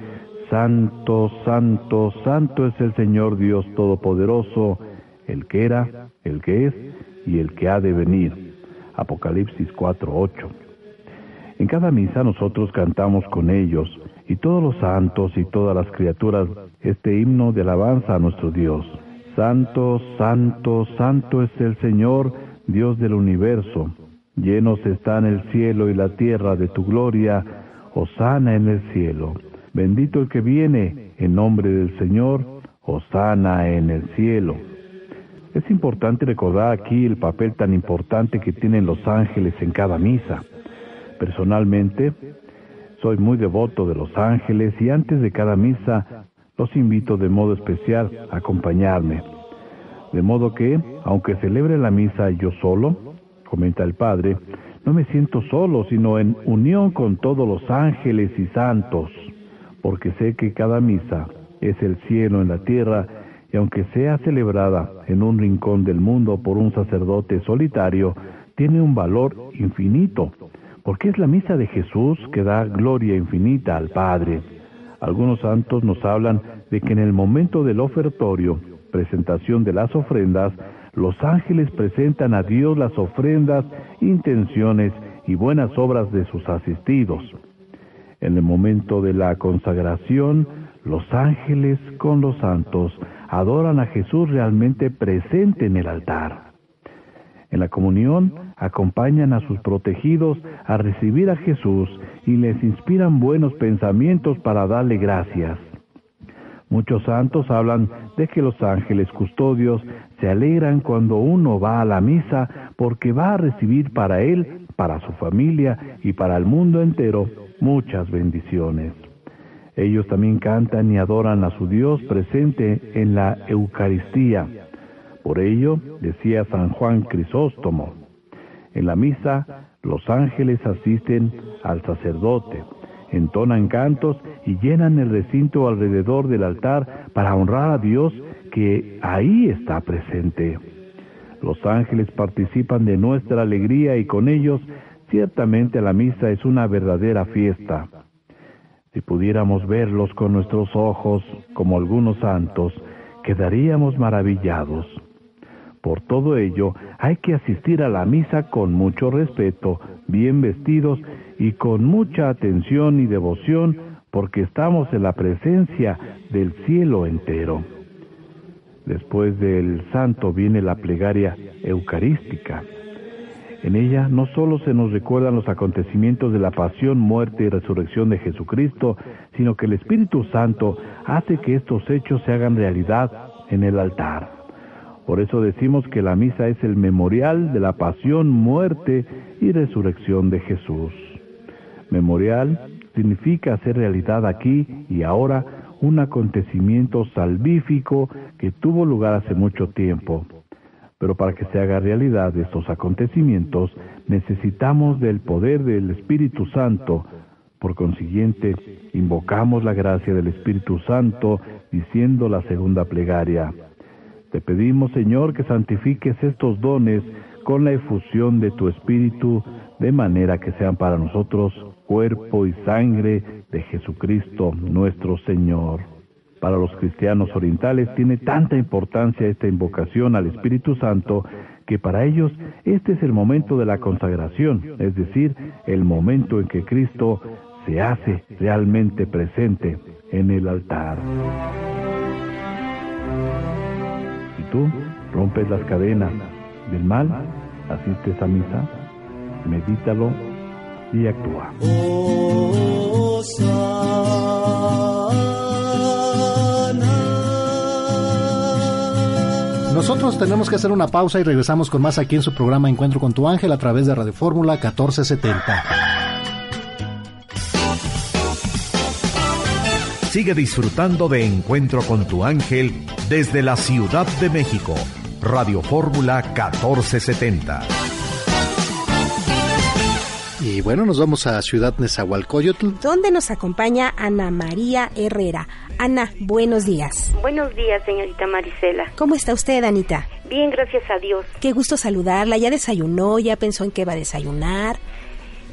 Speaker 11: Santo, Santo, Santo es el Señor Dios Todopoderoso, el que era, el que es y el que ha de venir. Apocalipsis 4:8. En cada misa nosotros cantamos con ellos y todos los santos y todas las criaturas este himno de alabanza a nuestro Dios. Santo, santo, santo es el Señor, Dios del universo. Llenos están el cielo y la tierra de tu gloria, Osana en el cielo. Bendito el que viene en nombre del Señor, Osana en el cielo. Es importante recordar aquí el papel tan importante que tienen los ángeles en cada misa. Personalmente, soy muy devoto de los ángeles y antes de cada misa los invito de modo especial a acompañarme. De modo que, aunque celebre la misa yo solo, comenta el Padre, no me siento solo, sino en unión con todos los ángeles y santos, porque sé que cada misa es el cielo en la tierra, aunque sea celebrada en un rincón del mundo por un sacerdote solitario, tiene un valor infinito, porque es la misa de Jesús que da gloria infinita al Padre. Algunos santos nos hablan de que en el momento del ofertorio, presentación de las ofrendas, los ángeles presentan a Dios las ofrendas, intenciones y buenas obras de sus asistidos. En el momento de la consagración, los ángeles con los santos adoran a Jesús realmente presente en el altar. En la comunión acompañan a sus protegidos a recibir a Jesús y les inspiran buenos pensamientos para darle gracias. Muchos santos hablan de que los ángeles custodios se alegran cuando uno va a la misa porque va a recibir para él, para su familia y para el mundo entero muchas bendiciones. Ellos también cantan y adoran a su Dios presente en la Eucaristía. Por ello, decía San Juan Crisóstomo, en la misa los ángeles asisten al sacerdote, entonan cantos y llenan el recinto alrededor del altar para honrar a Dios que ahí está presente. Los ángeles participan de nuestra alegría y con ellos ciertamente la misa es una verdadera fiesta. Si pudiéramos verlos con nuestros ojos como algunos santos, quedaríamos maravillados. Por todo ello, hay que asistir a la misa con mucho respeto, bien vestidos y con mucha atención y devoción, porque estamos en la presencia del cielo entero. Después del santo viene la plegaria eucarística. En ella no solo se nos recuerdan los acontecimientos de la pasión, muerte y resurrección de Jesucristo, sino que el Espíritu Santo hace que estos hechos se hagan realidad en el altar. Por eso decimos que la misa es el memorial de la pasión, muerte y resurrección de Jesús. Memorial significa hacer realidad aquí y ahora un acontecimiento salvífico que tuvo lugar hace mucho tiempo. Pero para que se haga realidad estos acontecimientos necesitamos del poder del Espíritu Santo. Por consiguiente, invocamos la gracia del Espíritu Santo diciendo la segunda plegaria. Te pedimos, Señor, que santifiques estos dones con la efusión de tu Espíritu, de manera que sean para nosotros cuerpo y sangre de Jesucristo nuestro Señor. Para los cristianos orientales tiene tanta importancia esta invocación al Espíritu Santo que para ellos este es el momento de la consagración, es decir, el momento en que Cristo se hace realmente presente en el altar. Si tú rompes las cadenas del mal, asistes a misa, medítalo y actúa.
Speaker 3: Nosotros tenemos que hacer una pausa y regresamos con más aquí en su programa Encuentro con tu ángel a través de Radio Fórmula 1470.
Speaker 2: Sigue disfrutando de Encuentro con tu ángel desde la Ciudad de México. Radio Fórmula 1470.
Speaker 3: Y bueno, nos vamos a Ciudad Nezahualcóyotl.
Speaker 5: Donde nos acompaña Ana María Herrera. Ana, buenos días.
Speaker 23: Buenos días, señorita Marisela.
Speaker 5: ¿Cómo está usted, Anita?
Speaker 23: Bien, gracias a Dios.
Speaker 5: Qué gusto saludarla. ¿Ya desayunó? ¿Ya pensó en qué va a desayunar?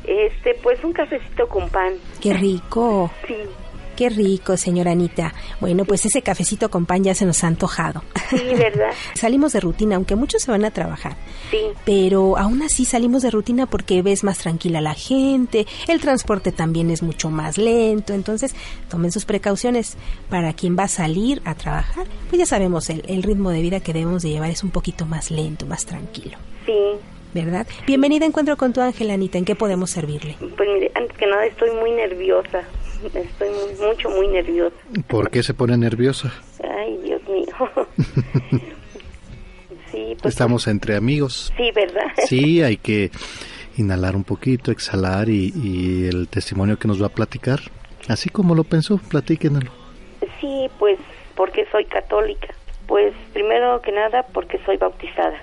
Speaker 23: Este, pues un cafecito con pan.
Speaker 5: Qué rico.
Speaker 23: Sí.
Speaker 5: Qué rico, señora Anita. Bueno, pues ese cafecito con pan ya se nos ha antojado.
Speaker 23: Sí, ¿verdad?
Speaker 5: salimos de rutina, aunque muchos se van a trabajar.
Speaker 23: Sí.
Speaker 5: Pero aún así salimos de rutina porque ves más tranquila la gente, el transporte también es mucho más lento, entonces tomen sus precauciones. Para quien va a salir a trabajar, pues ya sabemos, el, el ritmo de vida que debemos de llevar es un poquito más lento, más tranquilo.
Speaker 23: Sí.
Speaker 5: ¿Verdad? Bienvenida a Encuentro con tu ángel, Anita. ¿En qué podemos servirle?
Speaker 23: Pues mire, antes que nada estoy muy nerviosa. Estoy muy, mucho, muy nerviosa.
Speaker 3: ¿Por qué se pone nerviosa?
Speaker 23: Ay, Dios mío. sí, pues,
Speaker 3: Estamos entre amigos.
Speaker 23: Sí, ¿verdad?
Speaker 3: Sí, hay que inhalar un poquito, exhalar y, y el testimonio que nos va a platicar. Así como lo pensó, platíquenlo.
Speaker 23: Sí, pues porque soy católica. Pues primero que nada porque soy bautizada.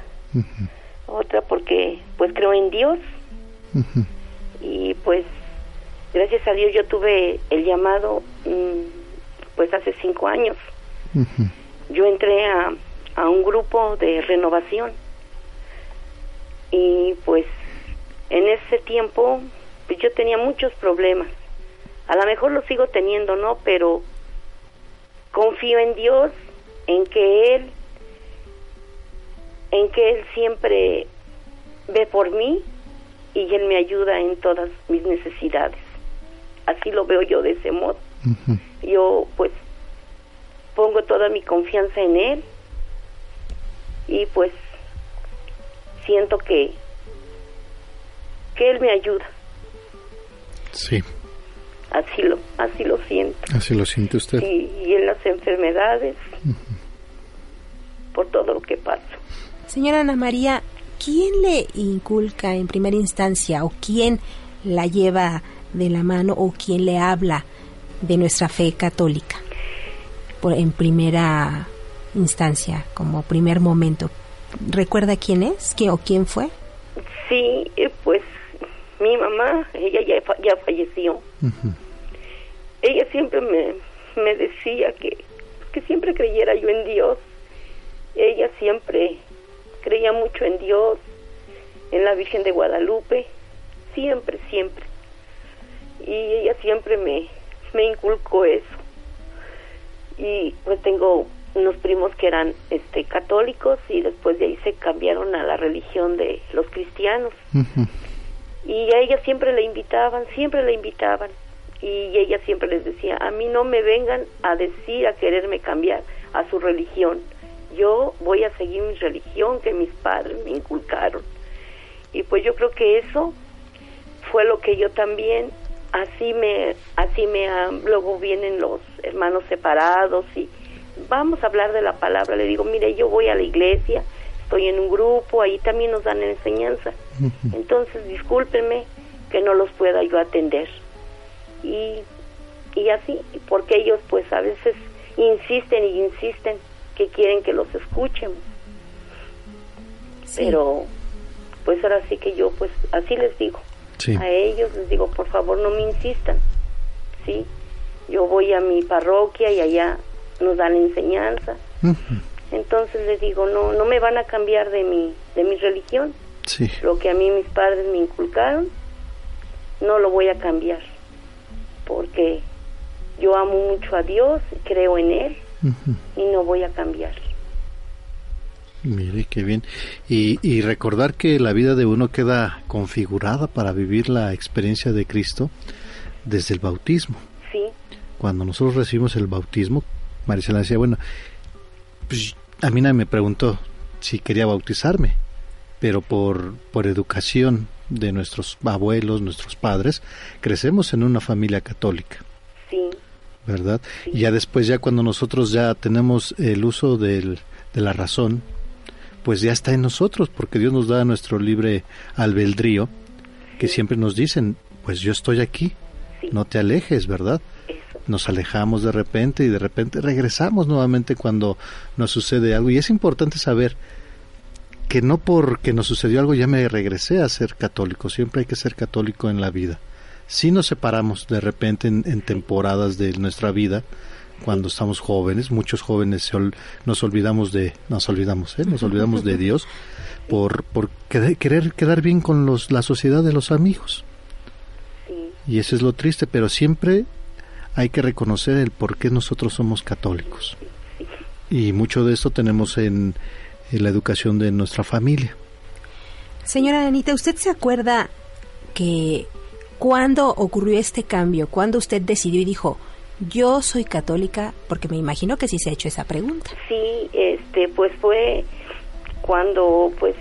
Speaker 23: Otra porque pues creo en Dios. Y pues gracias a Dios yo tuve el llamado pues hace cinco años. Yo entré a, a un grupo de renovación y pues en ese tiempo pues yo tenía muchos problemas. A lo mejor lo sigo teniendo, ¿no? Pero confío en Dios, en que Él, en que Él siempre ve por mí y Él me ayuda en todas mis necesidades así lo veo yo de ese modo. Yo pues pongo toda mi confianza en Él y pues siento que que Él me ayuda.
Speaker 3: Sí.
Speaker 23: Así lo, así lo siento.
Speaker 3: Así lo siente usted.
Speaker 23: Y, y en las enfermedades, por todo lo que paso.
Speaker 5: Señora Ana María, ¿quién le inculca en primera instancia o quién la lleva de la mano o quién le habla de nuestra fe católica? Por, en primera instancia, como primer momento. ¿Recuerda quién es ¿Quién, o quién fue?
Speaker 23: Sí, eh, pues mi mamá, ella ya falleció. Ella siempre me, me decía que, que siempre creyera yo en Dios. Ella siempre creía mucho en Dios, en la Virgen de Guadalupe, siempre, siempre. Y ella siempre me, me inculcó eso. Y pues tengo unos primos que eran este católicos y después de ahí se cambiaron a la religión de los cristianos. Y a ella siempre la invitaban, siempre la invitaban. Y ella siempre les decía, a mí no me vengan a decir, a quererme cambiar a su religión. Yo voy a seguir mi religión que mis padres me inculcaron. Y pues yo creo que eso fue lo que yo también, así me, así me, luego vienen los hermanos separados y vamos a hablar de la palabra. Le digo, mire, yo voy a la iglesia, estoy en un grupo, ahí también nos dan enseñanza. Entonces, discúlpenme que no los pueda yo atender. Y, y así, porque ellos pues a veces insisten y insisten que quieren que los escuchemos. Pero pues ahora sí que yo pues así les digo.
Speaker 3: Sí.
Speaker 23: A ellos les digo, por favor no me insistan. ¿Sí? Yo voy a mi parroquia y allá nos dan enseñanza. Entonces les digo, no no me van a cambiar de mi de mi religión.
Speaker 3: Sí.
Speaker 23: Lo que a mí mis padres me inculcaron, no lo voy a cambiar. Porque yo amo mucho a Dios, creo en Él y no voy a cambiar.
Speaker 3: Mire, qué bien. Y, y recordar que la vida de uno queda configurada para vivir la experiencia de Cristo desde el bautismo.
Speaker 23: Sí,
Speaker 3: Cuando nosotros recibimos el bautismo, Marisela decía, bueno, pues a mí nadie me preguntó si quería bautizarme, pero por, por educación de nuestros abuelos, nuestros padres, crecemos en una familia católica.
Speaker 23: sí,
Speaker 3: ¿verdad? Y ya después, ya cuando nosotros ya tenemos el uso del, de la razón, pues ya está en nosotros, porque Dios nos da nuestro libre albedrío, que siempre nos dicen, pues yo estoy aquí, no te alejes, ¿verdad? Nos alejamos de repente y de repente regresamos nuevamente cuando nos sucede algo. Y es importante saber que no porque nos sucedió algo ya me regresé a ser católico, siempre hay que ser católico en la vida. Si nos separamos de repente en, en temporadas de nuestra vida, cuando estamos jóvenes, muchos jóvenes se ol- nos olvidamos de, nos olvidamos, ¿eh? nos olvidamos de Dios por, por querer, querer quedar bien con los, la sociedad de los amigos. Y eso es lo triste, pero siempre hay que reconocer el por qué nosotros somos católicos. Y mucho de esto tenemos en, en la educación de nuestra familia.
Speaker 5: Señora Anita, ¿usted se acuerda que cuándo ocurrió este cambio? ¿Cuándo usted decidió y dijo, yo soy católica? Porque me imagino que sí se ha hecho esa pregunta.
Speaker 23: sí, este, pues fue cuando pues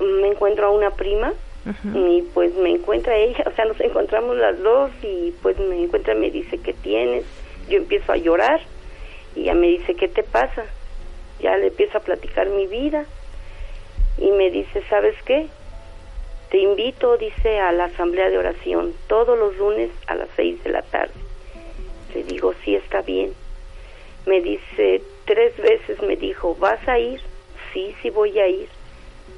Speaker 23: me encuentro a una prima y pues me encuentra ella, o sea, nos encontramos las dos y pues me encuentra y me dice, ¿qué tienes? Yo empiezo a llorar y ella me dice, ¿qué te pasa? Ya le empiezo a platicar mi vida y me dice, ¿sabes qué? Te invito, dice, a la asamblea de oración todos los lunes a las seis de la tarde. Le digo, sí, está bien. Me dice, tres veces me dijo, ¿vas a ir? Sí, sí voy a ir.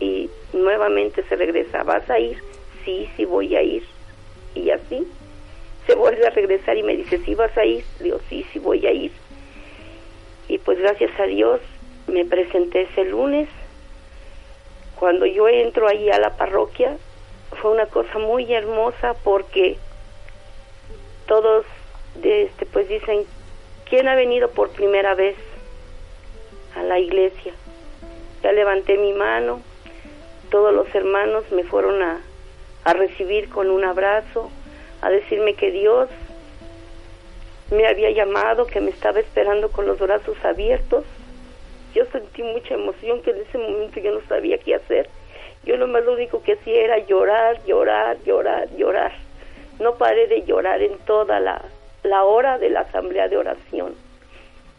Speaker 23: Y nuevamente se regresa, ¿vas a ir? Sí, sí voy a ir. Y así se vuelve a regresar y me dice, ¿sí vas a ir? Le digo, sí, sí voy a ir. Y pues gracias a Dios me presenté ese lunes. Cuando yo entro ahí a la parroquia, fue una cosa muy hermosa porque todos este pues dicen quién ha venido por primera vez a la iglesia ya levanté mi mano todos los hermanos me fueron a recibir con un abrazo a decirme que Dios me había llamado, que me estaba esperando con los brazos abiertos. Yo sentí mucha emoción que en ese momento yo no sabía qué hacer. Yo lo más lo único que hacía era llorar, llorar, llorar, llorar. No paré de llorar en toda la, la hora de la asamblea de oración.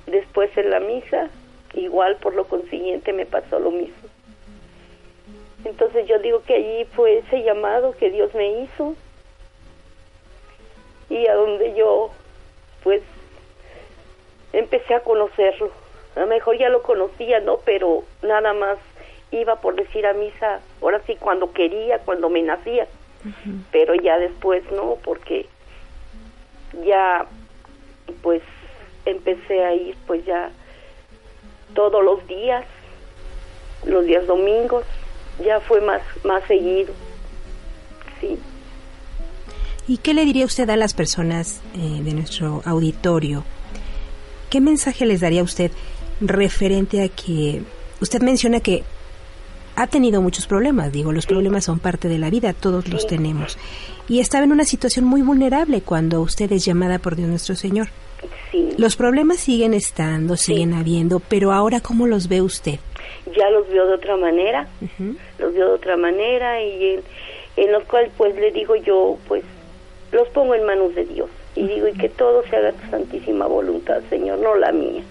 Speaker 23: Después en la misa, igual por lo consiguiente me pasó lo mismo. Entonces yo digo que allí fue ese llamado que Dios me hizo y a donde yo pues empecé a conocerlo. A lo mejor ya lo conocía, ¿no? Pero nada más iba por decir a misa, ahora sí cuando quería, cuando me nacía. Pero ya después no, porque ya pues empecé a ir pues ya todos los días, los días domingos, ya fue más más seguido. Sí.
Speaker 5: ¿Y qué le diría usted a las personas eh, de nuestro auditorio? ¿Qué mensaje les daría usted referente a que usted menciona que ha tenido muchos problemas? Digo, los problemas son parte de la vida, todos los tenemos. Y estaba en una situación muy vulnerable cuando usted es llamada por Dios nuestro Señor. Los problemas siguen estando, siguen habiendo, pero ahora ¿cómo los ve usted?
Speaker 23: Ya los veo de otra manera, los veo de otra manera y en, en los cuales pues le digo yo pues los pongo en manos de Dios y digo, y que todo se haga tu santísima voluntad, Señor, no la mía.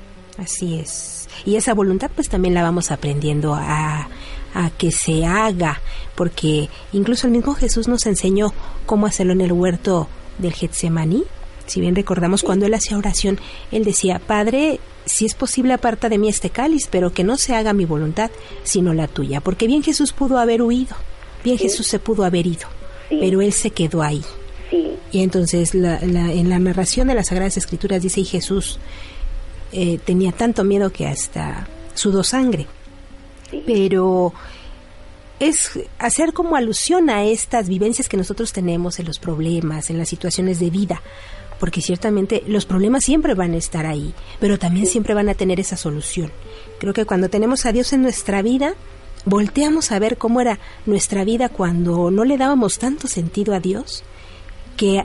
Speaker 5: Así es. Y esa voluntad pues también la vamos aprendiendo a, a que se haga, porque incluso el mismo Jesús nos enseñó cómo hacerlo en el huerto del Getsemaní. Si bien recordamos cuando él hacía oración, él decía, Padre, si es posible aparta de mí este cáliz, pero que no se haga mi voluntad, sino la tuya, porque bien Jesús pudo haber huido, bien Jesús se pudo haber ido, pero él se quedó ahí. Y entonces la, en la narración de las Sagradas Escrituras dice, y Jesús eh, tenía tanto miedo que hasta sudó sangre. Pero es hacer como alusión a estas vivencias que nosotros tenemos en los problemas, en las situaciones de vida, porque ciertamente los problemas siempre van a estar ahí, pero también siempre van a tener esa solución. Creo que cuando tenemos a Dios en nuestra vida, volteamos a ver cómo era nuestra vida cuando no le dábamos tanto sentido a Dios que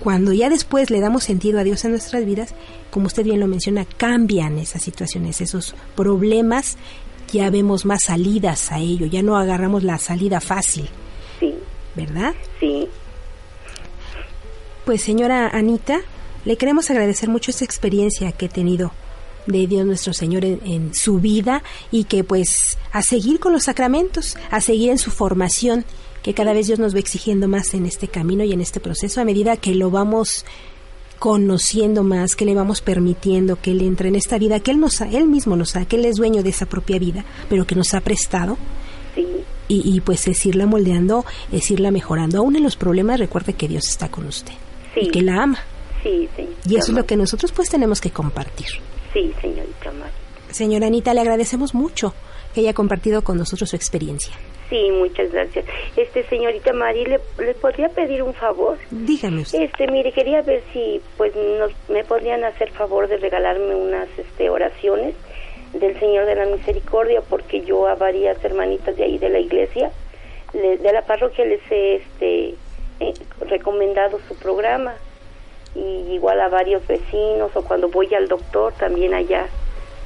Speaker 5: cuando ya después le damos sentido a Dios en nuestras vidas, como usted bien lo menciona, cambian esas situaciones, esos problemas, ya vemos más salidas a ello, ya no agarramos la salida fácil.
Speaker 23: Sí.
Speaker 5: ¿Verdad?
Speaker 23: Sí.
Speaker 5: Pues señora Anita, le queremos agradecer mucho esta experiencia que he tenido de Dios nuestro Señor en, en, su vida y que pues a seguir con los sacramentos, a seguir en su formación que cada vez Dios nos va exigiendo más en este camino y en este proceso a medida que lo vamos conociendo más, que le vamos permitiendo que Él entre en esta vida, que Él, nos, él mismo nos ha, que Él es dueño de esa propia vida, pero que nos ha prestado. Y, pues es irla moldeando, es irla mejorando. Aún en los problemas, recuerde que Dios está con usted y que la ama.
Speaker 23: Sí,
Speaker 5: y eso es lo que nosotros pues tenemos que compartir.
Speaker 23: Sí, señorita
Speaker 5: Señora Anita, le agradecemos mucho que haya compartido con nosotros su experiencia.
Speaker 23: Sí, muchas gracias. Este, señorita Mari, ¿le, ¿le podría pedir un favor?
Speaker 5: Dígame
Speaker 23: Este, mire, quería ver si, pues, nos, me podrían hacer favor de regalarme unas, este, oraciones del Señor de la Misericordia, porque yo a varias hermanitas de ahí de la iglesia, de la parroquia, les he, este, eh, recomendado su programa. Y igual a varios vecinos, o cuando voy al doctor, también allá,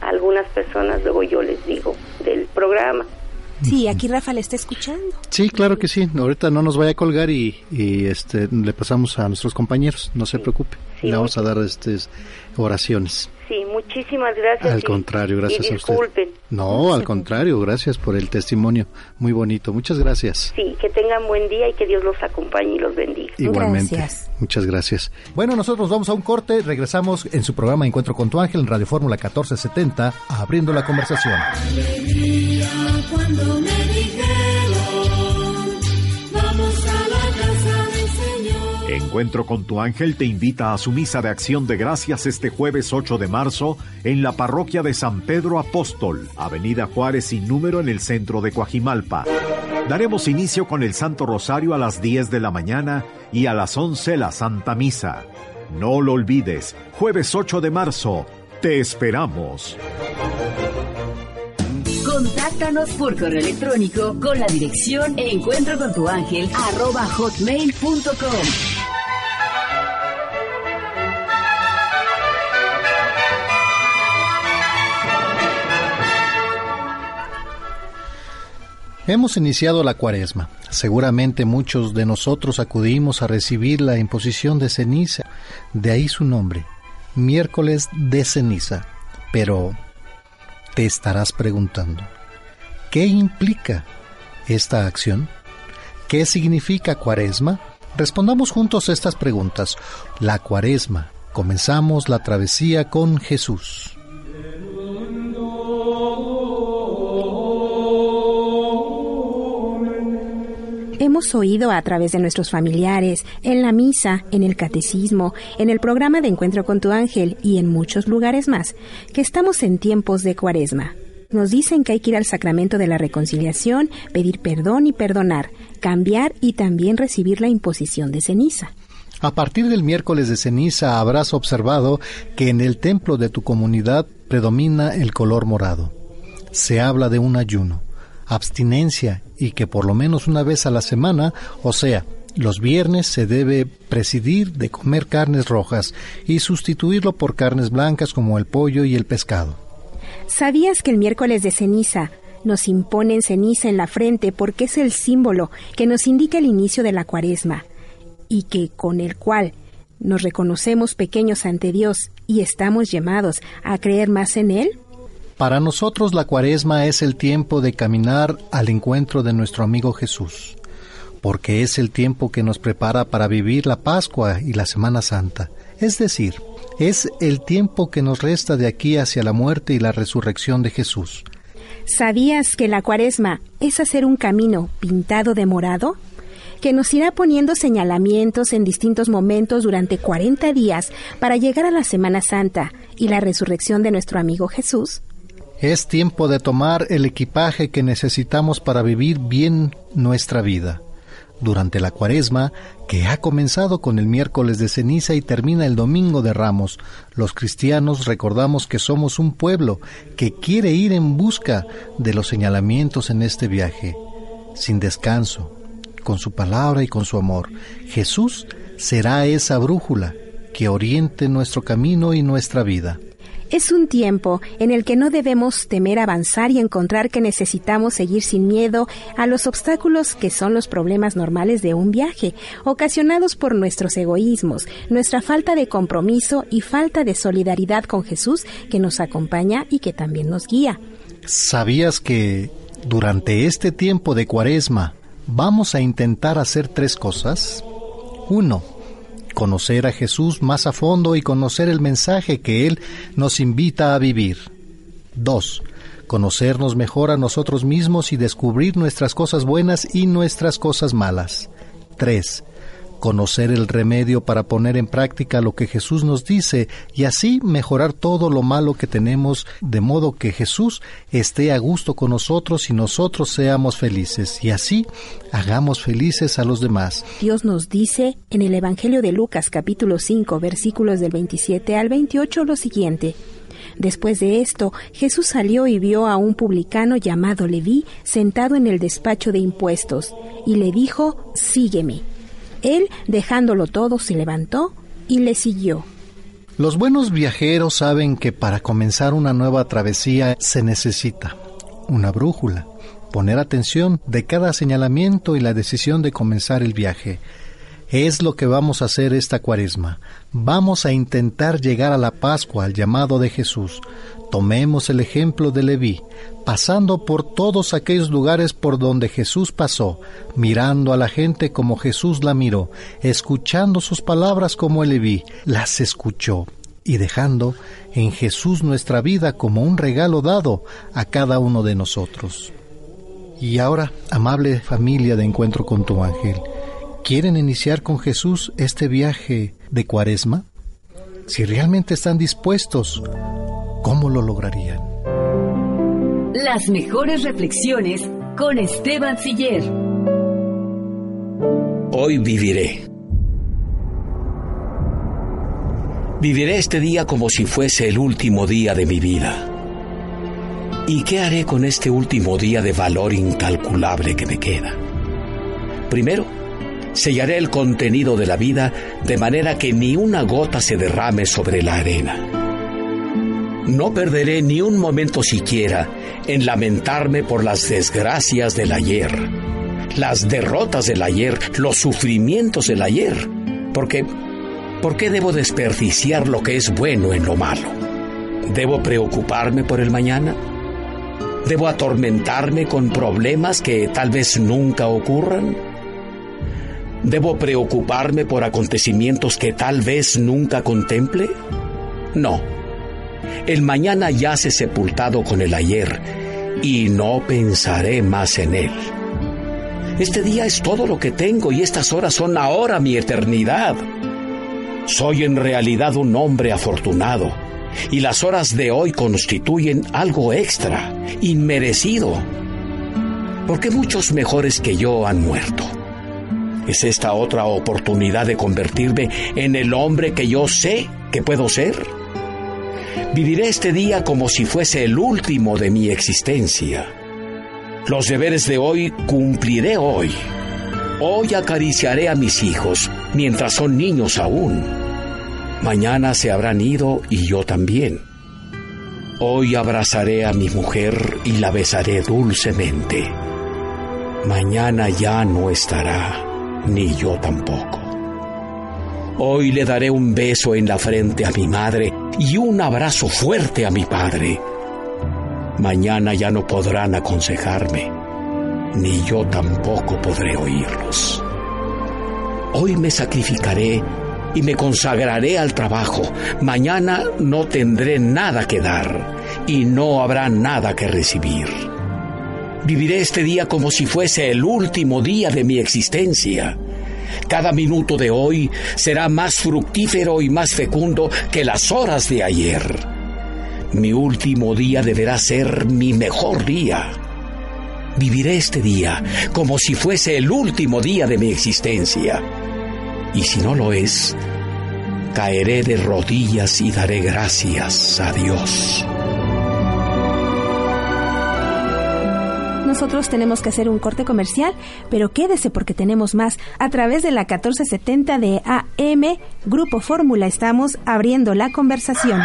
Speaker 23: a algunas personas, luego yo les digo del programa.
Speaker 5: Sí, aquí Rafa le está escuchando.
Speaker 3: Sí, claro que sí. Ahorita no nos vaya a colgar y, este le pasamos a nuestros compañeros. No se preocupe. Le vamos a dar este oraciones.
Speaker 23: Sí, muchísimas gracias.
Speaker 3: Al contrario, gracias a usted. No, al contrario, gracias por el testimonio. Muy bonito. Muchas gracias.
Speaker 23: Sí, que tengan buen día y que Dios los acompañe y los bendiga.
Speaker 3: Igualmente. Muchas gracias. Bueno, nosotros vamos a un corte. Regresamos en su programa Encuentro con tu ángel en Radio Fórmula 1470, abriendo la conversación. cuando
Speaker 18: Encuentro con tu ángel te invita a su misa de acción de gracias este jueves 8 de marzo en la parroquia de San Pedro Apóstol, Avenida Juárez sin número en el centro de Coajimalpa. Daremos inicio con el Santo Rosario a las 10 de la mañana y a las 11 la Santa Misa. No lo olvides, jueves 8 de marzo, te esperamos.
Speaker 7: Contáctanos por correo electrónico con la dirección encuentro con
Speaker 3: Hemos iniciado la cuaresma. Seguramente muchos de nosotros acudimos a recibir la imposición de ceniza, de ahí su nombre, miércoles de ceniza. Pero te estarás preguntando, ¿qué implica esta acción? ¿Qué significa cuaresma? Respondamos juntos estas preguntas. La cuaresma. Comenzamos la travesía con Jesús.
Speaker 5: Hemos oído a través de nuestros familiares, en la misa, en el catecismo, en el programa de Encuentro con tu ángel y en muchos lugares más, que estamos en tiempos de cuaresma. Nos dicen que hay que ir al sacramento de la reconciliación, pedir perdón y perdonar, cambiar y también recibir la imposición de ceniza.
Speaker 3: A partir del miércoles de ceniza habrás observado que en el templo de tu comunidad predomina el color morado. Se habla de un ayuno abstinencia y que por lo menos una vez a la semana, o sea, los viernes se debe presidir de comer carnes rojas y sustituirlo por carnes blancas como el pollo y el pescado.
Speaker 5: ¿Sabías que el miércoles de ceniza nos imponen ceniza en la frente porque es el símbolo que nos indica el inicio de la cuaresma y que con el cual nos reconocemos pequeños ante Dios y estamos llamados a creer más en Él?
Speaker 3: Para nosotros la cuaresma es el tiempo de caminar al encuentro de nuestro amigo Jesús, porque es el tiempo que nos prepara para vivir la Pascua y la Semana Santa, es decir, es el tiempo que nos resta de aquí hacia la muerte y la resurrección de Jesús.
Speaker 5: ¿Sabías que la cuaresma es hacer un camino pintado de morado? que nos irá poniendo señalamientos en distintos momentos durante 40 días para llegar a la Semana Santa y la resurrección de nuestro amigo Jesús?
Speaker 3: Es tiempo de tomar el equipaje que necesitamos para vivir bien nuestra vida. Durante la cuaresma, que ha comenzado con el miércoles de ceniza y termina el domingo de ramos, los cristianos recordamos que somos un pueblo que quiere ir en busca de los señalamientos en este viaje, sin descanso, con su palabra y con su amor. Jesús será esa brújula que oriente nuestro camino y nuestra vida.
Speaker 5: Es un tiempo en el que no debemos temer avanzar y encontrar que necesitamos seguir sin miedo a los obstáculos que son los problemas normales de un viaje, ocasionados por nuestros egoísmos, nuestra falta de compromiso y falta de solidaridad con Jesús que nos acompaña y que también nos guía.
Speaker 3: ¿Sabías que durante este tiempo de cuaresma vamos a intentar hacer tres cosas? Uno, conocer a Jesús más a fondo y conocer el mensaje que Él nos invita a vivir. 2. Conocernos mejor a nosotros mismos y descubrir nuestras cosas buenas y nuestras cosas malas. 3 conocer el remedio para poner en práctica lo que Jesús nos dice y así mejorar todo lo malo que tenemos, de modo que Jesús esté a gusto con nosotros y nosotros seamos felices y así hagamos felices a los demás.
Speaker 5: Dios nos dice en el Evangelio de Lucas capítulo 5 versículos del 27 al 28 lo siguiente. Después de esto, Jesús salió y vio a un publicano llamado Leví sentado en el despacho de impuestos, y le dijo, Sígueme. Él, dejándolo todo, se levantó y le siguió.
Speaker 3: Los buenos viajeros saben que para comenzar una nueva travesía se necesita una brújula, poner atención de cada señalamiento y la decisión de comenzar el viaje. Es lo que vamos a hacer esta cuaresma. Vamos a intentar llegar a la Pascua, al llamado de Jesús. Tomemos el ejemplo de Leví, pasando por todos aquellos lugares por donde Jesús pasó, mirando a la gente como Jesús la miró, escuchando sus palabras como Leví las escuchó, y dejando en Jesús nuestra vida como un regalo dado a cada uno de nosotros. Y ahora, amable familia de encuentro con tu ángel, ¿quieren iniciar con Jesús este viaje de cuaresma? Si realmente están dispuestos, ¿Cómo lo lograrían?
Speaker 7: Las mejores reflexiones con Esteban Siller.
Speaker 24: Hoy viviré. Viviré este día como si fuese el último día de mi vida. ¿Y qué haré con este último día de valor incalculable que me queda? Primero, sellaré el contenido de la vida de manera que ni una gota se derrame sobre la arena. No perderé ni un momento siquiera en lamentarme por las desgracias del ayer, las derrotas del ayer, los sufrimientos del ayer, porque ¿por qué debo desperdiciar lo que es bueno en lo malo? ¿Debo preocuparme por el mañana? ¿Debo atormentarme con problemas que tal vez nunca ocurran? ¿Debo preocuparme por acontecimientos que tal vez nunca contemple? No. El mañana yace sepultado con el ayer y no pensaré más en él. Este día es todo lo que tengo y estas horas son ahora mi eternidad. Soy en realidad un hombre afortunado y las horas de hoy constituyen algo extra, inmerecido, porque muchos mejores que yo han muerto. Es esta otra oportunidad de convertirme en el hombre que yo sé que puedo ser. Viviré este día como si fuese el último de mi existencia. Los deberes de hoy cumpliré hoy. Hoy acariciaré a mis hijos mientras son niños aún. Mañana se habrán ido y yo también. Hoy abrazaré a mi mujer y la besaré dulcemente. Mañana ya no estará ni yo tampoco. Hoy le daré un beso en la frente a mi madre y un abrazo fuerte a mi padre. Mañana ya no podrán aconsejarme, ni yo tampoco podré oírlos. Hoy me sacrificaré y me consagraré al trabajo. Mañana no tendré nada que dar y no habrá nada que recibir. Viviré este día como si fuese el último día de mi existencia. Cada minuto de hoy será más fructífero y más fecundo que las horas de ayer. Mi último día deberá ser mi mejor día. Viviré este día como si fuese el último día de mi existencia. Y si no lo es, caeré de rodillas y daré gracias a Dios.
Speaker 5: Nosotros tenemos que hacer un corte comercial, pero quédese porque tenemos más. A través de la 1470 de AM, Grupo Fórmula, estamos abriendo la conversación.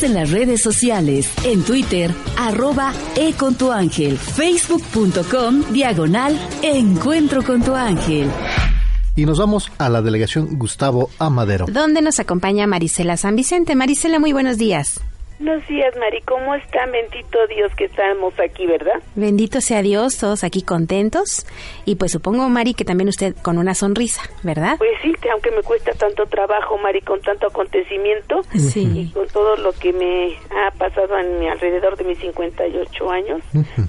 Speaker 7: Síguenos en las redes sociales, en Twitter, arroba e con tu ángel, facebook.com, diagonal, encuentro con tu ángel.
Speaker 3: Y nos vamos a la delegación Gustavo Amadero.
Speaker 5: Donde nos acompaña Marisela San Vicente. Marisela, muy buenos días.
Speaker 25: Buenos días, Mari. ¿Cómo están? Bendito Dios que estamos aquí, ¿verdad?
Speaker 5: Bendito sea Dios, todos aquí contentos. Y pues supongo, Mari, que también usted con una sonrisa, ¿verdad?
Speaker 25: Pues sí, aunque me cuesta tanto trabajo, Mari, con tanto acontecimiento sí. y con todo lo que me ha pasado a mi alrededor de mis 58 años,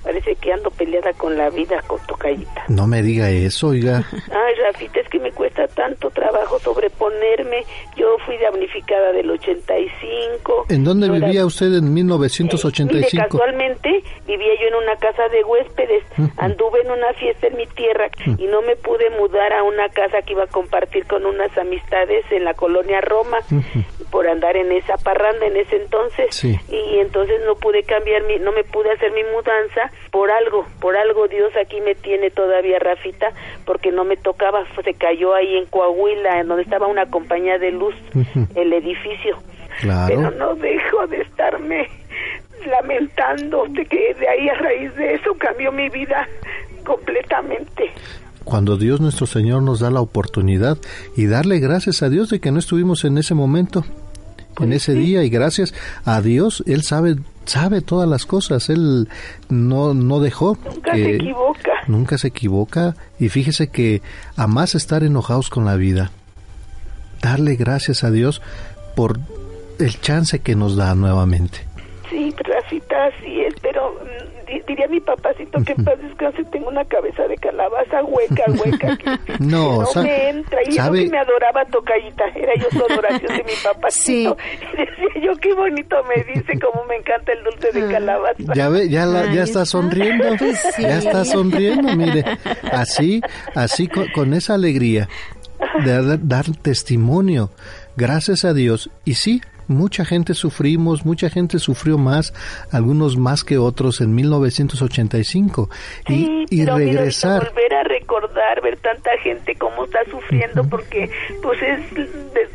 Speaker 25: parece que ando peleada con la vida, con tocayita.
Speaker 3: No me diga eso, oiga.
Speaker 25: Ay, Rafita, es que me cuesta tanto trabajo sobreponerme. Yo fui damnificada del 85.
Speaker 3: ¿En dónde vivía usted en 1985?
Speaker 25: Mire, casualmente vivía yo en una casa de huéspedes. Anduve en una fiesta en mi tierra y no me pude mudar a una casa que iba a compartir con unas amistades en la colonia Roma por andar en esa parranda en ese entonces. Y entonces no pude cambiar mi, no me pude hacer mi mudanza por algo, por algo Dios aquí me tiene todavía Rafita porque no me tocaba, se cayó ahí en Coahuila, en donde estaba una compañía de luz, el edificio.
Speaker 3: Claro.
Speaker 25: Pero no dejo de estarme lamentando de que de ahí a raíz de eso cambió mi vida completamente.
Speaker 3: Cuando Dios nuestro Señor nos da la oportunidad y darle gracias a Dios de que no estuvimos en ese momento, en ese día y gracias a Dios, Él sabe sabe todas las cosas, Él no, no dejó.
Speaker 25: Nunca se equivoca.
Speaker 3: Nunca se equivoca y fíjese que a más estar enojados con la vida, darle gracias a Dios por el chance que nos da nuevamente.
Speaker 25: Sí, Rafita, así es, pero di- diría mi papacito que en paz descanse, tengo una cabeza de calabaza hueca, hueca. que
Speaker 3: No,
Speaker 25: no me entra. Y
Speaker 3: sabe-
Speaker 25: eso que me adoraba tocallita, era yo su adoración de mi papacito. Y decía yo, qué bonito me dice, como me encanta el dulce de calabaza.
Speaker 3: Ya ve, ya, la- ya está sonriendo,
Speaker 25: Sí.
Speaker 3: ya está sonriendo, mire, así, así con, con esa alegría de dar, dar testimonio, gracias a Dios, y sí, mucha gente sufrimos, mucha gente sufrió más, algunos más que otros en 1985.
Speaker 25: Sí,
Speaker 3: y, y
Speaker 25: pero mira,
Speaker 3: regresar.
Speaker 25: volver a recordar, ver tanta gente cómo está sufriendo, porque pues es, de-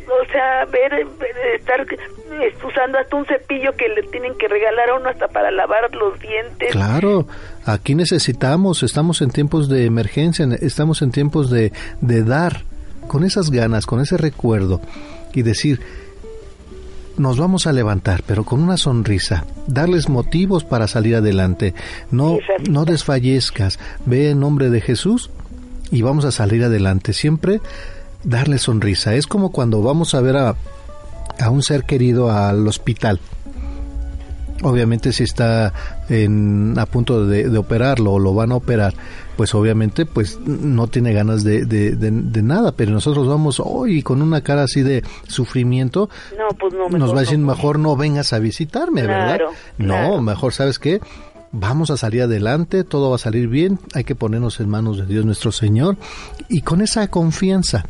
Speaker 25: o sea, ver, estar usando hasta un cepillo que le tienen que regalar a uno hasta para lavar los dientes.
Speaker 3: Claro, aquí necesitamos, estamos en tiempos de emergencia, estamos en tiempos de, de dar con esas ganas, con ese recuerdo y decir, nos vamos a levantar, pero con una sonrisa, darles motivos para salir adelante, no, no desfallezcas, ve en nombre de Jesús y vamos a salir adelante, siempre darle sonrisa, es como cuando vamos a ver a, a un ser querido al hospital, obviamente si está en, a punto de, de operarlo o lo van a operar, pues obviamente pues no tiene ganas de, de, nada, pero nosotros vamos hoy con una cara así de sufrimiento,
Speaker 25: No, pues no,
Speaker 3: nos va a decir
Speaker 25: no.
Speaker 3: mejor no vengas a visitarme,
Speaker 25: Claro,
Speaker 3: ¿verdad? No, mejor sabes qué, vamos a salir adelante, todo va a salir bien, hay que ponernos en manos de Dios nuestro Señor y con esa confianza.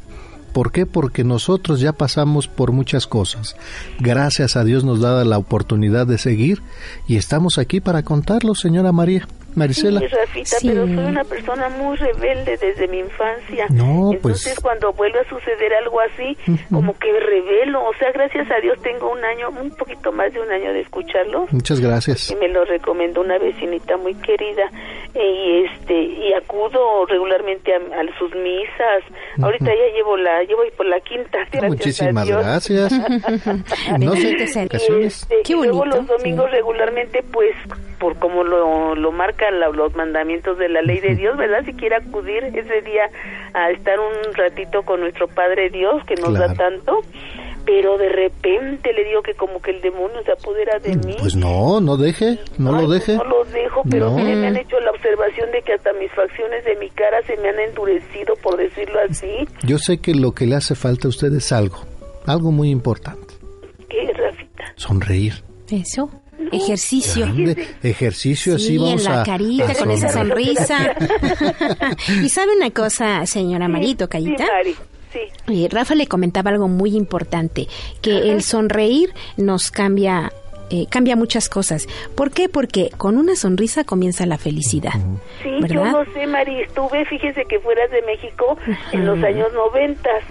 Speaker 3: ¿Por qué? Porque nosotros ya pasamos por muchas cosas. Gracias a Dios nos da la oportunidad de seguir y estamos aquí para contarlo, señora María. Marisela.
Speaker 25: Sí, Rafita, pero soy una persona muy rebelde desde mi infancia.
Speaker 3: No,
Speaker 25: Entonces,
Speaker 3: pues-
Speaker 25: cuando vuelve a suceder algo así, como que revelo. O sea, gracias a Dios tengo un año, un poquito más de un año de escucharlo.
Speaker 3: Muchas gracias.
Speaker 25: Y me lo recomendó una vecinita muy querida. E, Y este y acudo regularmente a, a sus misas. Ahorita ya llevo la llevo por la quinta. gracias a
Speaker 3: Muchísimas
Speaker 25: Dios.
Speaker 3: gracias. No sé,
Speaker 25: este, y luego los domingos regularmente, pues, por como lo, lo marcan la- los mandamientos de la ley de Dios, ¿verdad? Si quiere acudir ese día a estar un ratito con nuestro Padre Dios, que nos da
Speaker 3: Claro.
Speaker 25: tanto, pero de repente le digo que como que el demonio se apodera de mí.
Speaker 3: Pues no, no deje, no lo deje.
Speaker 25: No lo dejo, pero
Speaker 3: No.
Speaker 25: mire, me han hecho la observación de que hasta mis facciones de mi cara se me han endurecido, por decirlo así.
Speaker 3: Yo sé que lo que le hace falta a usted es algo, algo muy importante.
Speaker 25: ¿Qué, Rafita?
Speaker 3: Sonreír.
Speaker 5: Eso. Ejercicio.
Speaker 3: Grande, Ejercicio, así
Speaker 5: Sí,
Speaker 3: vamos
Speaker 5: en la
Speaker 3: a-
Speaker 5: carita,
Speaker 3: a
Speaker 5: con esa sonrisa. y sabe una cosa, señora Marito, Cayita.
Speaker 25: Sí, Mari, sí.
Speaker 5: Eh, Rafa le comentaba algo muy importante, que el sonreír nos cambia, eh, cambia muchas cosas. ¿Por qué? Porque con una sonrisa comienza la felicidad.
Speaker 25: Sí, yo
Speaker 5: ¿verdad?
Speaker 25: lo sé, Mari. Estuve, fíjese que fueras de México en los años noventas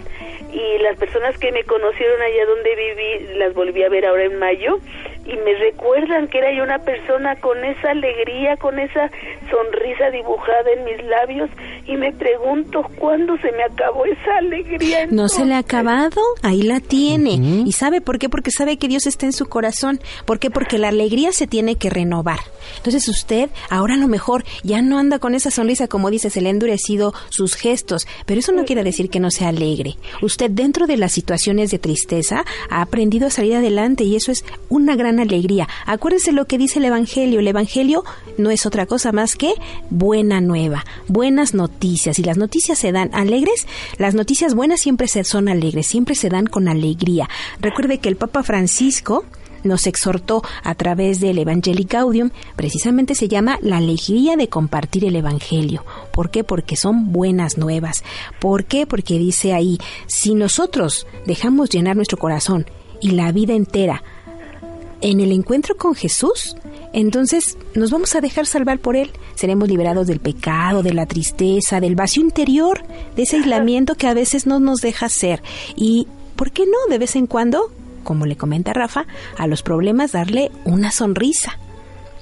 Speaker 25: y las personas que me conocieron allá donde viví las volví a ver ahora en mayo y me recuerdan que era yo una persona con esa alegría, con esa sonrisa dibujada en mis labios y me pregunto cuándo se me acabó esa alegría.
Speaker 5: No se le ha acabado, ahí la tiene. ¿Y sabe por qué? Porque sabe que Dios está en su corazón. ¿Por qué? Porque la alegría se tiene que renovar. Entonces usted ahora a lo mejor ya no anda con esa sonrisa, como dice, se le ha endurecido sus gestos, pero eso no quiere decir que no sea alegre. Usted dentro de las situaciones de tristeza ha aprendido a salir adelante y eso es una alegría. Acuérdese lo que dice el Evangelio. El Evangelio no es otra cosa más que buena nueva, buenas noticias. Y las noticias se dan alegres, las noticias buenas siempre son alegres, siempre se dan con alegría. Recuerde que el Papa Francisco nos exhortó a través del Evangelii Gaudium, precisamente se llama la alegría de compartir el Evangelio. ¿Por qué? Porque son buenas nuevas. ¿Por qué? Porque dice ahí, si nosotros dejamos llenar nuestro corazón y la vida entera en el encuentro con Jesús, entonces nos vamos a dejar salvar por Él. Seremos liberados del pecado, de la tristeza, del vacío interior, de ese aislamiento que a veces no nos deja ser. Y, ¿por qué no? De vez en cuando, como le comenta Rafa, a los problemas darle una sonrisa.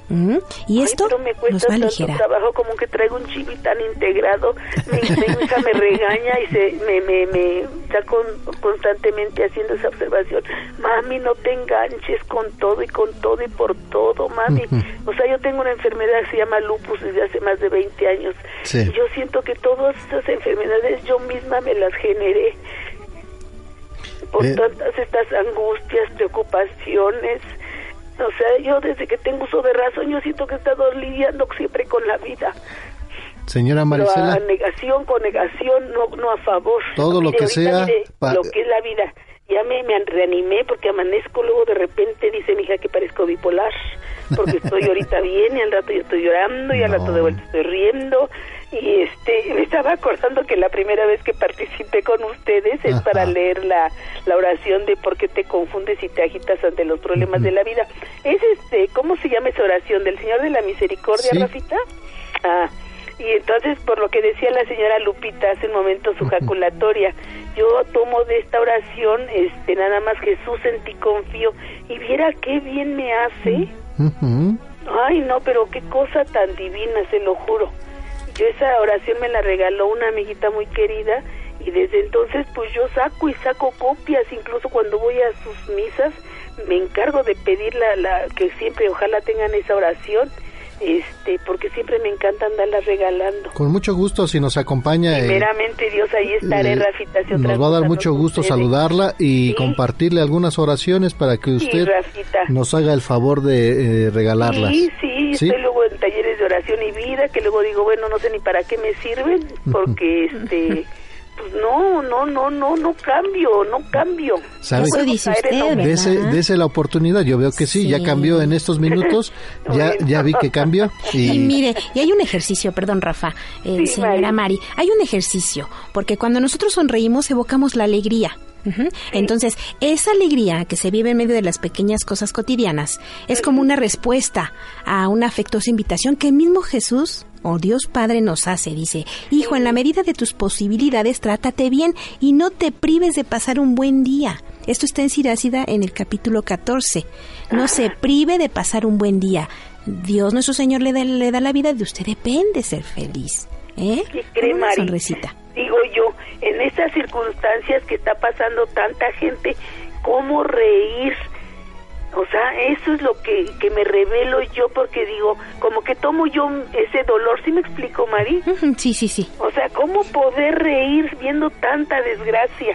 Speaker 5: ¿Mm? Y esto
Speaker 25: pero me cuesta
Speaker 5: nos va
Speaker 25: tanto
Speaker 5: aligerar.
Speaker 25: trabajo como que traigo un chibi tan integrado mi, mi hija me regaña y se me, me, me está con- constantemente haciendo esa observación mami no te enganches con todo y con todo y por todo mami o sea yo tengo una enfermedad que se llama lupus desde hace más de 20 años
Speaker 3: Sí.
Speaker 25: y yo siento que todas estas enfermedades yo misma me las generé por
Speaker 3: Eh.
Speaker 25: tantas estas angustias preocupaciones o sea, yo desde que tengo uso de razón, yo siento que he estado lidiando siempre con la vida.
Speaker 3: Señora
Speaker 25: Pero a negación, con negación, no, no a favor.
Speaker 3: Todo lo
Speaker 25: Mire,
Speaker 3: que
Speaker 25: ahorita,
Speaker 3: sea
Speaker 25: mire,
Speaker 3: pa-
Speaker 25: lo que es la vida. Ya me, me reanimé porque amanezco, luego de repente dice mi hija que parezco bipolar, porque estoy ahorita bien y al rato yo estoy llorando y al rato de vuelta estoy riendo. Y, este me estaba acordando que la primera vez que participé con ustedes es para leer la, la oración de por qué te confundes y te agitas ante los problemas de la vida. Es este, ¿cómo se llama esa oración? ¿Del Señor de la Misericordia, Rafita? Ah, y entonces por lo que decía la señora Lupita hace un momento su jaculatoria, yo tomo de esta oración este nada más Jesús en ti confío y viera qué bien me hace. Ay, no, pero qué cosa tan divina, se lo juro. Yo esa oración me la regaló una amiguita muy querida y desde entonces pues yo saco y saco copias, incluso cuando voy a sus misas me encargo de pedir la, la que siempre ojalá tengan esa oración este porque siempre me encanta andarla regalando.
Speaker 3: Con mucho gusto, si nos acompaña.
Speaker 25: Eh, Primeramente, Dios, ahí estaré, eh, Rafita.
Speaker 3: nos va a dar mucho gusto saludarla y compartirle algunas oraciones para que usted nos haga el favor de eh, regalarlas.
Speaker 25: Sí, sí, estoy luego en talleres de oración y vida, que luego digo, bueno, no sé ni para qué me sirven, porque este pues no, no, no, no, no cambio, no cambio.
Speaker 3: ¿Sabe? Eso dice usted, dese, la oportunidad, yo veo que sí, ya cambió en estos minutos, ya, ya vi que cambió.
Speaker 5: Y... mire, y hay un ejercicio, perdón Rafa, eh, señora Mari, hay un ejercicio, porque cuando nosotros sonreímos evocamos la alegría. Entonces, esa alegría que se vive en medio de las pequeñas cosas cotidianas es como una respuesta a una afectuosa invitación que el mismo Jesús o Dios Padre nos hace. Dice, Hijo, en la medida de tus posibilidades, trátate bien y no te prives de pasar un buen día. Esto está en Sirácida en el capítulo 14. No se prive de pasar un buen día. Dios nuestro Señor le da, le da la vida, de usted depende ser feliz. ¿Eh?
Speaker 25: ¿Qué cree, sonrisita. Digo yo, en estas circunstancias que está pasando tanta gente, ¿cómo reír? O sea, eso es lo que, que me revelo yo porque digo, como que tomo yo ese dolor, ¿sí me explico, Mari?
Speaker 5: Sí, sí, sí.
Speaker 25: O sea, ¿cómo poder reír viendo tanta desgracia?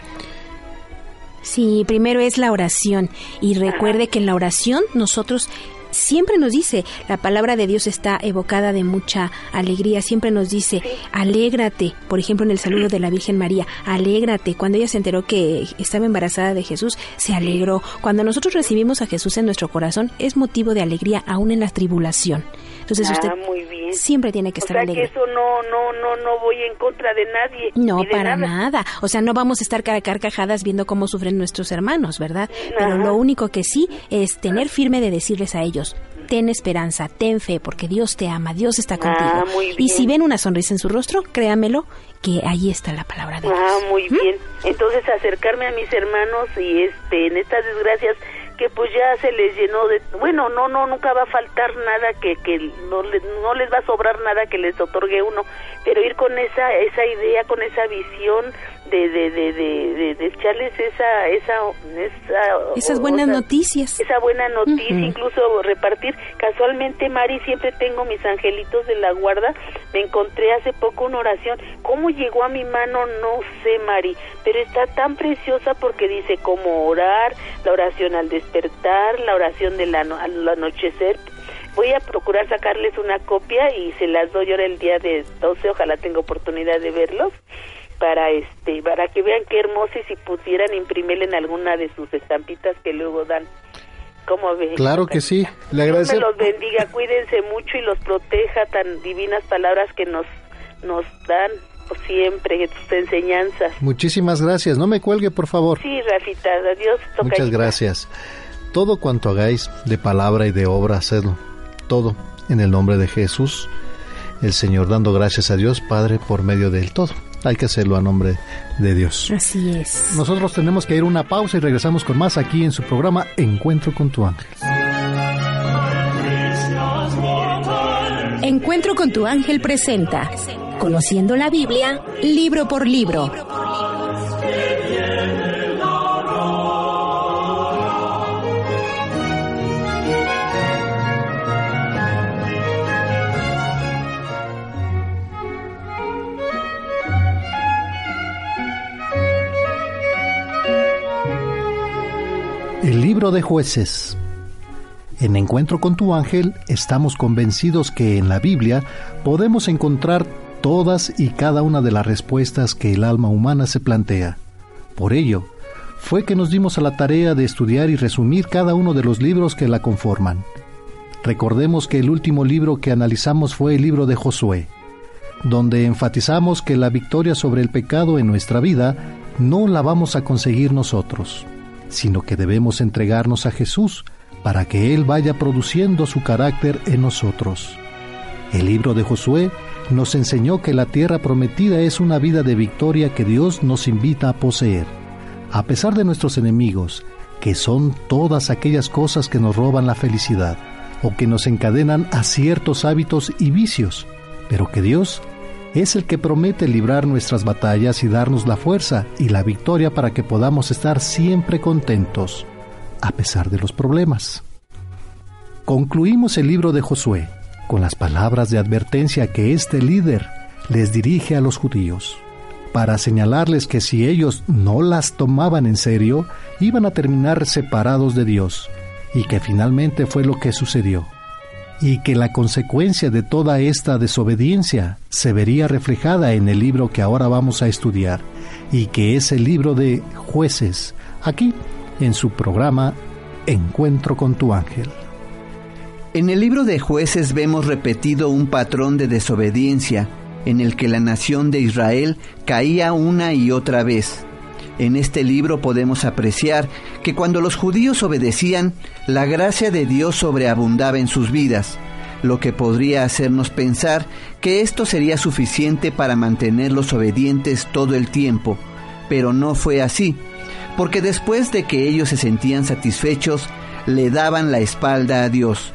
Speaker 5: Sí, primero es la oración y recuerde que en la oración nosotros siempre nos dice, la palabra de Dios está evocada de mucha alegría, siempre nos dice, alégrate, por ejemplo en el saludo de la Virgen María, alégrate, cuando ella se enteró que estaba embarazada de Jesús, se alegró, cuando nosotros recibimos a Jesús en nuestro corazón, es motivo de alegría aún en la tribulación. Entonces ah, usted siempre tiene que estar o sea Que
Speaker 25: eso no, no, no, no voy en contra de nadie.
Speaker 5: No, para nada. O sea, no vamos a estar carcajadas viendo cómo sufren nuestros hermanos, ¿verdad? Pero lo único que sí es tener firme de decirles a ellos, ten esperanza, ten fe, porque Dios te ama, Dios está contigo. Ah, y si ven una sonrisa en su rostro, créamelo, que ahí está la palabra de
Speaker 25: ah,
Speaker 5: Dios.
Speaker 25: Ah, muy bien. Entonces acercarme a mis hermanos y este en estas desgracias que pues ya se les llenó de bueno no no nunca va a faltar nada que que no les no les va a sobrar nada que les otorgue uno pero ir con esa esa idea con esa visión de, de, de, de, de echarles esa, esa, esa
Speaker 5: esas buenas noticias.
Speaker 25: Esa buena noticia, incluso repartir. Casualmente, Mari, siempre tengo mis angelitos de la guarda. Me encontré hace poco una oración. ¿Cómo llegó a mi mano? No sé, Mari, pero está tan preciosa porque dice cómo orar, la oración al despertar, la oración de la, al anochecer voy a procurar sacarles una copia y se las doy ahora el día de 12, ojalá tenga oportunidad de verlos para este para que vean qué hermoso y si pudieran imprimirle en alguna de sus estampitas que luego dan ¿Cómo ven?
Speaker 3: Claro que sí, le agradezco.
Speaker 25: Dios los bendiga, cuídense mucho y los proteja tan divinas palabras que nos nos dan siempre sus enseñanzas.
Speaker 3: Muchísimas gracias, no me cuelgue por favor.
Speaker 25: Sí, Rafita, adiós.
Speaker 3: Muchas gracias. Todo cuanto hagáis de palabra y de obra, hacedlo. Todo en el nombre de Jesús, el Señor dando gracias a Dios Padre por medio del todo hay que hacerlo a nombre de Dios.
Speaker 5: Así es.
Speaker 3: Nosotros tenemos que ir a una pausa y regresamos con más aquí en su programa Encuentro con tu ángel.
Speaker 7: Encuentro con tu ángel presenta Conociendo la Biblia, libro por libro.
Speaker 3: El libro de jueces. En Encuentro con tu ángel estamos convencidos que en la Biblia podemos encontrar todas y cada una de las respuestas que el alma humana se plantea. Por ello, fue que nos dimos a la tarea de estudiar y resumir cada uno de los libros que la conforman. Recordemos que el último libro que analizamos fue el libro de Josué. donde enfatizamos que la victoria sobre el pecado en nuestra vida no la vamos a conseguir nosotros, sino que debemos entregarnos a Jesús para que Él vaya produciendo su carácter en nosotros. El libro de Josué nos enseñó que la tierra prometida es una vida de victoria que Dios nos invita a poseer. A pesar de nuestros enemigos, que son todas aquellas cosas que nos roban la felicidad o que nos encadenan a ciertos hábitos y vicios, pero que Dios es el que promete librar nuestras batallas y darnos la fuerza y la victoria para que podamos estar siempre contentos, a pesar de los problemas. Concluimos el libro de Josué con las palabras de advertencia que este líder les dirige a los judíos para señalarles que si ellos no las tomaban en serio, iban a terminar separados de Dios, y que finalmente fue lo que sucedió, y que la consecuencia de toda esta desobediencia se vería reflejada en el libro que ahora vamos a estudiar, y que es el libro de jueces, aquí en su programa Encuentro con tu ángel.
Speaker 4: En el libro de jueces vemos repetido un patrón de desobediencia, en el que la nación de Israel caía una y otra vez. En este libro podemos apreciar que cuando los judíos obedecían, la gracia de Dios sobreabundaba en sus vidas, lo que podría hacernos pensar que esto sería suficiente para mantenerlos obedientes todo el tiempo, pero no fue así, porque después de que ellos se sentían satisfechos, le daban la espalda a Dios.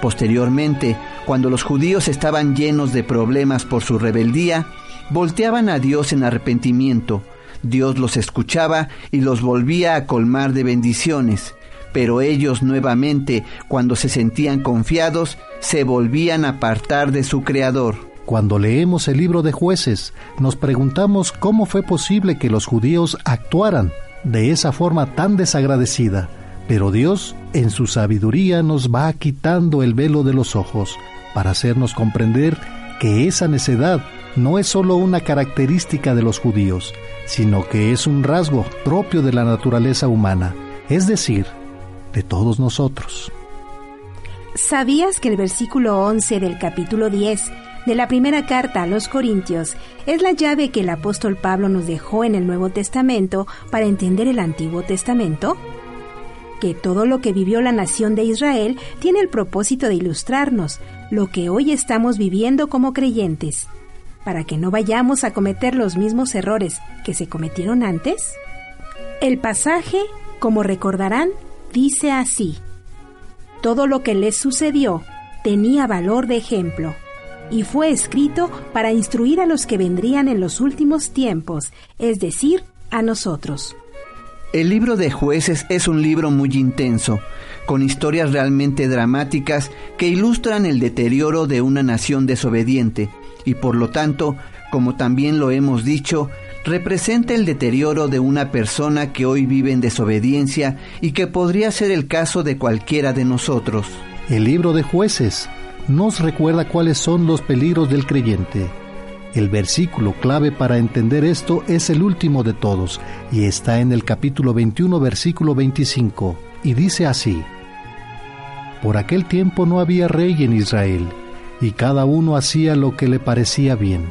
Speaker 4: Posteriormente, cuando los judíos estaban llenos de problemas por su rebeldía, volteaban a Dios en arrepentimiento. Dios los escuchaba y los volvía a colmar de bendiciones, pero ellos nuevamente, cuando se sentían confiados, se volvían a apartar de su Creador.
Speaker 3: Cuando leemos el libro de jueces, nos preguntamos cómo fue posible que los judíos actuaran de esa forma tan desagradecida pero Dios, en su sabiduría, nos va quitando el velo de los ojos para hacernos comprender que esa necedad no es solo una característica de los judíos, sino que es un rasgo propio de la naturaleza humana, es decir, de todos nosotros.
Speaker 5: ¿Sabías que el versículo 11 del capítulo 10 de la primera carta a los Corintios es la llave que el apóstol Pablo nos dejó en el Nuevo Testamento para entender el Antiguo Testamento? Que todo lo que vivió la nación de Israel tiene el propósito de ilustrarnos lo que hoy estamos viviendo como creyentes, para que no vayamos a cometer los mismos errores que se cometieron antes? El pasaje, como recordarán, dice así, Todo lo que les sucedió tenía valor de ejemplo, y fue escrito para instruir a los que vendrían en los últimos tiempos, es decir, a nosotros.
Speaker 4: El libro de jueces es un libro muy intenso, con historias realmente dramáticas que ilustran el deterioro de una nación desobediente y por lo tanto, como también lo hemos dicho, representa el deterioro de una persona que hoy vive en desobediencia y que podría ser el caso de cualquiera de nosotros.
Speaker 3: El libro de jueces nos recuerda cuáles son los peligros del creyente el versículo clave para entender esto es el último de todos y está en el capítulo 21, versículo 25, y dice así, Por aquel tiempo no había rey en Israel, y cada uno hacía lo que le parecía bien.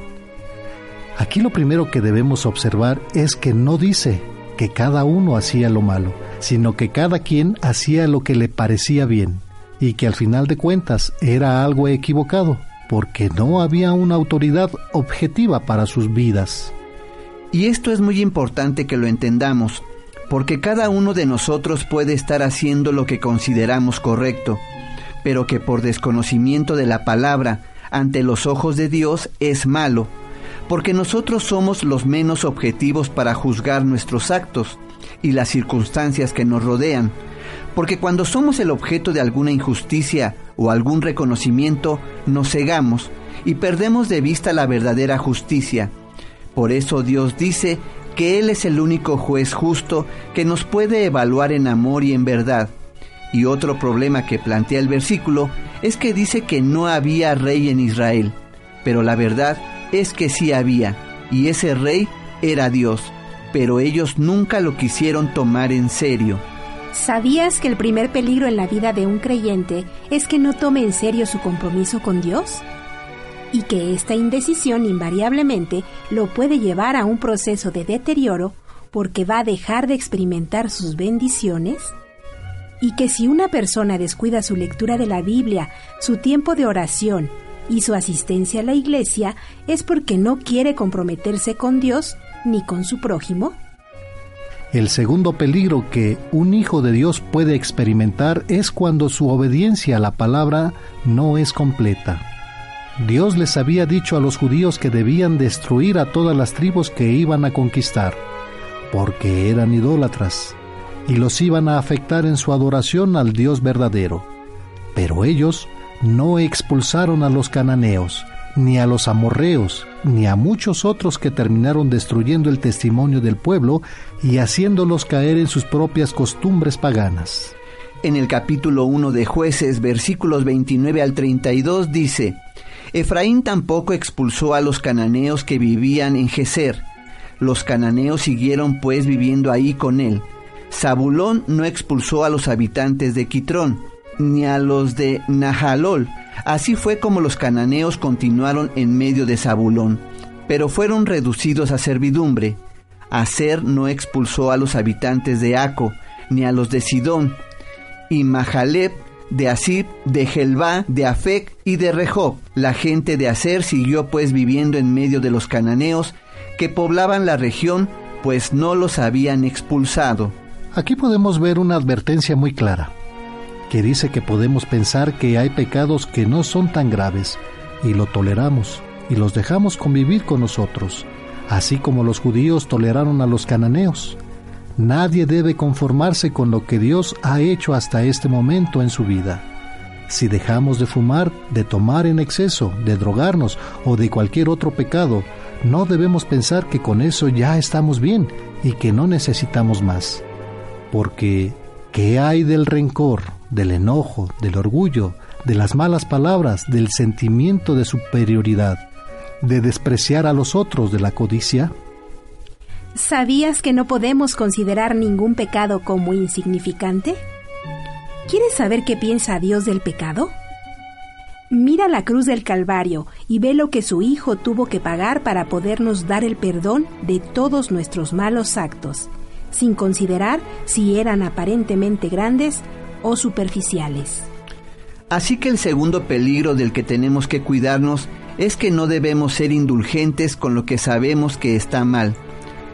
Speaker 3: Aquí lo primero que debemos observar es que no dice que cada uno hacía lo malo, sino que cada quien hacía lo que le parecía bien, y que al final de cuentas era algo equivocado porque no había una autoridad objetiva para sus vidas.
Speaker 4: Y esto es muy importante que lo entendamos, porque cada uno de nosotros puede estar haciendo lo que consideramos correcto, pero que por desconocimiento de la palabra ante los ojos de Dios es malo, porque nosotros somos los menos objetivos para juzgar nuestros actos y las circunstancias que nos rodean, porque cuando somos el objeto de alguna injusticia o algún reconocimiento, nos cegamos y perdemos de vista la verdadera justicia. Por eso Dios dice que Él es el único juez justo que nos puede evaluar en amor y en verdad. Y otro problema que plantea el versículo es que dice que no había rey en Israel, pero la verdad es que sí había, y ese rey era Dios, pero ellos nunca lo quisieron tomar en serio.
Speaker 5: ¿Sabías que el primer peligro en la vida de un creyente es que no tome en serio su compromiso con Dios? y que esta indecisión invariablemente lo puede llevar a un proceso de deterioro porque va a dejar de experimentar sus bendiciones? Y que si una persona descuida su lectura de la Biblia, su tiempo de oración y su asistencia a la iglesia es porque no quiere comprometerse con Dios ni con su prójimo?
Speaker 3: El segundo peligro que un hijo de Dios puede experimentar es cuando su obediencia a la palabra no es completa. Dios les había dicho a los judíos que debían destruir a todas las tribus que iban a conquistar, porque eran idólatras, y los iban a afectar en su adoración al Dios verdadero. Pero ellos no expulsaron a los cananeos, ni a los amorreos, ni a muchos otros que terminaron destruyendo el testimonio del pueblo y haciéndolos caer en sus propias costumbres paganas.
Speaker 4: En el capítulo 1 de jueces, versículos 29 al 32 dice, Efraín tampoco expulsó a los cananeos que vivían en Geser. Los cananeos siguieron pues viviendo ahí con él. Zabulón no expulsó a los habitantes de Quitrón, ni a los de Nahalol. Así fue como los cananeos continuaron en medio de Zabulón, pero fueron reducidos a servidumbre. Aser no expulsó a los habitantes de Aco, ni a los de Sidón, y Mahaleb, de Asib, de Gelbá, de Afec y de Rehob. La gente de Aser siguió pues viviendo en medio de los cananeos que poblaban la región, pues no los habían expulsado.
Speaker 3: Aquí podemos ver una advertencia muy clara que dice que podemos pensar que hay pecados que no son tan graves y lo toleramos y los dejamos convivir con nosotros, así como los judíos toleraron a los cananeos. Nadie debe conformarse con lo que Dios ha hecho hasta este momento en su vida. Si dejamos de fumar, de tomar en exceso, de drogarnos o de cualquier otro pecado, no debemos pensar que con eso ya estamos bien y que no necesitamos más. Porque, ¿qué hay del rencor, del enojo, del orgullo, de las malas palabras, del sentimiento de superioridad, de despreciar a los otros, de la codicia?
Speaker 5: ¿Sabías que no podemos considerar ningún pecado como insignificante? ¿Quieres saber qué piensa Dios del pecado? Mira la cruz del Calvario y ve lo que su Hijo tuvo que pagar para podernos dar el perdón de todos nuestros malos actos, sin considerar si eran aparentemente grandes o superficiales.
Speaker 4: Así que el segundo peligro del que tenemos que cuidarnos es que no debemos ser indulgentes con lo que sabemos que está mal.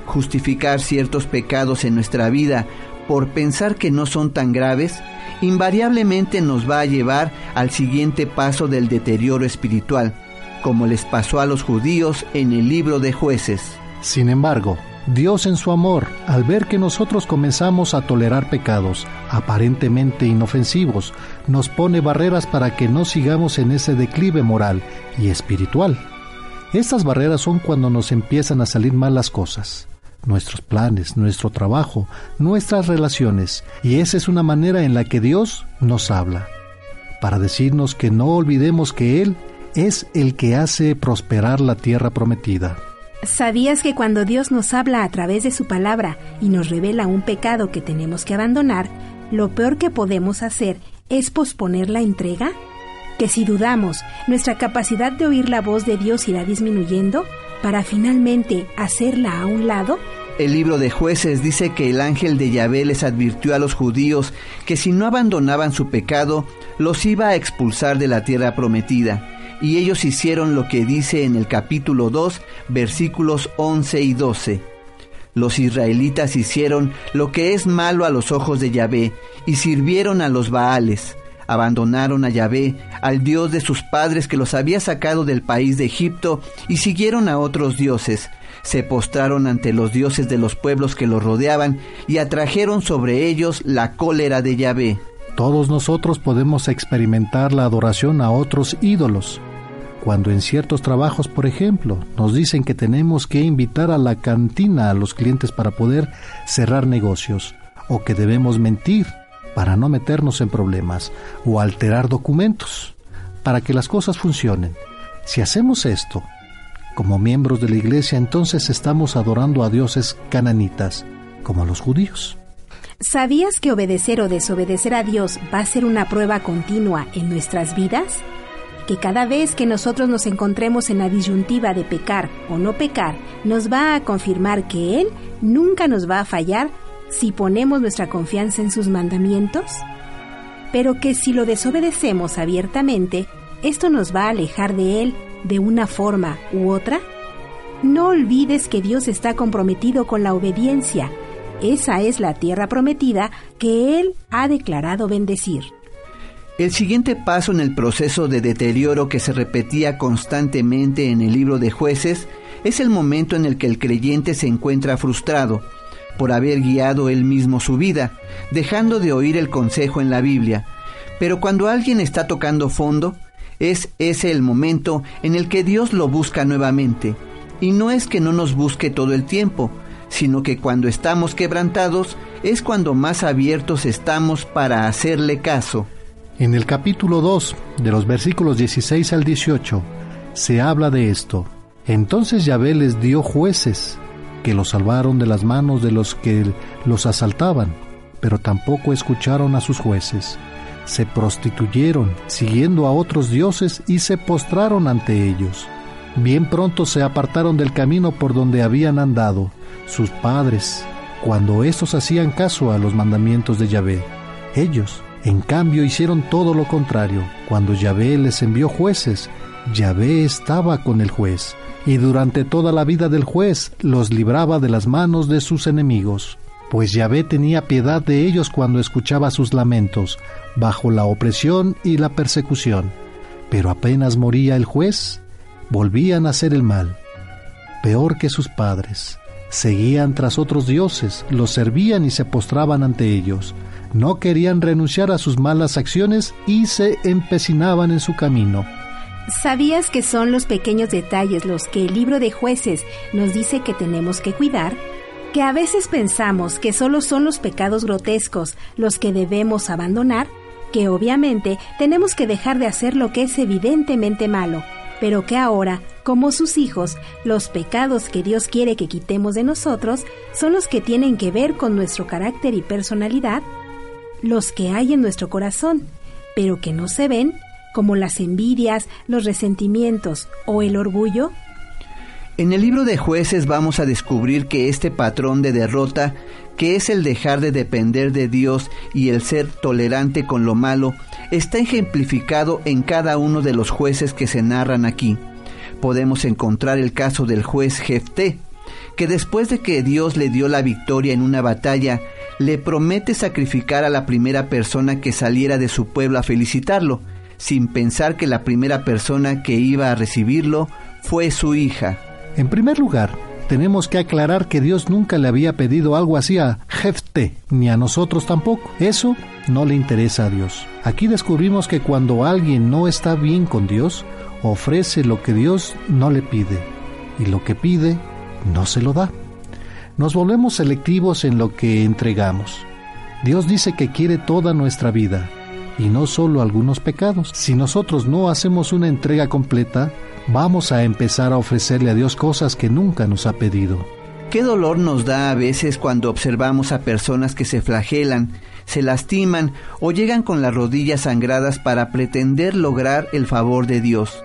Speaker 4: Justificar ciertos pecados en nuestra vida por pensar que no son tan graves, invariablemente nos va a llevar al siguiente paso del deterioro espiritual, como les pasó a los judíos en el libro de jueces.
Speaker 3: Sin embargo, Dios en su amor, al ver que nosotros comenzamos a tolerar pecados aparentemente inofensivos, nos pone barreras para que no sigamos en ese declive moral y espiritual. Estas barreras son cuando nos empiezan a salir mal las cosas, nuestros planes, nuestro trabajo, nuestras relaciones, y esa es una manera en la que Dios nos habla, para decirnos que no olvidemos que Él es el que hace prosperar la tierra prometida.
Speaker 5: ¿Sabías que cuando Dios nos habla a través de su palabra y nos revela un pecado que tenemos que abandonar, lo peor que podemos hacer es posponer la entrega? ¿Que si dudamos, nuestra capacidad de oír la voz de Dios irá disminuyendo para finalmente hacerla a un lado?
Speaker 4: El libro de jueces dice que el ángel de Yahvé les advirtió a los judíos que si no abandonaban su pecado, los iba a expulsar de la tierra prometida y ellos hicieron lo que dice en el capítulo 2, versículos 11 y 12. Los israelitas hicieron lo que es malo a los ojos de Yahvé y sirvieron a los Baales. Abandonaron a Yahvé, al Dios de sus padres que los había sacado del país de Egipto, y siguieron a otros dioses. Se postraron ante los dioses de los pueblos que los rodeaban y atrajeron sobre ellos la cólera de Yahvé.
Speaker 3: Todos nosotros podemos experimentar la adoración a otros ídolos. Cuando en ciertos trabajos, por ejemplo, nos dicen que tenemos que invitar a la cantina a los clientes para poder cerrar negocios, o que debemos mentir para no meternos en problemas, o alterar documentos, para que las cosas funcionen. Si hacemos esto, como miembros de la iglesia, entonces estamos adorando a dioses cananitas, como los judíos.
Speaker 5: ¿Sabías que obedecer o desobedecer a Dios va a ser una prueba continua en nuestras vidas? Que cada vez que nosotros nos encontremos en la disyuntiva de pecar o no pecar, nos va a confirmar que Él nunca nos va a fallar si ponemos nuestra confianza en sus mandamientos? Pero que si lo desobedecemos abiertamente, esto nos va a alejar de Él de una forma u otra? No olvides que Dios está comprometido con la obediencia. Esa es la tierra prometida que Él ha declarado bendecir.
Speaker 4: El siguiente paso en el proceso de deterioro que se repetía constantemente en el libro de jueces es el momento en el que el creyente se encuentra frustrado por haber guiado él mismo su vida, dejando de oír el consejo en la Biblia. Pero cuando alguien está tocando fondo, es ese el momento en el que Dios lo busca nuevamente. Y no es que no nos busque todo el tiempo, sino que cuando estamos quebrantados es cuando más abiertos estamos para hacerle caso.
Speaker 3: En el capítulo 2, de los versículos 16 al 18, se habla de esto. Entonces Yahvé les dio jueces que los salvaron de las manos de los que los asaltaban, pero tampoco escucharon a sus jueces. Se prostituyeron, siguiendo a otros dioses, y se postraron ante ellos. Bien pronto se apartaron del camino por donde habían andado sus padres, cuando éstos hacían caso a los mandamientos de Yahvé. Ellos en cambio hicieron todo lo contrario. Cuando Yahvé les envió jueces, Yahvé estaba con el juez, y durante toda la vida del juez los libraba de las manos de sus enemigos. Pues Yahvé tenía piedad de ellos cuando escuchaba sus lamentos, bajo la opresión y la persecución. Pero apenas moría el juez, volvían a hacer el mal, peor que sus padres. Seguían tras otros dioses, los servían y se postraban ante ellos no querían renunciar a sus malas acciones y se empecinaban en su camino.
Speaker 5: ¿Sabías que son los pequeños detalles los que el libro de jueces nos dice que tenemos que cuidar? Que a veces pensamos que solo son los pecados grotescos los que debemos abandonar, que obviamente tenemos que dejar de hacer lo que es evidentemente malo, pero que ahora, como sus hijos, los pecados que Dios quiere que quitemos de nosotros son los que tienen que ver con nuestro carácter y personalidad los que hay en nuestro corazón, pero que no se ven, como las envidias, los resentimientos o el orgullo?
Speaker 4: En el libro de jueces vamos a descubrir que este patrón de derrota, que es el dejar de depender de Dios y el ser tolerante con lo malo, está ejemplificado en cada uno de los jueces que se narran aquí. Podemos encontrar el caso del juez Jefté, que después de que Dios le dio la victoria en una batalla, le promete sacrificar a la primera persona que saliera de su pueblo a felicitarlo, sin pensar que la primera persona que iba a recibirlo fue su hija.
Speaker 3: En primer lugar, tenemos que aclarar que Dios nunca le había pedido algo así a Jefte, ni a nosotros tampoco. Eso no le interesa a Dios. Aquí descubrimos que cuando alguien no está bien con Dios, ofrece lo que Dios no le pide, y lo que pide no se lo da nos volvemos selectivos en lo que entregamos. Dios dice que quiere toda nuestra vida y no solo algunos pecados. Si nosotros no hacemos una entrega completa, vamos a empezar a ofrecerle a Dios cosas que nunca nos ha pedido.
Speaker 4: Qué dolor nos da a veces cuando observamos a personas que se flagelan, se lastiman o llegan con las rodillas sangradas para pretender lograr el favor de Dios,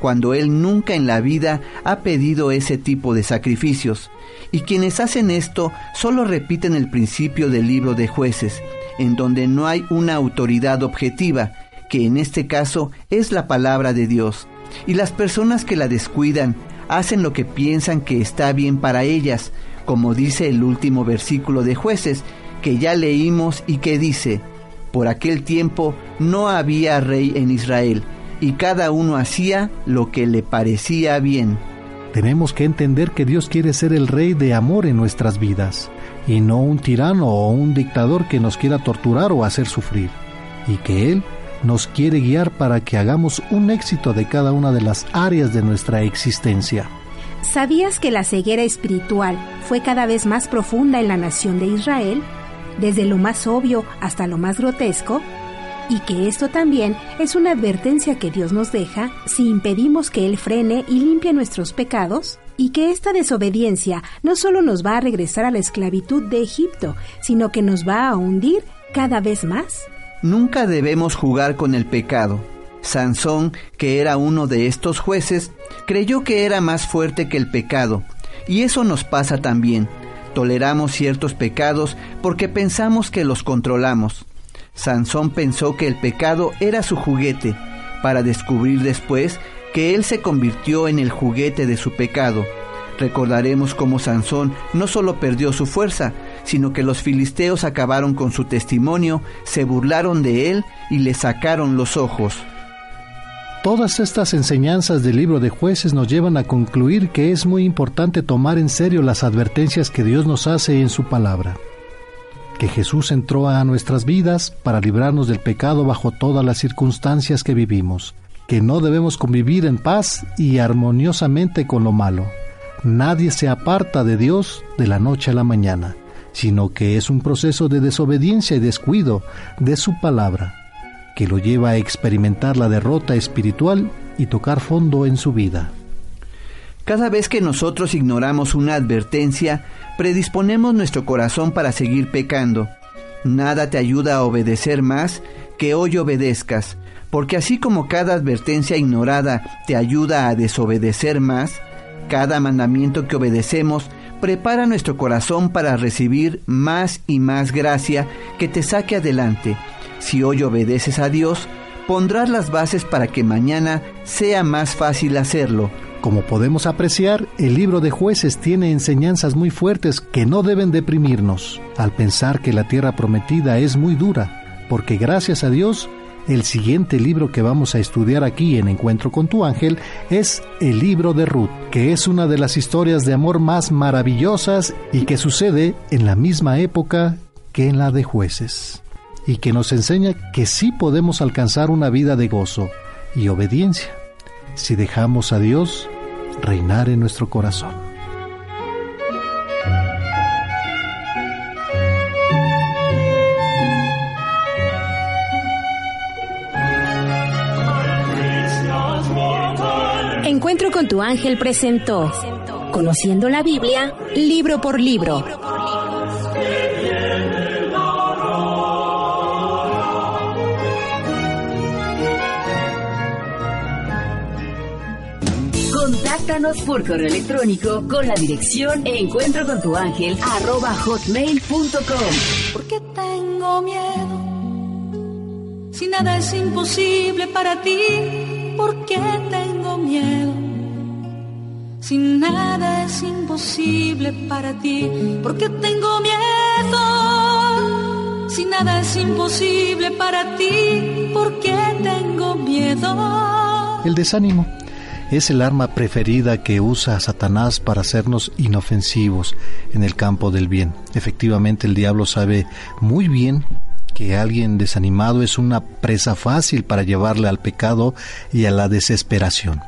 Speaker 4: cuando Él nunca en la vida ha pedido ese tipo de sacrificios y quienes hacen esto solo repiten el principio del libro de jueces, en donde no hay una autoridad objetiva, que en este caso es la palabra de Dios. Y las personas que la descuidan hacen lo que piensan que está bien para ellas, como dice el último versículo de jueces, que ya leímos y que dice, por aquel tiempo no había rey en Israel, y cada uno hacía lo que le parecía bien.
Speaker 3: Tenemos que entender que Dios quiere ser el rey de amor en nuestras vidas y no un tirano o un dictador que nos quiera torturar o hacer sufrir, y que Él nos quiere guiar para que hagamos un éxito de cada una de las áreas de nuestra existencia.
Speaker 5: ¿Sabías que la ceguera espiritual fue cada vez más profunda en la nación de Israel? Desde lo más obvio hasta lo más grotesco, y que esto también es una advertencia que Dios nos deja si impedimos que Él frene y limpie nuestros pecados, y que esta desobediencia no solo nos va a regresar a la esclavitud de Egipto, sino que nos va a hundir cada vez más.
Speaker 4: Nunca debemos jugar con el pecado. Sansón, que era uno de estos jueces, creyó que era más fuerte que el pecado, y eso nos pasa también. Toleramos ciertos pecados porque pensamos que los controlamos. Sansón pensó que el pecado era su juguete, para descubrir después que él se convirtió en el juguete de su pecado. Recordaremos cómo Sansón no solo perdió su fuerza, sino que los filisteos acabaron con su testimonio, se burlaron de él y le sacaron los ojos.
Speaker 3: Todas estas enseñanzas del libro de jueces nos llevan a concluir que es muy importante tomar en serio las advertencias que Dios nos hace en su palabra. Que Jesús entró a nuestras vidas para librarnos del pecado bajo todas las circunstancias que vivimos, que no debemos convivir en paz y armoniosamente con lo malo. Nadie se aparta de Dios de la noche a la mañana, sino que es un proceso de desobediencia y descuido de su palabra que lo lleva a experimentar la derrota espiritual y tocar fondo en su vida.
Speaker 4: Cada vez que nosotros ignoramos una advertencia, predisponemos nuestro corazón para seguir pecando. Nada te ayuda a obedecer más que hoy obedezcas, porque así como cada advertencia ignorada te ayuda a desobedecer más, cada mandamiento que obedecemos prepara nuestro corazón para recibir más y más gracia que te saque adelante si hoy obedeces a Dios, pondrás las bases para que mañana sea más fácil hacerlo.
Speaker 3: Como podemos apreciar, el libro de jueces tiene enseñanzas muy fuertes que no deben deprimirnos. Al pensar que la tierra prometida es muy dura, porque gracias a Dios, el siguiente libro que vamos a estudiar aquí en Encuentro con tu ángel es el libro de Ruth, que es una de las historias de amor más maravillosas y que sucede en la misma época que en la de jueces y que nos enseña que sí podemos alcanzar una vida de gozo y obediencia. Si dejamos a Dios reinar en nuestro corazón.
Speaker 5: Encuentro con tu ángel presentó Conociendo la Biblia, libro por libro.
Speaker 7: Contáctanos por correo electrónico con la dirección encuentro con tu ángel arroba hotmail.com.
Speaker 26: ¿Por qué tengo miedo? Si nada es imposible para ti, ¿por qué tengo miedo? Si nada es imposible para ti, ¿por qué tengo miedo? Si nada es imposible para ti, ¿por qué tengo miedo?
Speaker 3: El desánimo es el arma preferida que usa Satanás para hacernos inofensivos en el campo del bien. Efectivamente, el diablo sabe muy bien que alguien desanimado es una presa fácil para llevarle al pecado y a la desesperación.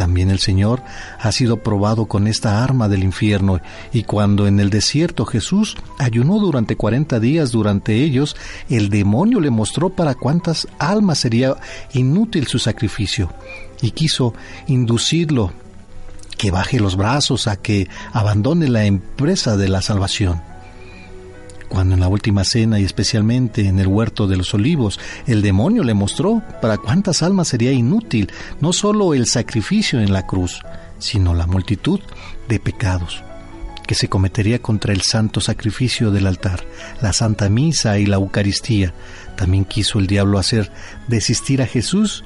Speaker 3: También el Señor ha sido probado con esta arma del infierno y cuando en el desierto Jesús ayunó durante cuarenta días durante ellos, el demonio le mostró para cuántas almas sería inútil su sacrificio y quiso inducirlo que baje los brazos, a que abandone la empresa de la salvación. Cuando en la última cena y especialmente en el huerto de los olivos, el demonio le mostró para cuántas almas sería inútil no solo el sacrificio en la cruz, sino la multitud de pecados que se cometería contra el santo sacrificio del altar, la santa misa y la Eucaristía. También quiso el diablo hacer desistir a Jesús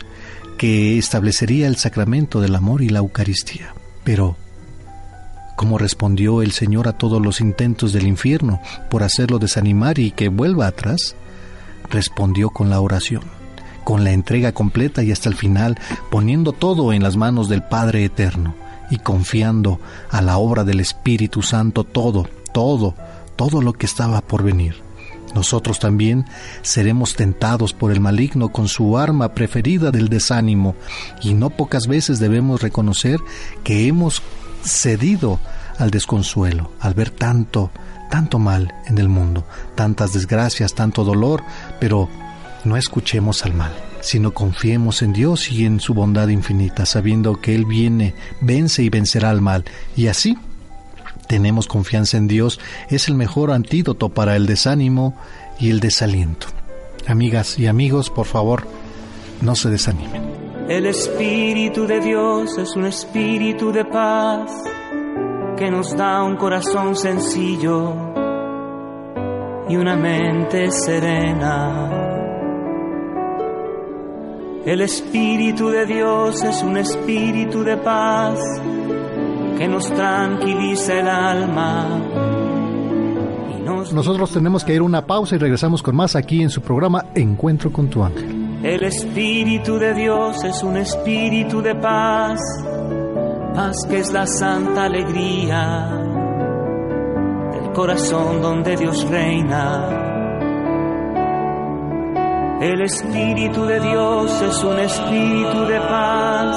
Speaker 3: que establecería el sacramento del amor y la Eucaristía. Pero, ¿cómo respondió el Señor a todos los intentos del infierno por hacerlo desanimar y que vuelva atrás? Respondió con la oración, con la entrega completa y hasta el final, poniendo todo en las manos del Padre Eterno y confiando a la obra del Espíritu Santo todo, todo, todo lo que estaba por venir. Nosotros también seremos tentados por el maligno con su arma preferida del desánimo y no pocas veces debemos reconocer que hemos cedido al desconsuelo, al ver tanto, tanto mal en el mundo, tantas desgracias, tanto dolor, pero no escuchemos al mal, sino confiemos en Dios y en su bondad infinita, sabiendo que Él viene, vence y vencerá al mal, y así tenemos confianza en Dios, es el mejor antídoto para el desánimo y el desaliento. Amigas y amigos, por favor, no se desanimen.
Speaker 27: El Espíritu de Dios es un espíritu de paz que nos da un corazón sencillo y una mente serena. El Espíritu de Dios es un espíritu de paz que nos tranquiliza el alma.
Speaker 3: Nosotros tenemos que ir a una pausa y regresamos con más aquí en su programa Encuentro con tu ángel.
Speaker 27: El Espíritu de Dios es un espíritu de paz, paz que es la santa alegría del corazón donde Dios reina. El Espíritu de Dios es un espíritu de paz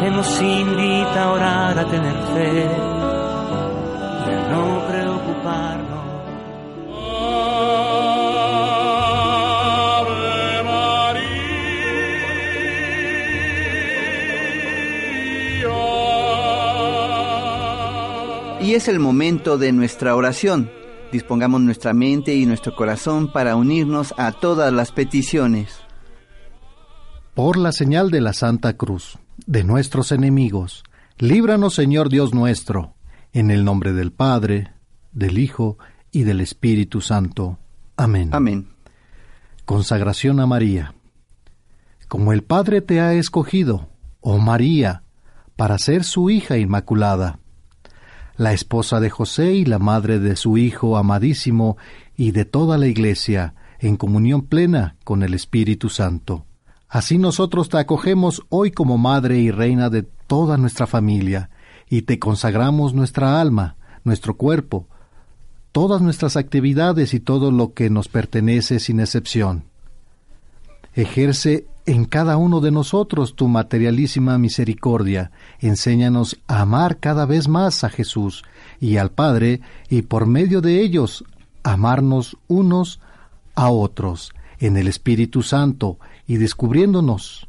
Speaker 27: que nos invita a orar, a tener fe y a no preocuparnos.
Speaker 4: Y es el momento de nuestra oración. Dispongamos nuestra mente y nuestro corazón para unirnos a todas las peticiones.
Speaker 3: Por la señal de la Santa Cruz, de nuestros enemigos, líbranos Señor Dios nuestro, en el nombre del Padre, del Hijo y del Espíritu Santo. Amén.
Speaker 4: Amén.
Speaker 3: Consagración a María. Como el Padre te ha escogido, oh María, para ser su hija inmaculada la esposa de José y la madre de su Hijo amadísimo y de toda la Iglesia, en comunión plena con el Espíritu Santo. Así nosotros te acogemos hoy como Madre y Reina de toda nuestra familia, y te consagramos nuestra alma, nuestro cuerpo, todas nuestras actividades y todo lo que nos pertenece sin excepción. Ejerce en cada uno de nosotros tu materialísima misericordia. Enséñanos a amar cada vez más a Jesús y al Padre, y por medio de ellos amarnos unos a otros en el Espíritu Santo y descubriéndonos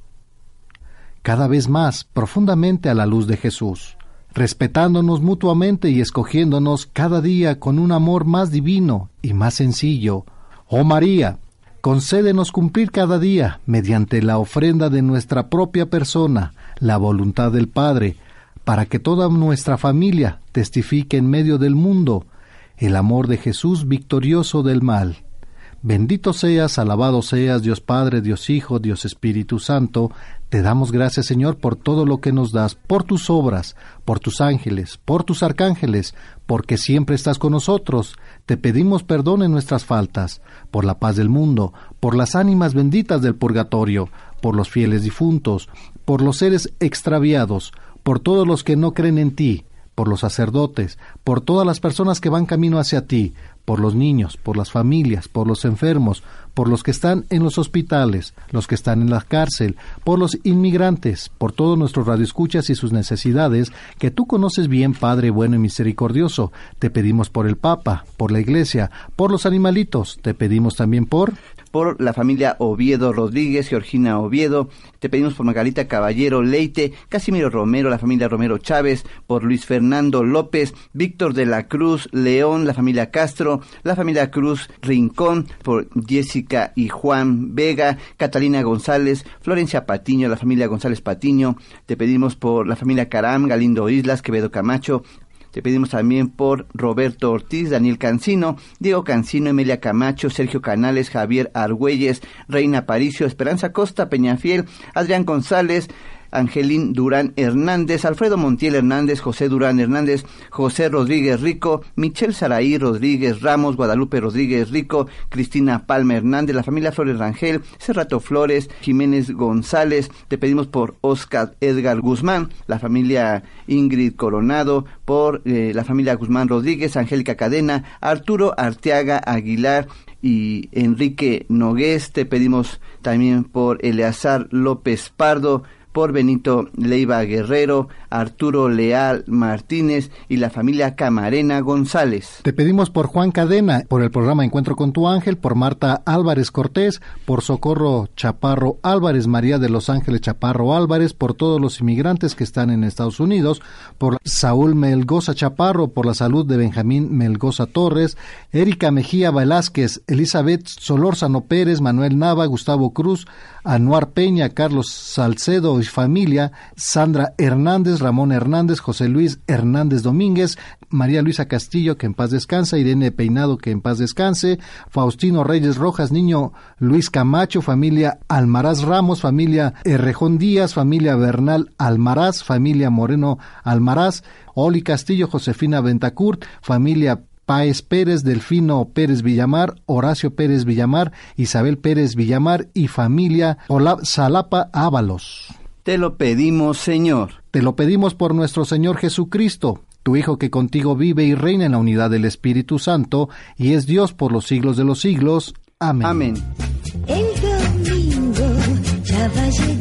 Speaker 3: cada vez más profundamente a la luz de Jesús, respetándonos mutuamente y escogiéndonos cada día con un amor más divino y más sencillo. Oh María, concédenos cumplir cada día, mediante la ofrenda de nuestra propia persona, la voluntad del Padre, para que toda nuestra familia testifique en medio del mundo el amor de Jesús victorioso del mal. Bendito seas, alabado seas, Dios Padre, Dios Hijo, Dios Espíritu Santo, te damos gracias, Señor, por todo lo que nos das, por tus obras, por tus ángeles, por tus arcángeles, porque siempre estás con nosotros. Te pedimos perdón en nuestras faltas, por la paz del mundo, por las ánimas benditas del purgatorio, por los fieles difuntos, por los seres extraviados, por todos los que no creen en ti, por los sacerdotes, por todas las personas que van camino hacia ti, por los niños, por las familias, por los enfermos, por los que están en los hospitales, los que están en la cárcel, por los inmigrantes, por todos nuestros radioescuchas y sus necesidades, que tú conoces bien, Padre bueno y misericordioso. Te pedimos por el Papa, por la Iglesia, por los animalitos, te pedimos también por
Speaker 4: por la familia Oviedo Rodríguez, Georgina Oviedo, te pedimos por Margarita Caballero Leite, Casimiro Romero, la familia Romero Chávez, por Luis Fernando López, Víctor de la Cruz León, la familia Castro, la familia Cruz Rincón, por Jessica y Juan Vega, Catalina González, Florencia Patiño, la familia González Patiño, te pedimos por la familia Caram, Galindo Islas, Quevedo Camacho, te pedimos también por Roberto Ortiz, Daniel Cancino, Diego Cancino, Emilia Camacho, Sergio Canales, Javier Argüelles, Reina Paricio, Esperanza Costa, Peñafiel, Adrián González, Angelín Durán Hernández, Alfredo Montiel Hernández, José Durán Hernández, José Rodríguez Rico, Michelle Saraí Rodríguez Ramos, Guadalupe Rodríguez Rico, Cristina Palma Hernández, la familia Flores Rangel, Cerrato Flores, Jiménez González, te pedimos por Oscar Edgar Guzmán, la familia Ingrid Coronado, por eh, la familia Guzmán Rodríguez, Angélica Cadena, Arturo Arteaga Aguilar, y Enrique Nogués, te pedimos también por Eleazar López Pardo, por Benito Leiva Guerrero, Arturo Leal Martínez y la familia Camarena González.
Speaker 3: Te pedimos por Juan Cadena, por el programa Encuentro con tu ángel, por Marta Álvarez Cortés, por Socorro Chaparro Álvarez, María de los Ángeles Chaparro Álvarez, por todos los inmigrantes que están en Estados Unidos, por Saúl Melgoza Chaparro, por la salud de Benjamín Melgoza Torres, Erika Mejía Velázquez, Elizabeth Solórzano Pérez, Manuel Nava, Gustavo Cruz, Anuar Peña, Carlos Salcedo familia, Sandra Hernández, Ramón Hernández, José Luis Hernández Domínguez, María Luisa Castillo, que en paz descansa, Irene Peinado, que en paz descanse, Faustino Reyes Rojas, niño Luis Camacho, familia Almaraz Ramos, familia Errejón Díaz, familia Bernal Almaraz, familia Moreno Almaraz, Oli Castillo, Josefina Ventacurt, familia Páez Pérez, Delfino Pérez Villamar, Horacio Pérez Villamar, Isabel Pérez Villamar y familia Salapa Ábalos.
Speaker 4: Te lo pedimos, Señor.
Speaker 3: Te lo pedimos por nuestro Señor Jesucristo, tu Hijo que contigo vive y reina en la unidad del Espíritu Santo, y es Dios por los siglos de los siglos. Amén.
Speaker 4: Amén.
Speaker 26: El domingo ya va a llegar,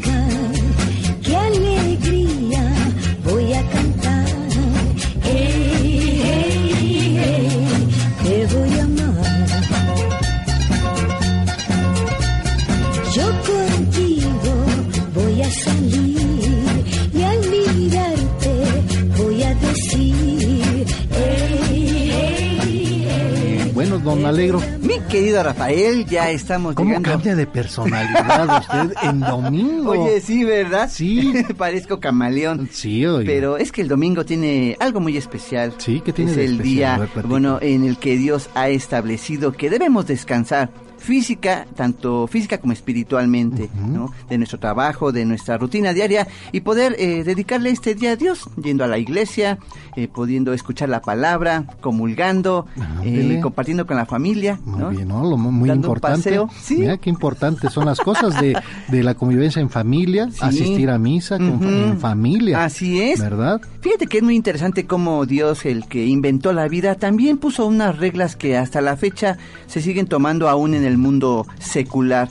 Speaker 3: don Alegro.
Speaker 4: Mi querido Rafael, ya estamos
Speaker 3: ¿Cómo
Speaker 4: llegando.
Speaker 3: cambia de personalidad usted en domingo?
Speaker 4: Oye, sí, ¿verdad?
Speaker 3: Sí.
Speaker 4: Parezco camaleón.
Speaker 3: Sí, oye.
Speaker 4: Pero es que el domingo tiene algo muy especial.
Speaker 3: Sí, ¿qué tiene
Speaker 4: Es
Speaker 3: de
Speaker 4: el
Speaker 3: especial?
Speaker 4: día,
Speaker 3: ver,
Speaker 4: bueno, en el que Dios ha establecido que debemos descansar física, tanto física como espiritualmente, ¿no? De nuestro trabajo, de nuestra rutina diaria y poder eh, dedicarle este día a Dios, yendo a la iglesia, eh, pudiendo escuchar la palabra, comulgando, eh, compartiendo con la familia,
Speaker 3: Muy
Speaker 4: ¿no?
Speaker 3: bien, ¿no? Lo mu- muy
Speaker 4: Dando
Speaker 3: importante.
Speaker 4: paseo, sí.
Speaker 3: Mira qué importantes son las cosas de, de la convivencia en familia,
Speaker 4: Sí.
Speaker 3: asistir a misa con- en familia.
Speaker 4: Así es.
Speaker 3: ¿Verdad?
Speaker 4: Fíjate que es muy interesante cómo Dios, el que inventó la vida, también puso unas reglas que hasta la fecha se siguen tomando aún en el mundo secular.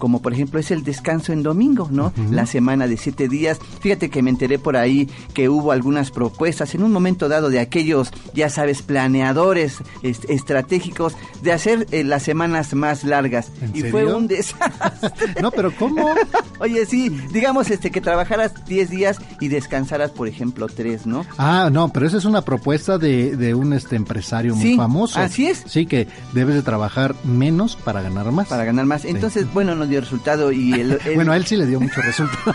Speaker 4: Como por ejemplo es el descanso en domingo, ¿no? La semana de siete días. Fíjate que me enteré por ahí que hubo algunas propuestas en un momento dado de aquellos, ya sabes, planeadores est- estratégicos de hacer eh, las semanas más largas.
Speaker 3: ¿En
Speaker 4: y fue un desastre.
Speaker 3: No, pero ¿cómo?
Speaker 4: Oye, sí, digamos este que trabajaras 10 días y descansaras, por ejemplo, 3, ¿no?
Speaker 3: Ah, no, pero esa es una propuesta de, de un este empresario muy
Speaker 4: Sí,
Speaker 3: famoso.
Speaker 4: así es.
Speaker 3: Sí, que debes de trabajar menos para ganar más.
Speaker 4: Para ganar más. Entonces, bueno, nos dio resultado y el-
Speaker 3: Bueno, a él sí le dio mucho resultado.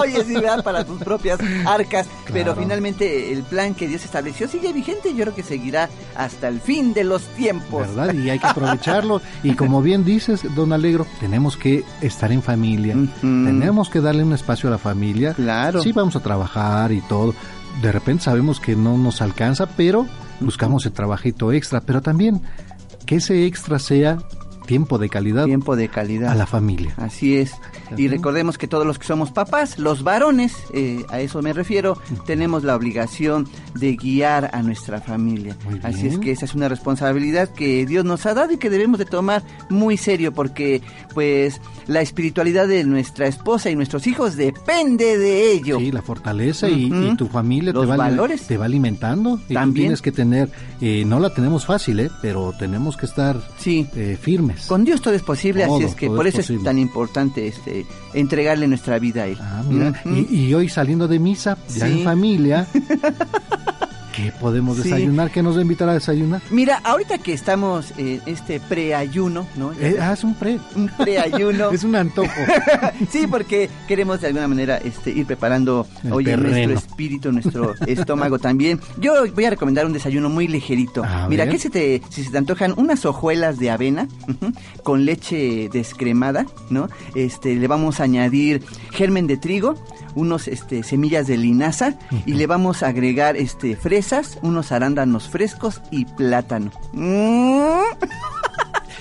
Speaker 4: Oye, sí, ¿verdad? Para tus propias arcas. Pero finalmente el plan que Dios estableció sigue vigente. Yo creo que seguirá hasta el fin de los tiempos.
Speaker 3: ¿verdad? Y hay que aprovecharlo. Y como bien dices, don Alegro, tenemos que estar en familia. Tenemos que darle un espacio a la familia.
Speaker 4: Claro.
Speaker 3: Sí, vamos a trabajar y todo. De repente sabemos que no nos alcanza, pero buscamos el trabajito extra. Pero también que ese extra sea tiempo de calidad.
Speaker 4: Tiempo de calidad.
Speaker 3: A la familia.
Speaker 4: Así es. Y recordemos que todos los que somos papás, los varones, eh, a eso me refiero, tenemos la obligación de guiar a nuestra familia. Así es que esa es una responsabilidad que Dios nos ha dado y que debemos de tomar muy serio porque pues la espiritualidad de nuestra esposa y nuestros hijos depende de ello.
Speaker 3: Sí, la fortaleza y, tu familia te
Speaker 4: Los
Speaker 3: va,
Speaker 4: valores.
Speaker 3: te va alimentando. Y tú
Speaker 4: También.
Speaker 3: tienes que tener, eh, no la tenemos fácil, ¿eh? pero tenemos que estar
Speaker 4: Sí.
Speaker 3: eh, firmes.
Speaker 4: Con Dios todo es posible,
Speaker 3: Todo,
Speaker 4: así es que por
Speaker 3: es
Speaker 4: eso
Speaker 3: posible.
Speaker 4: es tan importante este entregarle nuestra vida a Él.
Speaker 3: Ah, mira,
Speaker 4: Ujú.
Speaker 3: y, y hoy saliendo de misa, ya
Speaker 4: Sí.
Speaker 3: en familia, ¿qué podemos
Speaker 4: Sí.
Speaker 3: desayunar? ¿Qué nos va a invitar a desayunar?
Speaker 4: Mira, ahorita que estamos en este preayuno, ¿no?
Speaker 3: Eh, ah, es un pre.
Speaker 4: un preayuno.
Speaker 3: Es un antojo.
Speaker 4: sí, porque queremos de alguna manera este, ir preparando oye, nuestro espíritu, nuestro estómago también. Yo voy a recomendar un desayuno muy ligerito.
Speaker 3: A
Speaker 4: Mira,
Speaker 3: ver.
Speaker 4: que se te, si se te antojan unas hojuelas de avena con leche descremada, ¿no? Este, le vamos a añadir germen de trigo, unos este, semillas de linaza y le vamos a agregar este, fresas, unos arándanos frescos y plátano. Mm.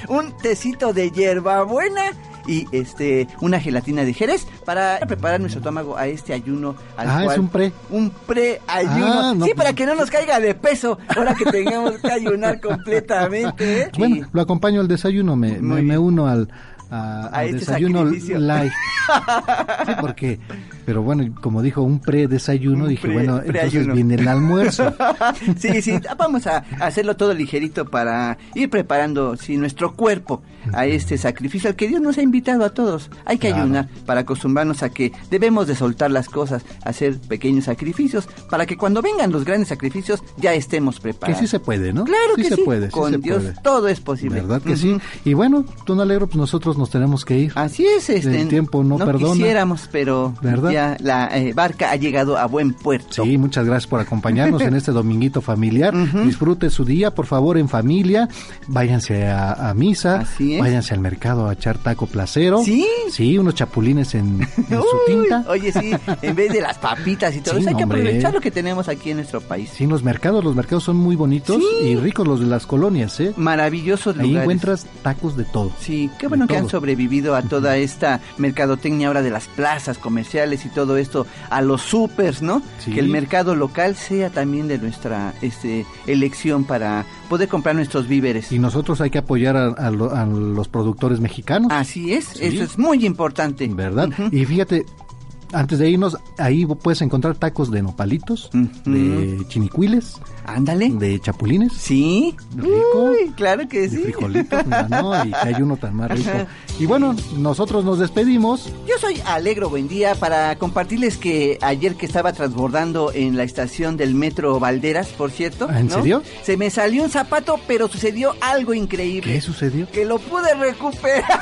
Speaker 4: un tecito de hierbabuena y este una gelatina de jerez para preparar nuestro estómago a este ayuno al
Speaker 3: Ah, es un pre.
Speaker 4: un pre-ayuno.
Speaker 3: Ah, no,
Speaker 4: sí,
Speaker 3: pues-
Speaker 4: para que no nos caiga de peso ahora que tengamos que ayunar completamente. ¿eh?
Speaker 3: Bueno, lo acompaño al desayuno, me, me, me uno al, a-
Speaker 4: A
Speaker 3: al
Speaker 4: este
Speaker 3: desayuno
Speaker 4: sacrificio.
Speaker 3: light. Sí, porque Pero bueno, como dijo, un pre-desayuno, dije, bueno, entonces viene el almuerzo.
Speaker 4: sí, sí, vamos a hacerlo todo ligerito para ir preparando sí, nuestro cuerpo a este sacrificio al que Dios nos ha invitado a todos. Hay que ayunar para acostumbrarnos a que debemos de soltar las cosas, hacer pequeños sacrificios, para que cuando vengan los grandes sacrificios ya estemos preparados.
Speaker 3: Que sí se puede, ¿no?
Speaker 4: Claro
Speaker 3: sí
Speaker 4: que
Speaker 3: se
Speaker 4: sí.
Speaker 3: puede.
Speaker 4: Con Dios todo es posible.
Speaker 3: ¿Verdad que sí? Y bueno, don Alegro, pues nosotros nos tenemos que ir.
Speaker 4: Así es, este.
Speaker 3: El tiempo no,
Speaker 4: no
Speaker 3: perdona.
Speaker 4: quisiéramos, pero
Speaker 3: ¿verdad?
Speaker 4: Ya la eh, barca ha llegado a buen puerto.
Speaker 3: Sí, muchas gracias por acompañarnos en este dominguito familiar. Disfrute su día, por favor, en familia. Váyanse a, a misa. Váyanse al mercado a echar taco placero.
Speaker 4: Sí.
Speaker 3: Sí, unos chapulines en, en su tinta.
Speaker 4: Oye, sí, en vez de las papitas y todo
Speaker 3: Sí,
Speaker 4: eso, hay que
Speaker 3: hombre.
Speaker 4: aprovechar lo que tenemos aquí en nuestro país.
Speaker 3: Sí, los mercados, los mercados son muy bonitos y ricos los de las colonias, ¿eh?
Speaker 4: Maravillosos
Speaker 3: Ahí
Speaker 4: lugares.
Speaker 3: encuentras tacos de todo.
Speaker 4: Sí, qué bueno que han sobrevivido a toda esta mercadotecnia ahora de las plazas comerciales y todo esto, a los supers, ¿no?
Speaker 3: Sí.
Speaker 4: Que el mercado local sea también de nuestra este, elección para poder comprar nuestros víveres.
Speaker 3: Y nosotros hay que apoyar a, a lo- a los productores mexicanos.
Speaker 4: Así es,
Speaker 3: Sí.
Speaker 4: eso es muy importante.
Speaker 3: ¿Verdad? Y fíjate, antes de irnos, ahí puedes encontrar tacos de nopalitos, de chinicuiles.
Speaker 4: Ándale.
Speaker 3: De chapulines.
Speaker 4: Sí.
Speaker 3: Rico.
Speaker 4: Uy, claro que sí.
Speaker 3: Frijolitos, ¿no? Y que hay uno tan más rico. Y bueno, nosotros nos despedimos.
Speaker 4: Yo soy Alegro Buen Día para compartirles que ayer que estaba transbordando en la estación del metro Valderas, por cierto.
Speaker 3: ¿En
Speaker 4: ¿no?
Speaker 3: serio?
Speaker 4: Se me salió un zapato, pero sucedió algo increíble.
Speaker 3: ¿Qué sucedió?
Speaker 4: Que lo pude recuperar.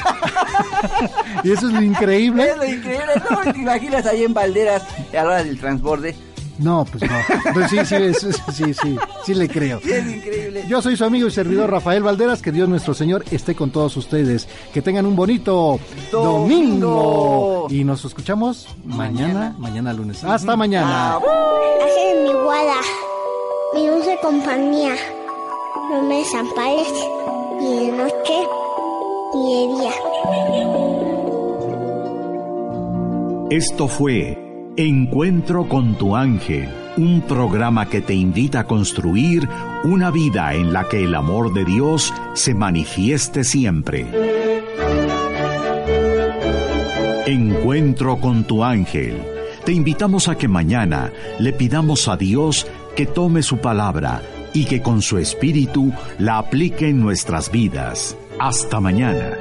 Speaker 3: Y eso es lo increíble.
Speaker 4: Es lo increíble. No te imaginas ahí en Valderas a la hora del transborde.
Speaker 3: No, pues no. Pues sí, sí, sí, sí, sí le creo.
Speaker 4: Sí, es increíble.
Speaker 3: Yo soy su amigo y servidor Rafael Valderas, que Dios nuestro Señor esté con todos ustedes. Que tengan un bonito domingo. Y nos escuchamos mañana, mañana lunes. Hasta mañana.
Speaker 20: Hace mi guada, mi dulce compañía. No me desampares ni de noche ni de día.
Speaker 2: Esto fue Encuentro con tu ángel, un programa que te invita a construir una vida en la que el amor de Dios se manifieste siempre. Encuentro con tu ángel. Te invitamos a que mañana le pidamos a Dios que tome su palabra y que con su espíritu la aplique en nuestras vidas. Hasta mañana.